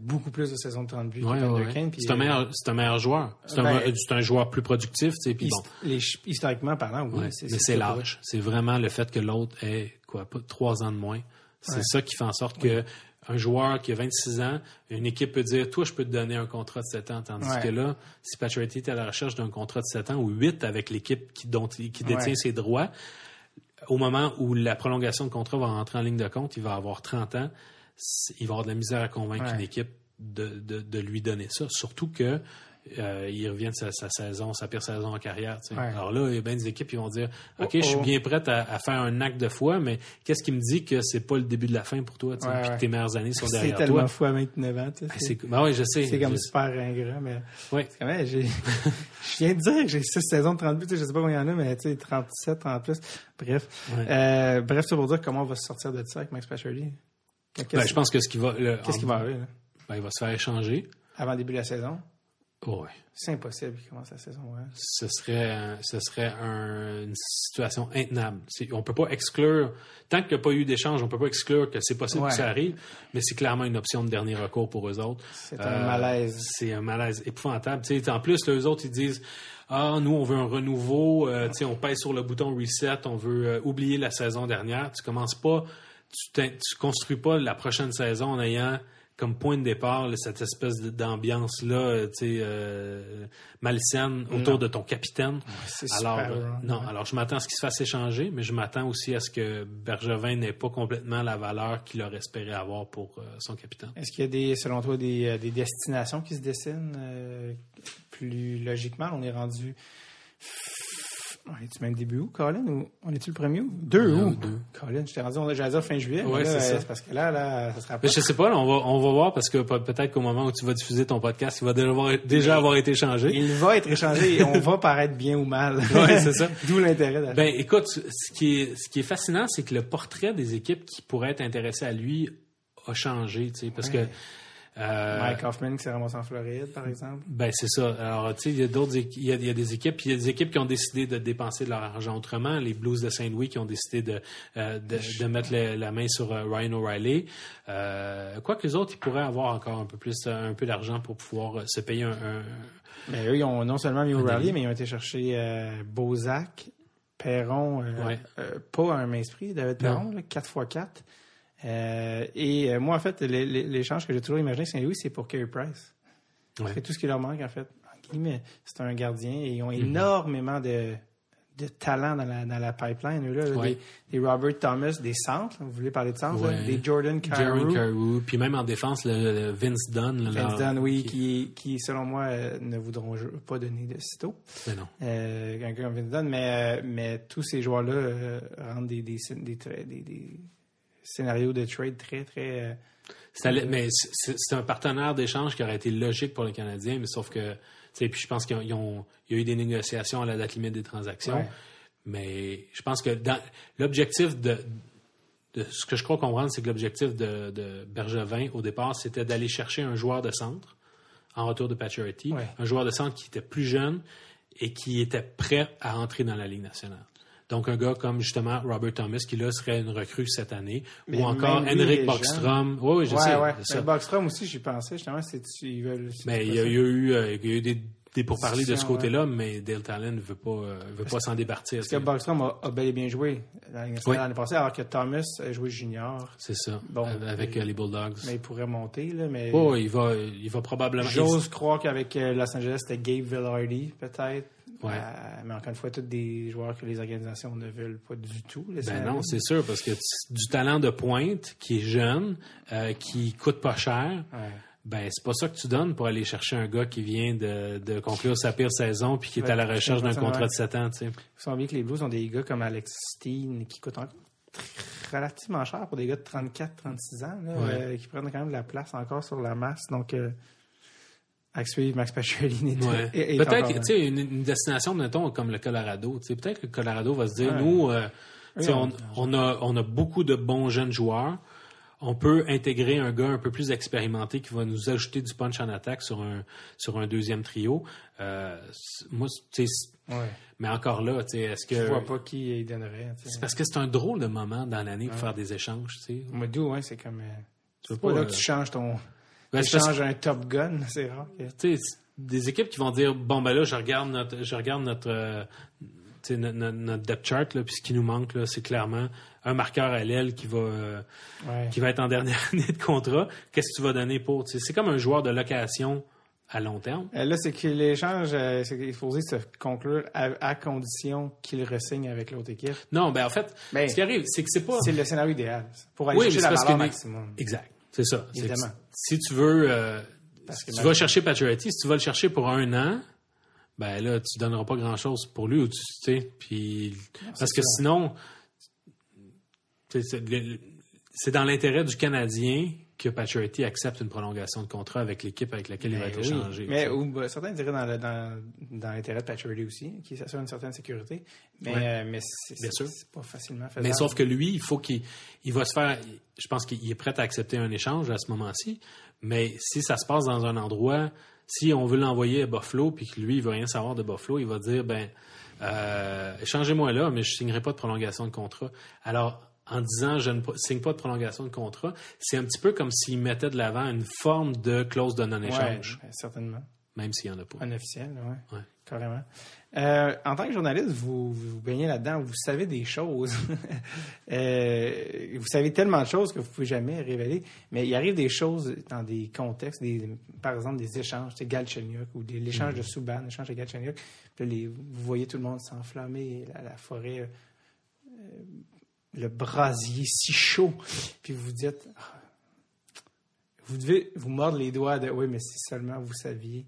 Speaker 1: beaucoup plus de saisons de 30 buts
Speaker 3: Ouais,
Speaker 1: qu'Evander
Speaker 3: ouais.
Speaker 1: Kane. puis,
Speaker 3: C'est un
Speaker 1: euh,
Speaker 3: meilleur, c'est un meilleur joueur. C'est, un,
Speaker 1: Ben,
Speaker 3: un joueur plus productif, tu sais, puis bon.
Speaker 1: les historiquement parlant, oui.
Speaker 3: Ouais, mais c'est l'âge. C'est vraiment le fait que l'autre ait quoi, pas trois ans de moins. C'est ça qui fait en sorte que un joueur qui a 26 ans, une équipe peut dire Toi, je peux te donner un contrat de 7 ans. Tandis
Speaker 1: Ouais.
Speaker 3: que là, si Patrick est à la recherche d'un contrat de 7 ans ou 8 avec l'équipe qui, dont, il- qui détient
Speaker 1: Ouais.
Speaker 3: ses droits, au moment où la prolongation de contrat va rentrer en ligne de compte, il va avoir 30 ans. C'est- Il va avoir de la misère à convaincre
Speaker 1: Ouais.
Speaker 3: une équipe de, de, de lui donner ça. Surtout que euh, il revient de sa, sa saison, sa pire saison en carrière.
Speaker 1: Ouais.
Speaker 3: Alors là, il y a bien des équipes qui vont dire OK,
Speaker 1: Oh,
Speaker 3: je suis
Speaker 1: oh.
Speaker 3: bien prête à, à faire un acte de foi, mais qu'est-ce qui me dit que c'est pas le début de la fin pour toi, puis
Speaker 1: ouais.
Speaker 3: que tes meilleures années sont
Speaker 1: C'est
Speaker 3: derrière
Speaker 1: tellement
Speaker 3: toi?
Speaker 1: fou à 29 ans.
Speaker 3: Ben,
Speaker 1: C'est
Speaker 3: c'est ben ouais, je sais.
Speaker 1: c'est comme
Speaker 3: Je-
Speaker 1: super ingrat, mais
Speaker 3: ouais.
Speaker 1: même, je viens de dire que j'ai 6 saisons de 30 buts, je sais pas combien il y en a, mais tu sais, 37, 30 plus. Bref. Euh, bref, c'est pour dire comment on va se sortir de ça avec Max Pacioretty. Qu'est-ce,
Speaker 3: Ben, je pense que ce qui va,
Speaker 1: qu'est-ce qui va arriver, là?
Speaker 3: ben, il va se faire échanger.
Speaker 1: Avant le début de la saison?
Speaker 3: Ouais.
Speaker 1: C'est impossible qu'il commence la saison, ouais.
Speaker 3: ce serait, ce serait un- une situation intenable. On peut pas exclure, tant qu'il n'y a pas eu d'échange, on peut pas exclure que c'est possible
Speaker 1: Ouais.
Speaker 3: que ça arrive, mais c'est clairement une option de dernier recours pour eux autres.
Speaker 1: C'est
Speaker 3: Euh,
Speaker 1: un malaise.
Speaker 3: C'est un malaise épouvantable. En plus, les autres, ils disent Ah, nous, on veut un renouveau, euh, on pèse sur le bouton reset, on veut euh, oublier la saison dernière. Tu commences pas, tu, tu construis pas la prochaine saison en ayant comme point de départ là, cette espèce de- d'ambiance-là, euh, euh, malsaine autour
Speaker 1: Non.
Speaker 3: de ton capitaine. Alors,
Speaker 1: super
Speaker 3: euh, non,
Speaker 1: ouais.
Speaker 3: alors je m'attends à ce qu'il se fasse échanger, mais je m'attends aussi à ce que Bergevin n'ait pas complètement la valeur qu'il aurait espéré avoir pour euh, son capitaine.
Speaker 1: Est-ce qu'il y a des, selon toi, des, des destinations qui se dessinent plus logiquement? On est rendu. On est-tu même début août, Colin? Ou on est-tu le premier août? 2
Speaker 3: Euh,
Speaker 1: août.
Speaker 3: deux.
Speaker 1: Colin, je t'ai rendu, on- dire fin juillet. Là,
Speaker 3: c'est
Speaker 1: euh,
Speaker 3: ça.
Speaker 1: parce que là, là, ça sera pas.
Speaker 3: Mais je sais pas, là, on va, on va voir parce que pe- peut-être qu'au moment où tu vas diffuser ton podcast, il va déjà avoir, déjà avoir été changé.
Speaker 1: Il va être échangé et on va paraître bien ou mal.
Speaker 3: Ouais, c'est ça.
Speaker 1: D'où l'intérêt d'acheter.
Speaker 3: Ben, écoute, ce qui est, ce qui est fascinant, c'est que le portrait des équipes qui pourraient être intéressées à lui a changé, tu sais, parce
Speaker 1: Ouais.
Speaker 3: que. Euh,
Speaker 1: Mike Hoffman qui s'est ramassé en Floride, par exemple.
Speaker 3: Ben c'est ça. Alors tu sais, il y a d'autres, il y a, il y a des équipes, il y a des équipes qui ont décidé de dépenser de leur argent autrement. Les Blues de Saint-Louis qui ont décidé de euh, de, de mettre le- la main sur euh, Ryan O'Reilly. Euh, quoi que les autres, ils pourraient avoir encore un peu plus, un peu d'argent pour pouvoir se payer un. un-
Speaker 1: Mais Ben, eux, ils ont non seulement mis O'Reilly, mais ils ont été chercher Bozak, Perron,
Speaker 3: Ouais.
Speaker 1: pas un prix, David Perron, là, 4x4. Euh, et euh, moi, en fait, l'é- l'é- l'échange que j'ai toujours imaginé Saint-Louis, c'est pour Carey Price.
Speaker 3: Ouais.
Speaker 1: C'est tout ce qui leur manque, en fait. C'est un gardien et ils ont
Speaker 3: Mhm.
Speaker 1: énormément de, de talent dans la, dans la pipeline. eux, Là,
Speaker 3: Ouais.
Speaker 1: des, des Robert Thomas, des centres. Vous voulez parler de centres?
Speaker 3: Ouais.
Speaker 1: Des Jordan Carew.
Speaker 3: Carew, puis même en défense, le, le Vince Dunn. là,
Speaker 1: Vince Dunn, oui,
Speaker 3: qui-
Speaker 1: selon moi, euh, ne voudront pas donner de sitôt.
Speaker 3: Ben non.
Speaker 1: Euh, quelqu'un comme Vince Dunn, mais, mais tous ces joueurs-là euh, rendent des, des, des- des scénarios de trade très, très. euh,
Speaker 3: Ça allait- mais c'est- un partenaire d'échange qui aurait été logique pour les Canadiens, mais sauf que, puis je pense qu'il y a eu des négociations à la date limite des transactions.
Speaker 1: Ouais.
Speaker 3: Mais je pense que l'objectif de, de ce que je crois comprendre, c'est que l'objectif de, de Bergevin au départ, c'était d'aller chercher un joueur de centre en retour de
Speaker 1: Ouais.
Speaker 3: un joueur de centre qui était plus jeune et qui était prêt à entrer dans la Ligue nationale. Donc un gars comme justement Robert Thomas qui là serait une recrue cette année,
Speaker 1: Mais
Speaker 3: ou encore Henrik Bockstrom. Oui, oui, je
Speaker 1: ouais,
Speaker 3: sais.
Speaker 1: ouais. Mais Bockstrom aussi, j'y pensais, justement, c'est ils veulent.
Speaker 3: Mais
Speaker 1: pas
Speaker 3: il y a,
Speaker 1: ça.
Speaker 3: il y a eu, euh, il y a eu des, des pourparlers de ce côté-là, mais Dale Talon ne veut pas, euh, veut pas s'en départir.
Speaker 1: Parce que. Bockstrom a, a bel et bien joué
Speaker 3: Oui.
Speaker 1: l'année passée, alors que Thomas a joué junior.
Speaker 3: C'est ça,
Speaker 1: Bon,
Speaker 3: avec euh, les Bulldogs.
Speaker 1: Mais il pourrait monter, là. Mais
Speaker 3: Oh, il va, il va probablement.
Speaker 1: j'ose croire qu'avec euh, Los Angeles, c'était Gabe Villardy, peut-être.
Speaker 3: Ouais.
Speaker 1: Euh, mais encore une fois, tous des joueurs que les organisations ne veulent pas du tout.
Speaker 3: Ben non, c'est sûr, parce que du talent de pointe qui est jeune, euh, qui coûte pas cher,
Speaker 1: Ouais.
Speaker 3: ben c'est pas ça que tu donnes pour aller chercher un gars qui vient de, de conclure sa pire saison puis qui est
Speaker 1: Ouais,
Speaker 3: à la recherche d'un contrat de 7 ans, tu sais.
Speaker 1: Vous savez bien que les Blues ont des gars comme Alex Steen qui coûtent encore relativement cher pour des gars de 34-36 ans, là,
Speaker 3: Ouais.
Speaker 1: euh, qui prennent quand même de la place encore sur la masse. Donc, euh, Max Pacioretty est-
Speaker 3: Ouais.
Speaker 1: est- est
Speaker 3: Peut-être, tu sais, une, une destination, mettons, comme le Colorado, tu sais, peut-être que le Colorado va se dire,
Speaker 1: Ouais.
Speaker 3: nous, euh,
Speaker 1: Oui,
Speaker 3: on, on a, on a beaucoup de bons jeunes joueurs. On peut intégrer un gars un peu plus expérimenté qui va nous ajouter du punch en attaque sur un, sur un deuxième trio. Euh, moi, tu sais,
Speaker 1: Ouais.
Speaker 3: mais encore là, tu sais, est-ce
Speaker 1: Je vois
Speaker 3: que...
Speaker 1: pas qui il donnerait.
Speaker 3: C'est parce que c'est un drôle de moment dans l'année pour faire des échanges, tu sais.
Speaker 1: D'août, ouais, c'est comme. euh, c'est pas
Speaker 3: pas,
Speaker 1: là
Speaker 3: euh,
Speaker 1: que tu changes ton.
Speaker 3: Ben,
Speaker 1: changes un Top Gun, c'est rare. que-
Speaker 3: des équipes qui vont dire bon ben là je regarde notre je regarde notre euh, notre, notre- depth chart là, puis ce qui nous manque là, c'est clairement un marqueur à l'aile qui va euh,
Speaker 1: Ouais.
Speaker 3: qui va être en dernière année de contrat. Qu'est-ce que tu vas donner pour c'est comme un joueur de location à long terme.
Speaker 1: Euh, Là, c'est que l'échange, euh, c'est qu'il faut se conclure à, à condition qu'il ressigne avec l'autre équipe.
Speaker 3: Non, ben en fait,
Speaker 1: Ben,
Speaker 3: ce qui arrive, c'est que c'est pas
Speaker 1: C'est le scénario idéal. Pour aller
Speaker 3: Oui,
Speaker 1: chercher la valeur
Speaker 3: que-
Speaker 1: maximum.
Speaker 3: exact. C'est ça.
Speaker 1: Évidemment.
Speaker 3: si tu veux euh,
Speaker 1: Parce que
Speaker 3: si tu vas chercher Pacioretty, si tu vas le chercher pour un an, ben là, tu donneras pas grand-chose pour lui, ou tu sais, puis parce que
Speaker 1: ça.
Speaker 3: sinon, c'est dans l'intérêt du Canadien que Pacioretty accepte une prolongation de contrat avec l'équipe avec laquelle il va
Speaker 1: Ben
Speaker 3: être
Speaker 1: oui.
Speaker 3: échangé.
Speaker 1: Mais ou, ben, certains diraient dans, le- dans, dans l'intérêt de Patrick aussi, qui s'assure une certaine sécurité. Mais,
Speaker 3: Ouais.
Speaker 1: euh, mais c'est, pas facilement faisable.
Speaker 3: Mais sauf que lui, il faut qu'il il va se faire. Je pense qu'il est prêt à accepter un échange à ce moment-ci. Mais si ça se passe dans un endroit, si on veut l'envoyer à Buffalo, puis que lui, il veut rien savoir de Buffalo, il va dire ben, euh, échangez-moi là, mais je signerai pas de prolongation de contrat. Alors, en disant je ne signe pas de prolongation de contrat, c'est un petit peu comme s'il mettait de l'avant une forme de clause de
Speaker 1: Ouais,
Speaker 3: non-échange,
Speaker 1: ben, certainement.
Speaker 3: même s'il n'y en a pas.
Speaker 1: Un officiel, ouais.
Speaker 3: Ouais.
Speaker 1: Carrément. Euh, en tant que journaliste, vous vous baignez là-dedans, vous savez des choses. Euh, vous savez tellement de choses que vous pouvez jamais révéler. Mais il arrive des choses dans des contextes, des, par exemple des échanges, c'est Galchenyuk ou des- l'échange
Speaker 3: Mm.
Speaker 1: de Subban, l'échange de Galchenyuk. Puis les- vous voyez tout le monde s'enflammer, la, la forêt, euh, le brasier si chaud. Puis vous vous dites, ah, vous devez vous mordre les doigts de, oui, mais si seulement vous saviez.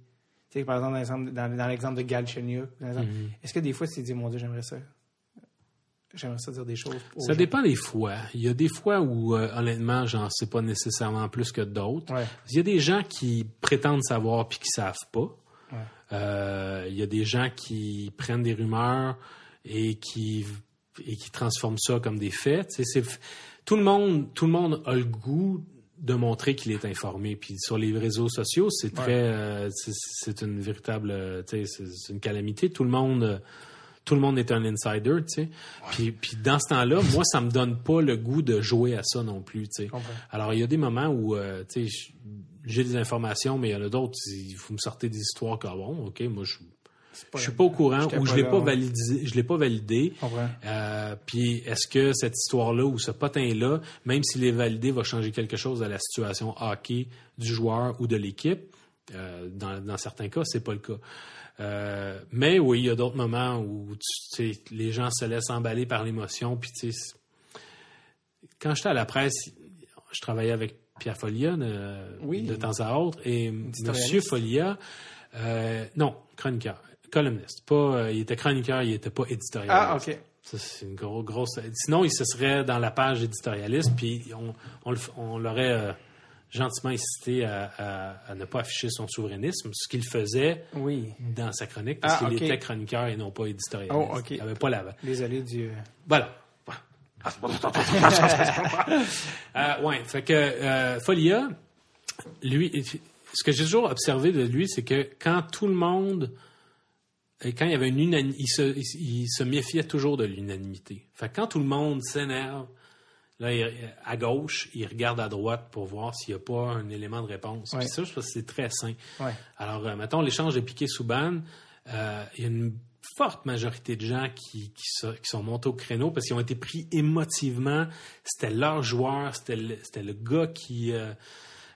Speaker 1: Tu sais, par exemple, dans l'exemple, de Galchenyuk,
Speaker 3: Mhm.
Speaker 1: est-ce que des fois, tu t'es dit, mon Dieu, j'aimerais ça. J'aimerais ça dire des choses.
Speaker 3: Ça
Speaker 1: gens?
Speaker 3: dépend des fois. Il y a des fois où, euh, honnêtement, j'en sais pas nécessairement plus que d'autres.
Speaker 1: Ouais.
Speaker 3: Il y a des gens qui prétendent savoir puis qui savent pas.
Speaker 1: Ouais.
Speaker 3: Euh, il y a des gens qui prennent des rumeurs et qui et qui transforment ça comme des faits. C'est- tout le monde, tout le monde a le goût de montrer qu'il est informé. Puis sur les réseaux sociaux, c'est très, euh, c'est- une véritable, euh, c'est une calamité. Tout le monde, euh, tout le monde est un insider, tu sais. Puis, puis dans ce temps-là, moi, ça me donne pas le goût de jouer à ça non plus, tu sais. Alors, il y a des moments où, euh, tu sais, j- j'ai des informations, mais il y en a d'autres, faut me sortir des histoires comme bon, ok, moi, je, je suis pas au courant ou je l'ai pas validé, je l'ai pas validé. Euh, puis est-ce que cette histoire-là ou ce potin-là, même s'il est validé, va changer quelque chose à la situation hockey du joueur ou de l'équipe? Euh, dans, dans certains cas, c'est pas le cas. Euh, mais oui, il y a d'autres moments où tu les gens se laissent emballer par l'émotion. Puis quand j'étais à la presse, je travaillais avec Pierre Folia euh,
Speaker 1: Oui.
Speaker 3: de temps à autre et. Monsieur Folia, euh, non, chroniqueur, columniste, pas, euh, il était chroniqueur, il était pas éditorialiste.
Speaker 1: Ah, OK.
Speaker 3: Ça, c'est une gros, grosse. Sinon, il se serait dans la page éditorialiste, puis on, on, le- on l'aurait euh, gentiment incité à, à- à ne pas afficher son souverainisme, ce qu'il faisait
Speaker 1: Oui.
Speaker 3: dans sa chronique, parce
Speaker 1: Ah,
Speaker 3: qu'il était chroniqueur et non pas éditorialiste.
Speaker 1: Oh.
Speaker 3: Il n'avait pas la.
Speaker 1: Désolé du. euh,
Speaker 3: Voilà. euh, ouais, fait que euh, Folia, lui, ce que j'ai toujours observé de lui, c'est que quand tout le monde, et quand il y avait une unanimité, il se, il, il se méfiait toujours de l'unanimité. Fait que quand tout le monde s'énerve, là, il- à gauche, il regarde à droite pour voir s'il n'y a pas un élément de réponse.
Speaker 1: Ouais.
Speaker 3: Puis ça, je pense que c'est très sain.
Speaker 1: Ouais.
Speaker 3: Alors, euh, mettons, l'échange de Piquet-Souban, euh, il y a une forte majorité de gens qui, qui, so- qui sont montés au créneau parce qu'ils ont été pris émotivement. C'était leur joueur, c'était le, le gars qui, euh,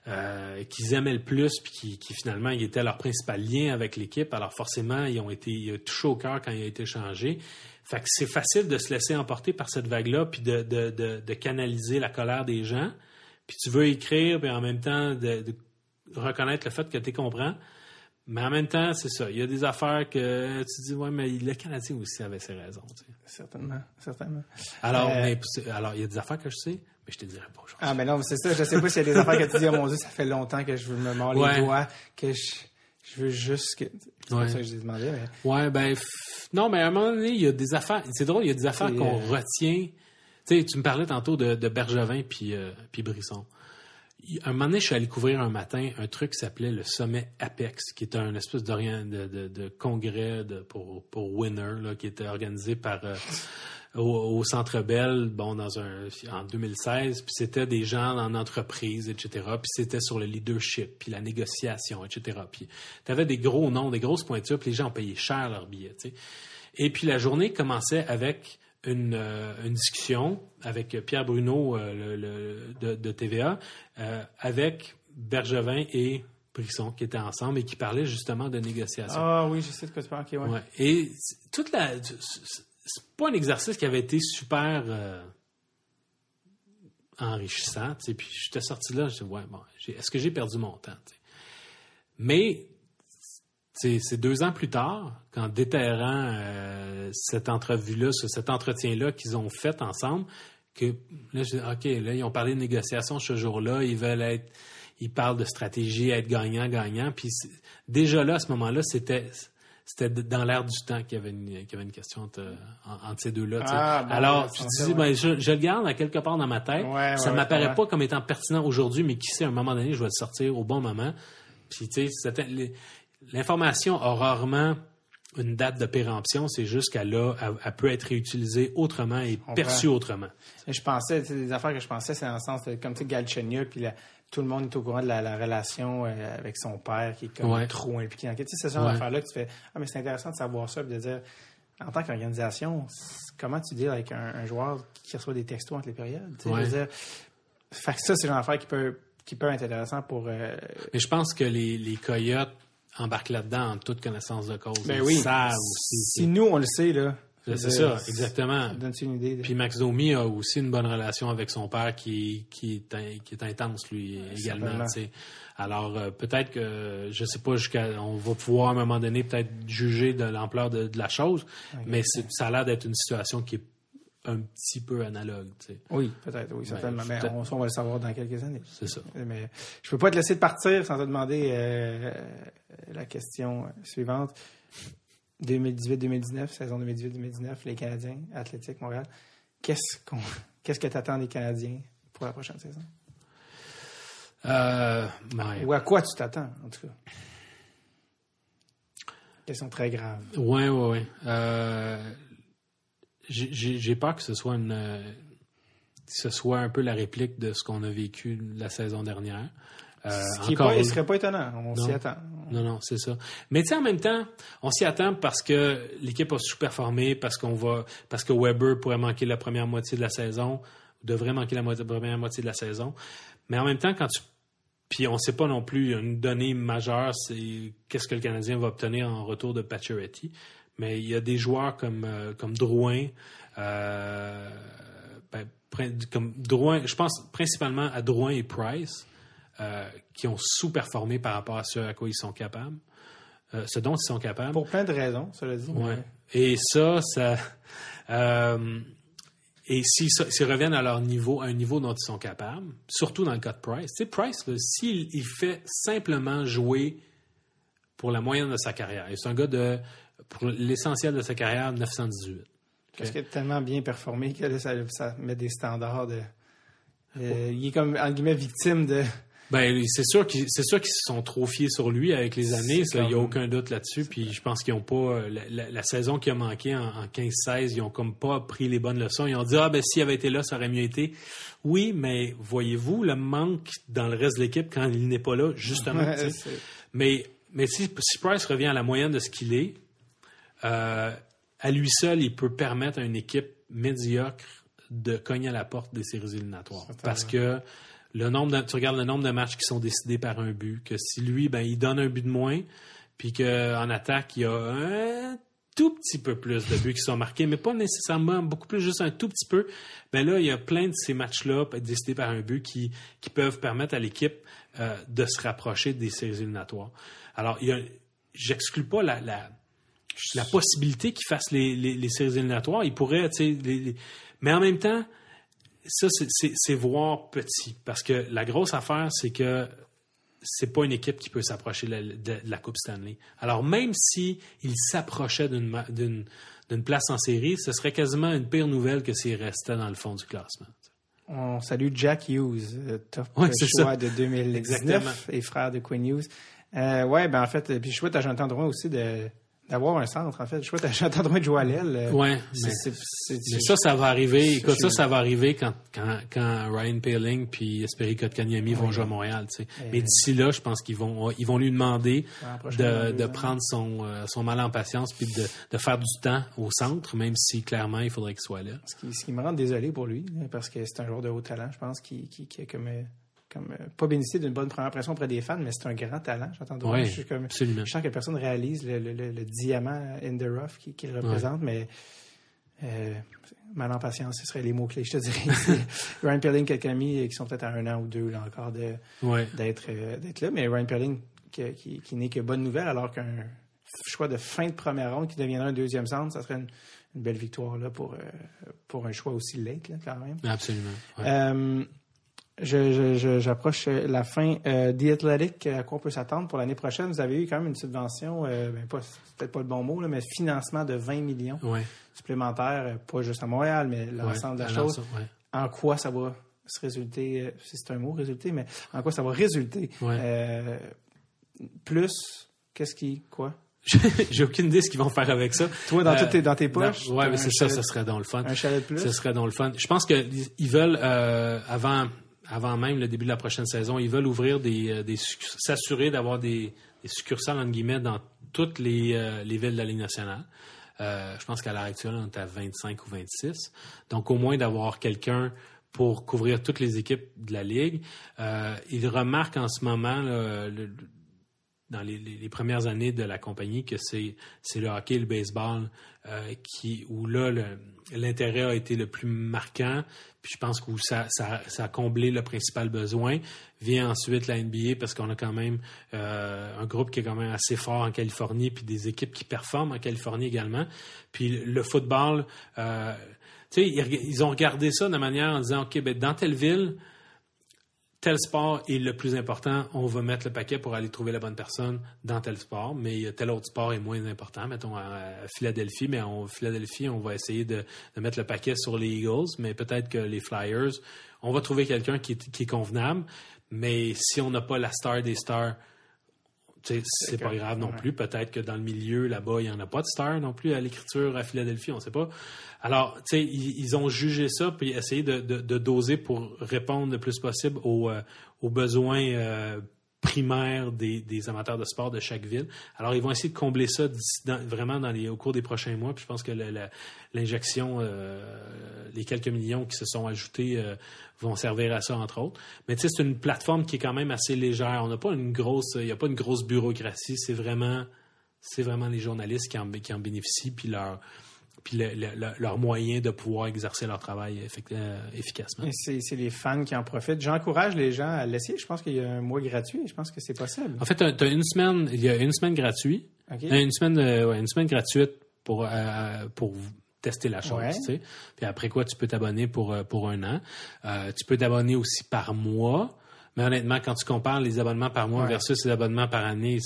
Speaker 3: euh, qu'ils aimaient le plus, puis qui, qui, finalement, il était leur principal lien avec l'équipe. Alors forcément, ils ont été ils touchés au cœur quand il a été changé. Fait que c'est facile de se laisser emporter par cette vague-là, puis de, de, de, de canaliser la colère des gens. Puis tu veux écrire, puis en même temps de, reconnaître le fait que tu comprends. Mais en même temps, c'est ça. Il y a des affaires que tu dis, ouais, mais le Canadien aussi avait ses raisons. tu sais.
Speaker 1: Certainement. Certainement.
Speaker 3: Alors,
Speaker 1: Euh,
Speaker 3: mais, alors, il y a des affaires que je sais, mais je te dirai pas aujourd'hui.
Speaker 1: Ah, mais non, c'est ça. Je sais pas s'il y a des affaires que tu dis, oh mon Dieu, ça fait longtemps que je me mords
Speaker 3: Ouais.
Speaker 1: les doigts, que je, Je veux juste que. C'est
Speaker 3: Ouais.
Speaker 1: ça que je demandé. Mais...
Speaker 3: Ouais, ben, f- non, mais à un moment donné, il y a des affaires. C'est drôle, il y a des affaires qu'on
Speaker 1: euh,
Speaker 3: retient. Tu sais, tu me parlais tantôt de, de Bergevin puis, euh, puis Brisson. Il- Un moment donné, je suis allé couvrir un matin un truc qui s'appelait le sommet Apex, qui était un espèce d'orient- de, de, de congrès de, pour, pour Winner, là, qui était organisé par euh, au, au Centre Bell, bon, dans un en 2016. Puis c'était des gens en entreprise, etc. Puis c'était sur le leadership, puis la négociation, etc. Puis tu avais des gros noms, des grosses pointures, puis les gens payaient cher leurs billets. Et puis la journée commençait avec une, euh, une discussion avec Pierre Bruno euh, le- le- de, de TVA, euh, avec Bergevin et Brisson qui étaient ensemble et qui parlaient justement de négociation.
Speaker 1: Ah oui, je sais de quoi tu parles. Ok, ouais.
Speaker 3: Ouais. Et toute la, c'est pas un exercice qui avait été super euh, enrichissant. tu sais. Puis j'étais sorti là, je dis ouais bon, est-ce que j'ai perdu mon temps. Mais c'est deux ans plus tard, qu'en déterrant euh, cette entrevue-là, ce- cet entretien-là qu'ils ont fait ensemble, que là, je dis, OK, là, ils ont parlé de négociation ce jour-là, ils veulent être, ils parlent de stratégie, être gagnant-gagnant. Puis déjà là, à ce moment-là, c'était c'était dans l'air du temps qu'il y avait une, qu'il y avait une question entre, en- entre ces deux-là. tu.
Speaker 1: Ah, bon,
Speaker 3: Alors,
Speaker 1: ouais,
Speaker 3: je
Speaker 1: ça,
Speaker 3: dis,
Speaker 1: ouais.
Speaker 3: ben, je, je le garde à quelque part dans ma tête.
Speaker 1: Ouais,
Speaker 3: ça
Speaker 1: ouais,
Speaker 3: m'apparaît
Speaker 1: ouais.
Speaker 3: pas comme étant pertinent aujourd'hui, mais qui sait, à un moment donné, je vais le sortir au bon moment. Puis, tu sais, l'information a rarement une date de péremption, c'est juste qu'elle a, elle, peut être réutilisée autrement et perçue autrement.
Speaker 1: Je pensais, tu sais, des affaires que je pensais, c'est dans le sens de, comme tu sais, Galchenyuk, puis la- tout le monde est au courant de la, la relation euh, avec son père, qui est comme
Speaker 3: Ouais.
Speaker 1: trop impliqué dans Tu sais, c'est ce genre
Speaker 3: Ouais.
Speaker 1: d'affaires-là que tu fais, ah, mais c'est intéressant de savoir ça, puis de dire, en tant qu'organisation, comment tu dis avec un, un joueur qui reçoit des textos entre les périodes? Tu sais,
Speaker 3: Ouais.
Speaker 1: je veux dire, fait que ça, c'est genre d'affaires qui peut, qui peut être intéressant pour. euh,
Speaker 3: Mais je pense que les, les coyotes embarquent là-dedans en toute connaissance de cause.
Speaker 1: ben
Speaker 3: Ils
Speaker 1: oui.
Speaker 3: savent aussi.
Speaker 1: Si nous, on le sait, là.
Speaker 3: C'est ça, exactement.
Speaker 1: ça Donne-tu une idée? de-
Speaker 3: Puis Max Domi a aussi une bonne relation avec son père qui, qui, est, in- qui est intense, lui, également. Alors, euh, peut-être que, je sais pas, jusqu'à, on va pouvoir à un moment donné peut-être juger de l'ampleur de, de la chose, mais ça a l'air d'être une situation qui est un petit peu analogue. tu sais.
Speaker 1: Oui, peut-être, oui, certainement. mais on, va le savoir dans quelques années.
Speaker 3: C'est ça.
Speaker 1: Mais je peux pas te laisser partir sans te demander euh, la question suivante. 2018-2019, saison 2018-2019, les Canadiens, Athlétique Montréal. Qu'est-ce qu'on, qu'est-ce que tu attends des Canadiens pour la prochaine saison?
Speaker 3: Euh.
Speaker 1: Ou à quoi tu t'attends, en tout cas? Question très grave.
Speaker 3: Euh, j'ai- j'ai j'ai peur que ce soit une, euh, que ce soit un peu la réplique de ce qu'on a vécu la saison dernière. Euh,
Speaker 1: Ce qui il serait pas étonnant. On s'y attend.
Speaker 3: Non, non, c'est ça. Mais tu sais, en même temps, on s'y attend parce que l'équipe a sous-performé, parce qu'on va, parce que Weber pourrait manquer la première moitié de la saison, devrait manquer la première moitié de la saison. Mais en même temps, quand tu, puis on sait pas non plus une donnée majeure, c'est qu'est-ce que le Canadien va obtenir en retour de Pacioretty. Mais il y a des joueurs comme euh, comme Drouin, euh, ben, comme Drouin, je pense principalement à Drouin et Price euh, qui ont sous-performé par rapport à ce à quoi ils sont capables, euh, ce dont ils sont capables.
Speaker 1: Pour plein de raisons, cela dit.
Speaker 3: Ouais. Et ça, ça. euh, et s'ils reviennent à leur niveau, à un niveau dont ils sont capables, surtout dans le cas de Price. Tu sais, Price, s'il il fait simplement jouer pour la moyenne de sa carrière, et c'est un gars de. Pour l'essentiel de sa carrière, 918.
Speaker 1: Parce qu'il a tellement bien performé que là, ça, ça met des standards de. euh, il est comme, en guillemets, victime de.
Speaker 3: Ben, c'est sûr qu'ils c'est sûr qu'ils se sont trop fiés sur lui avec les années, il n'y a aucun doute là-dessus. Puis je pense qu'ils ont pas euh, la, la- la saison qui a manqué en, en 15-16, ils ont comme pas pris les bonnes leçons. Ils ont dit ah ben s'il avait été là, ça aurait mieux été. Oui, mais voyez-vous le manque dans le reste de l'équipe quand il n'est pas là, justement.
Speaker 1: Ouais,
Speaker 3: Mais, mais si, si Price revient à la moyenne de ce qu'il est, euh, à lui seul, il peut permettre à une équipe médiocre de cogner à la porte des séries éliminatoires. Parce que le nombre de, tu regardes le nombre de matchs qui sont décidés par un but, que si lui, ben, il donne un but de moins, puis qu'en attaque, il y a un tout petit peu plus de buts qui sont marqués, mais pas nécessairement beaucoup plus, juste un tout petit peu. Ben là, il y a plein de ces matchs-là décidés par un but qui, qui peuvent permettre à l'équipe euh, de se rapprocher des séries éliminatoires. Alors, j'exclus pas la, la, possibilité qu'ils fassent les, les, les séries éliminatoires. Ils pourraient, tu sais, les- mais en même temps, ça, c'est- voir petit. Parce que la grosse affaire, c'est que c'est pas une équipe qui peut s'approcher de, la- de- de la Coupe Stanley. Alors même si il s'approchait d'une place en série, ce serait quasiment une pire nouvelle que s'il restait dans le fond du classement.
Speaker 1: On salue Jack Hughes, euh, top
Speaker 3: Ouais,
Speaker 1: choix
Speaker 3: ça.
Speaker 1: de 2019
Speaker 3: Exactement.
Speaker 1: et frère de Quinn Hughes. Euh, ouais, ben en fait, euh, puis je souhaite à Jonathan Drouin aussi de d'avoir un centre, en fait. Je souhaite à Drouin de jouer à l'aile. euh,
Speaker 3: Ouais,
Speaker 1: c'est-
Speaker 3: mais- ça, ça va arriver. Écoute, ça, ça va arriver quand, quand, quand Ryan Paling puis Esperi Kotkaniemi vont jouer à Montréal. tu sais. Mais d'ici là, je pense qu'ils vont, ils vont lui demander de, de prendre son, euh, son mal en patience puis de, de faire du temps au centre, même si clairement il faudrait qu'il soit là.
Speaker 1: Ce qui, ce qui me rend désolé pour lui, parce que c'est un joueur de haut talent, je pense, qui, qui, qui a comme, euh, comme euh, pas bénéficié d'une bonne première impression auprès des fans, mais c'est un grand talent. J'entends je suis comme,
Speaker 3: absolument.
Speaker 1: Je sens que personne réalise le, le- le- le diamant in the rough qu'il représente, mais euh, mal en patience, ce seraient les mots-clés, je te dirais. Ryan Perling, quelques amis euh, qui sont peut-être à un an ou deux là, encore de-
Speaker 3: Ouais.
Speaker 1: d'être euh, d'être là, mais Ryan Perling qui, qui, qui n'est que bonne nouvelle, alors qu'un choix de fin de première ronde qui deviendra un deuxième centre, ça serait une, une belle victoire là, pour, euh, pour un choix aussi late, là, quand même.
Speaker 3: Absolument.
Speaker 1: Euh, je- je- J'approche euh, la fin. Euh, The Athletic, euh, à quoi on peut s'attendre pour l'année prochaine? Vous avez eu quand même une subvention, euh, ben c'est peut-être pas le bon mot, là, mais financement de 20 millions
Speaker 3: Ouais.
Speaker 1: supplémentaires, pas juste à Montréal, mais l'ensemble
Speaker 3: Ouais,
Speaker 1: de la chose.
Speaker 3: ouais.
Speaker 1: En quoi ça va se résulter, euh, si c'est un mot, résulter, mais en quoi ça va résulter? Euh, plus, qu'est-ce qui, quoi?
Speaker 3: J'ai aucune idée ce qu'ils vont faire avec ça.
Speaker 1: Toi, dans,
Speaker 3: Euh,
Speaker 1: tes, dans tes poches? t'as
Speaker 3: mais c'est ça, ça serait dans le fun.
Speaker 1: Un chalet de plus?
Speaker 3: Ce serait dans le fun. Je pense qu'ils ils veulent, euh, avant, avant même le début de la prochaine saison, ils veulent ouvrir des, euh, s'assurer d'avoir des, succursales, entre guillemets, dans toutes les, euh, les villes de la Ligue nationale. Euh, je pense qu'à l'heure actuelle, on est à 25 ou 26. Donc, au moins d'avoir quelqu'un pour couvrir toutes les équipes de la Ligue. Ils remarquent en ce moment, dans les, premières années de la compagnie que c'est le hockey le baseball euh, qui où là l'intérêt a été le plus marquant. Puis je pense que ça, ça, a comblé le principal besoin. Vient ensuite la NBA parce qu'on a quand même euh, un groupe qui est quand même assez fort en Californie puis des équipes qui performent en Californie également. Puis le football euh, tu sais ils, ils ont regardé ça de manière en disant ok ben dans telle ville tel sport est le plus important, on va mettre le paquet pour aller trouver la bonne personne dans tel sport, mais tel autre sport est moins important. Mettons à, Philadelphie, mais en Philadelphie, on va essayer de, mettre le paquet sur les Eagles, mais peut-être que les Flyers, on va trouver quelqu'un qui est, qui est convenable, mais si on n'a pas la star des stars, c'est pas grave non
Speaker 1: ouais.
Speaker 3: plus. Peut-être que dans le milieu, là-bas, il n'y en a pas de star non plus à l'écriture à Philadelphie, on ne sait pas. Alors, tu sais, ils, ils ont jugé ça puis essayé de, de- de doser pour répondre le plus possible aux, euh, aux besoins euh, primaires des, amateurs de sport de chaque ville. Alors, ils vont essayer de combler ça vraiment au cours des prochains mois. Puis je pense que l'injection, euh, les quelques millions qui se sont ajoutés euh, vont servir à ça, entre autres. Mais tu sais, c'est une plateforme qui est quand même assez légère. On n'a pas une grosse, il n'y a pas une grosse bureaucratie. C'est vraiment, c'est vraiment les journalistes qui en, qui en bénéficient, puis leur, puis le- le- le- leur moyen de pouvoir exercer leur travail euh, efficacement.
Speaker 1: C'est les fans qui en profitent. J'encourage les gens à l'essayer. Je pense qu'il y a un mois gratuit. Je pense que c'est possible.
Speaker 3: En fait, tu as une semaine, il y a une semaine gratuite,
Speaker 1: OK?
Speaker 3: une semaine, euh, ouais, une semaine gratuite pour euh, pour tester la chose.
Speaker 1: Ouais.
Speaker 3: tu sais. Puis après quoi, tu peux t'abonner pour euh, pour un an. Euh, tu peux t'abonner aussi par mois. Mais honnêtement, quand tu compares les abonnements par mois
Speaker 1: Ouais.
Speaker 3: versus les abonnements par année,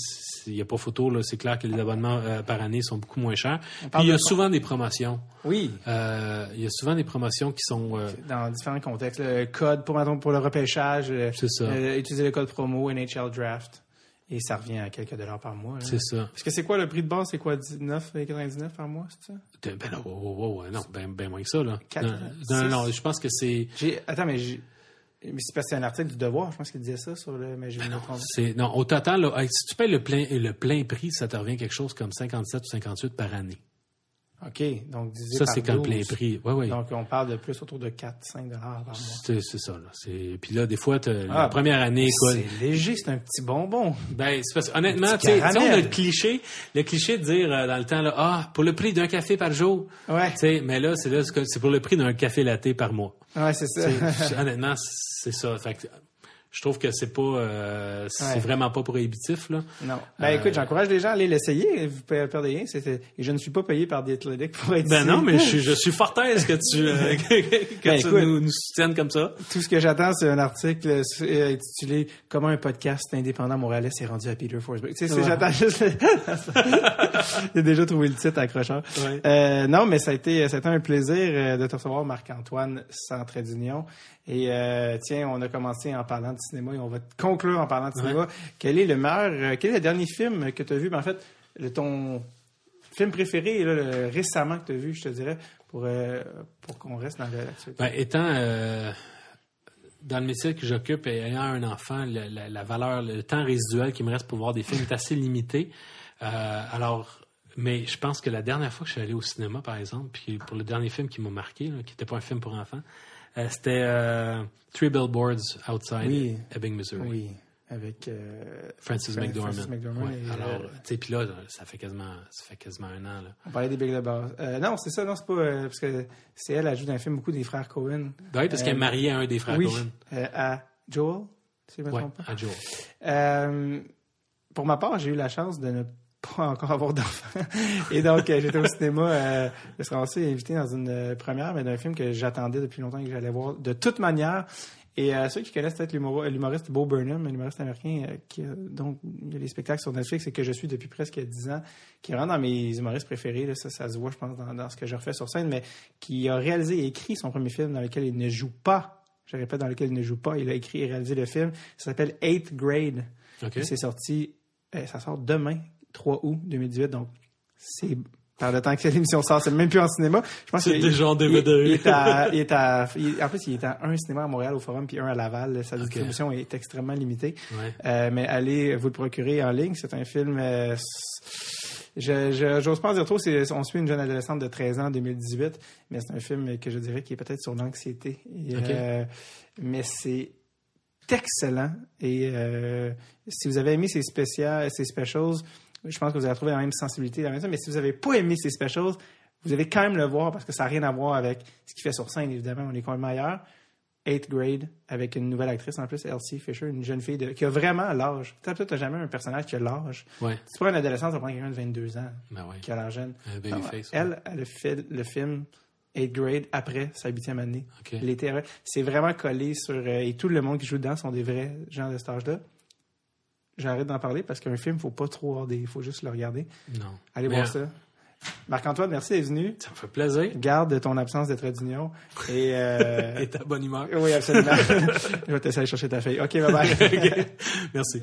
Speaker 3: il n'y a pas photo. là. C'est clair que les abonnements euh, par année sont beaucoup moins chers. Puis il y a
Speaker 1: de-
Speaker 3: souvent des promotions.
Speaker 1: Oui,
Speaker 3: Euh, il y a souvent des promotions qui sont... euh,
Speaker 1: dans différents contextes. Le code pour, pour le repêchage,
Speaker 3: C'est ça.
Speaker 1: utiliser le code promo NHL Draft. Et ça revient à quelques dollars par mois.
Speaker 3: c'est ça.
Speaker 1: Parce que c'est quoi le prix de base? C'est quoi, 19,99 par mois, c'est ça?
Speaker 3: Ben non, oh, oh, oh, non, ben, ben moins que ça. Là.
Speaker 1: Quatre,
Speaker 3: non,
Speaker 1: six.
Speaker 3: non, non, je pense que c'est...
Speaker 1: Attends, mais j'ai, mais c'est parce que c'est un article du Devoir, je pense qu'il disait ça sur le, mais j'ai
Speaker 3: Ben non, c'est non, au total, là, si tu payes le plein, le plein prix, ça te revient quelque chose comme 57 ou 58 par année.
Speaker 1: OK, donc
Speaker 3: Ça, c'est comme
Speaker 1: 12.
Speaker 3: plein prix. Oui, oui.
Speaker 1: Donc, on parle de plus autour de 4-5 dollars par mois.
Speaker 3: C'est ça. Là. Puis là, des fois, la
Speaker 1: Ah,
Speaker 3: première année, quoi.
Speaker 1: C'est léger, c'est un petit bonbon.
Speaker 3: Ben, c'est parce honnêtement, tu sais, on a le cliché, le cliché de dire euh, dans le temps, là, ah, pour le prix d'un café par jour.
Speaker 1: Ouais,
Speaker 3: Tu sais, mais là, c'est pour le prix d'un café latte par mois.
Speaker 1: ouais c'est ça.
Speaker 3: Honnêtement, c'est ça. Fait que je trouve que c'est pas, euh, c'est
Speaker 1: Ouais.
Speaker 3: vraiment pas prohibitif là.
Speaker 1: Non. Ben
Speaker 3: Euh,
Speaker 1: écoute, j'encourage les gens à aller l'essayer. Vous perdez rien. C'était- Et je ne suis pas payé par The Athletic pour être
Speaker 3: Ben
Speaker 1: ici.
Speaker 3: non, mais je suis, je suis fort aise que tu, euh, que
Speaker 1: Ben,
Speaker 3: tu
Speaker 1: écoute.
Speaker 3: nous, nous soutiennes comme ça.
Speaker 1: Tout ce que j'attends, c'est un article intitulé Comment un podcast indépendant montréalais s'est rendu à Peter Forsberg. Tu sais,
Speaker 3: Ouais.
Speaker 1: j'attends juste. J'ai déjà trouvé le titre accrocheur.
Speaker 3: Ouais.
Speaker 1: Non, mais ça a été, ça a été un plaisir de te recevoir, Marc-Antoine, trait d'union. Et tiens, on a commencé en parlant de cinéma et on va conclure en parlant de cinéma. Quel est le meilleur, euh, quel est le dernier film que tu as vu? Ben, en fait, le, ton film préféré là, le- récemment que tu as vu, je te dirais, pour, euh, pour qu'on reste dans l'actualité.
Speaker 3: Ben, étant euh, dans le métier que j'occupe et ayant un enfant, le- la, la valeur, le temps résiduel qui me reste pour voir des films est assez limité. Euh, alors, mais je pense que la dernière fois que je suis allé au cinéma, par exemple, puis pour le dernier film qui m'a marqué, là, qui n'était pas un film pour enfants, c'était euh, Three Billboards Outside
Speaker 1: Oui.
Speaker 3: Ebbing, Missouri.
Speaker 1: Oui, avec euh,
Speaker 3: Francis
Speaker 1: Fran-
Speaker 3: McDormand.
Speaker 1: Francis McDormand
Speaker 3: Ouais,
Speaker 1: et,
Speaker 3: alors,
Speaker 1: euh,
Speaker 3: tu sais, puis là, ça fait quasiment, ça fait quasiment un an. Là.
Speaker 1: on parlait des Big base. Euh, non, c'est ça, non, c'est pas euh, parce que c'est elle, elle joue dans un film beaucoup des frères Cohen.
Speaker 3: Ben oui, parce qu'elle est
Speaker 1: Euh,
Speaker 3: mariée à un des frères
Speaker 1: oui,
Speaker 3: Cohen.
Speaker 1: euh, à Joel, si je me
Speaker 3: Ouais,
Speaker 1: trompe pas.
Speaker 3: à Joe.
Speaker 1: Euh, pour ma part, j'ai eu la chance de ne pas encore avoir d'enfant. Et donc, euh, j'étais au cinéma, euh, je serais aussi invité dans une euh, première, mais d'un film que j'attendais depuis longtemps et que j'allais voir de toute manière. Et euh, ceux qui connaissent peut-être l'humoriste Bo Burnham, un humoriste américain, euh, qui, donc il y a des spectacles sur Netflix et que je suis depuis presque 10 ans, qui est vraiment dans mes humoristes préférés, là, ça, ça se voit, je pense, dans, dans ce que je refais sur scène, mais qui a réalisé et écrit son premier film dans lequel il ne joue pas. Je répète, dans lequel il ne joue pas. Il a écrit et réalisé le film. Ça s'appelle Eighth Grade.
Speaker 3: OK.
Speaker 1: Et C'est sorti, euh, ça sort demain, 3 août 2018. Donc, c'est par le temps que l'émission sort, c'est même plus en cinéma. Je pense
Speaker 3: C'est déjà en
Speaker 1: il-
Speaker 3: DVD.
Speaker 1: Il, est à, il est à- il- en plus, il est à un cinéma à Montréal au Forum puis un à Laval. Sa distribution est extrêmement limitée.
Speaker 3: Ouais.
Speaker 1: Euh, mais allez vous le procurer en ligne. C'est un film. euh, je j'ose pas en dire trop. c'est- On suit une jeune adolescente de 13 ans en 2018, mais c'est un film que je dirais qui est peut-être sur l'anxiété. Euh, mais c'est excellent. Et euh, si vous avez aimé ces spéciales, ces specials, je pense que vous allez retrouver la même sensibilité, la même chose. Mais si vous n'avez pas aimé ces specials, vous allez quand même le voir parce que ça n'a rien à voir avec ce qu'il fait sur scène, évidemment. On est complètement ailleurs. Eighth grade avec une nouvelle actrice en plus, Elsie Fisher, une jeune fille de- qui a vraiment l'âge. Tu n'as jamais un personnage qui a l'âge.
Speaker 3: Ouais.
Speaker 1: Tu prends un adolescent, tu vas prendre quelqu'un de 22 ans
Speaker 3: Ben ouais.
Speaker 1: qui a l'air jeune. Non,
Speaker 3: ouais.
Speaker 1: elle, elle a fait le film Eighth grade après sa huitième année.
Speaker 3: OK.
Speaker 1: L'été après. C'est vraiment collé sur. euh, et tout le monde qui joue dedans sont des vrais gens de cet âge-là. J'arrête d'en parler parce qu'un film, faut pas trop avoir des. faut juste le regarder.
Speaker 3: Non.
Speaker 1: Allez voir ça. Marc-Antoine, merci d'être venu.
Speaker 3: Ça me fait plaisir.
Speaker 1: Garde ton absence trait d'union. Et. euh,
Speaker 3: Et ta bonne humeur.
Speaker 1: oui, absolument. Je vais t'essayer de chercher ta fille. OK, bye bye.
Speaker 3: Merci.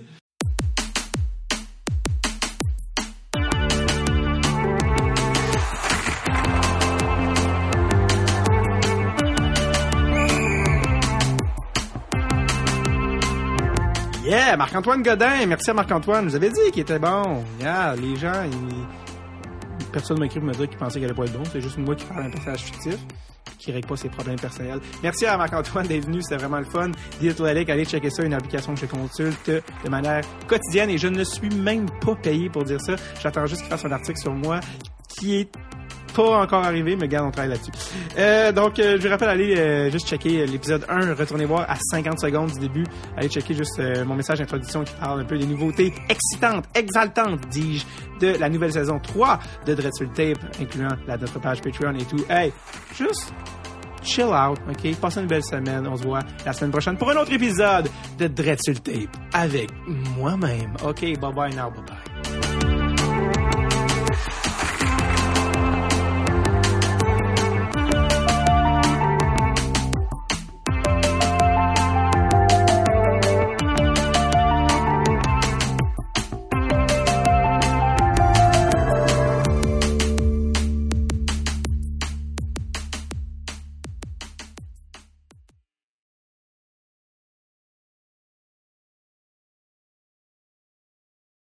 Speaker 1: Marc-Antoine Godin. Merci à Marc-Antoine. Vous avez dit qu'il était bon. Yeah, les gens, personne m'a écrit pour me dire qu'il pensait qu'il allait pas être bon. C'est juste moi qui parle d'un personnage fictif qui règle pas ses problèmes personnels. Merci à Marc-Antoine d'être venu. C'était vraiment le fun. Dietolalic, allez checker ça. Une application que je consulte de manière quotidienne et je ne suis même pas payé pour dire ça. J'attends juste qu'il fasse un article sur moi qui est pas encore arrivé, mais garde, on travaille là-dessus. Euh, donc, euh, je vous rappelle, allez euh, juste checker l'épisode 1, retournez voir à 50 secondes du début. Allez checker juste mon message d'introduction qui parle un peu des nouveautés excitantes, exaltantes, dis-je, de la nouvelle saison 3 de Dreadful Tape, incluant la, notre page Patreon et tout. Hey, juste chill out, OK? Passez une belle semaine. On se voit la semaine prochaine pour un autre épisode de Dreadful Tape avec moi-même. OK, bye-bye now, bye-bye.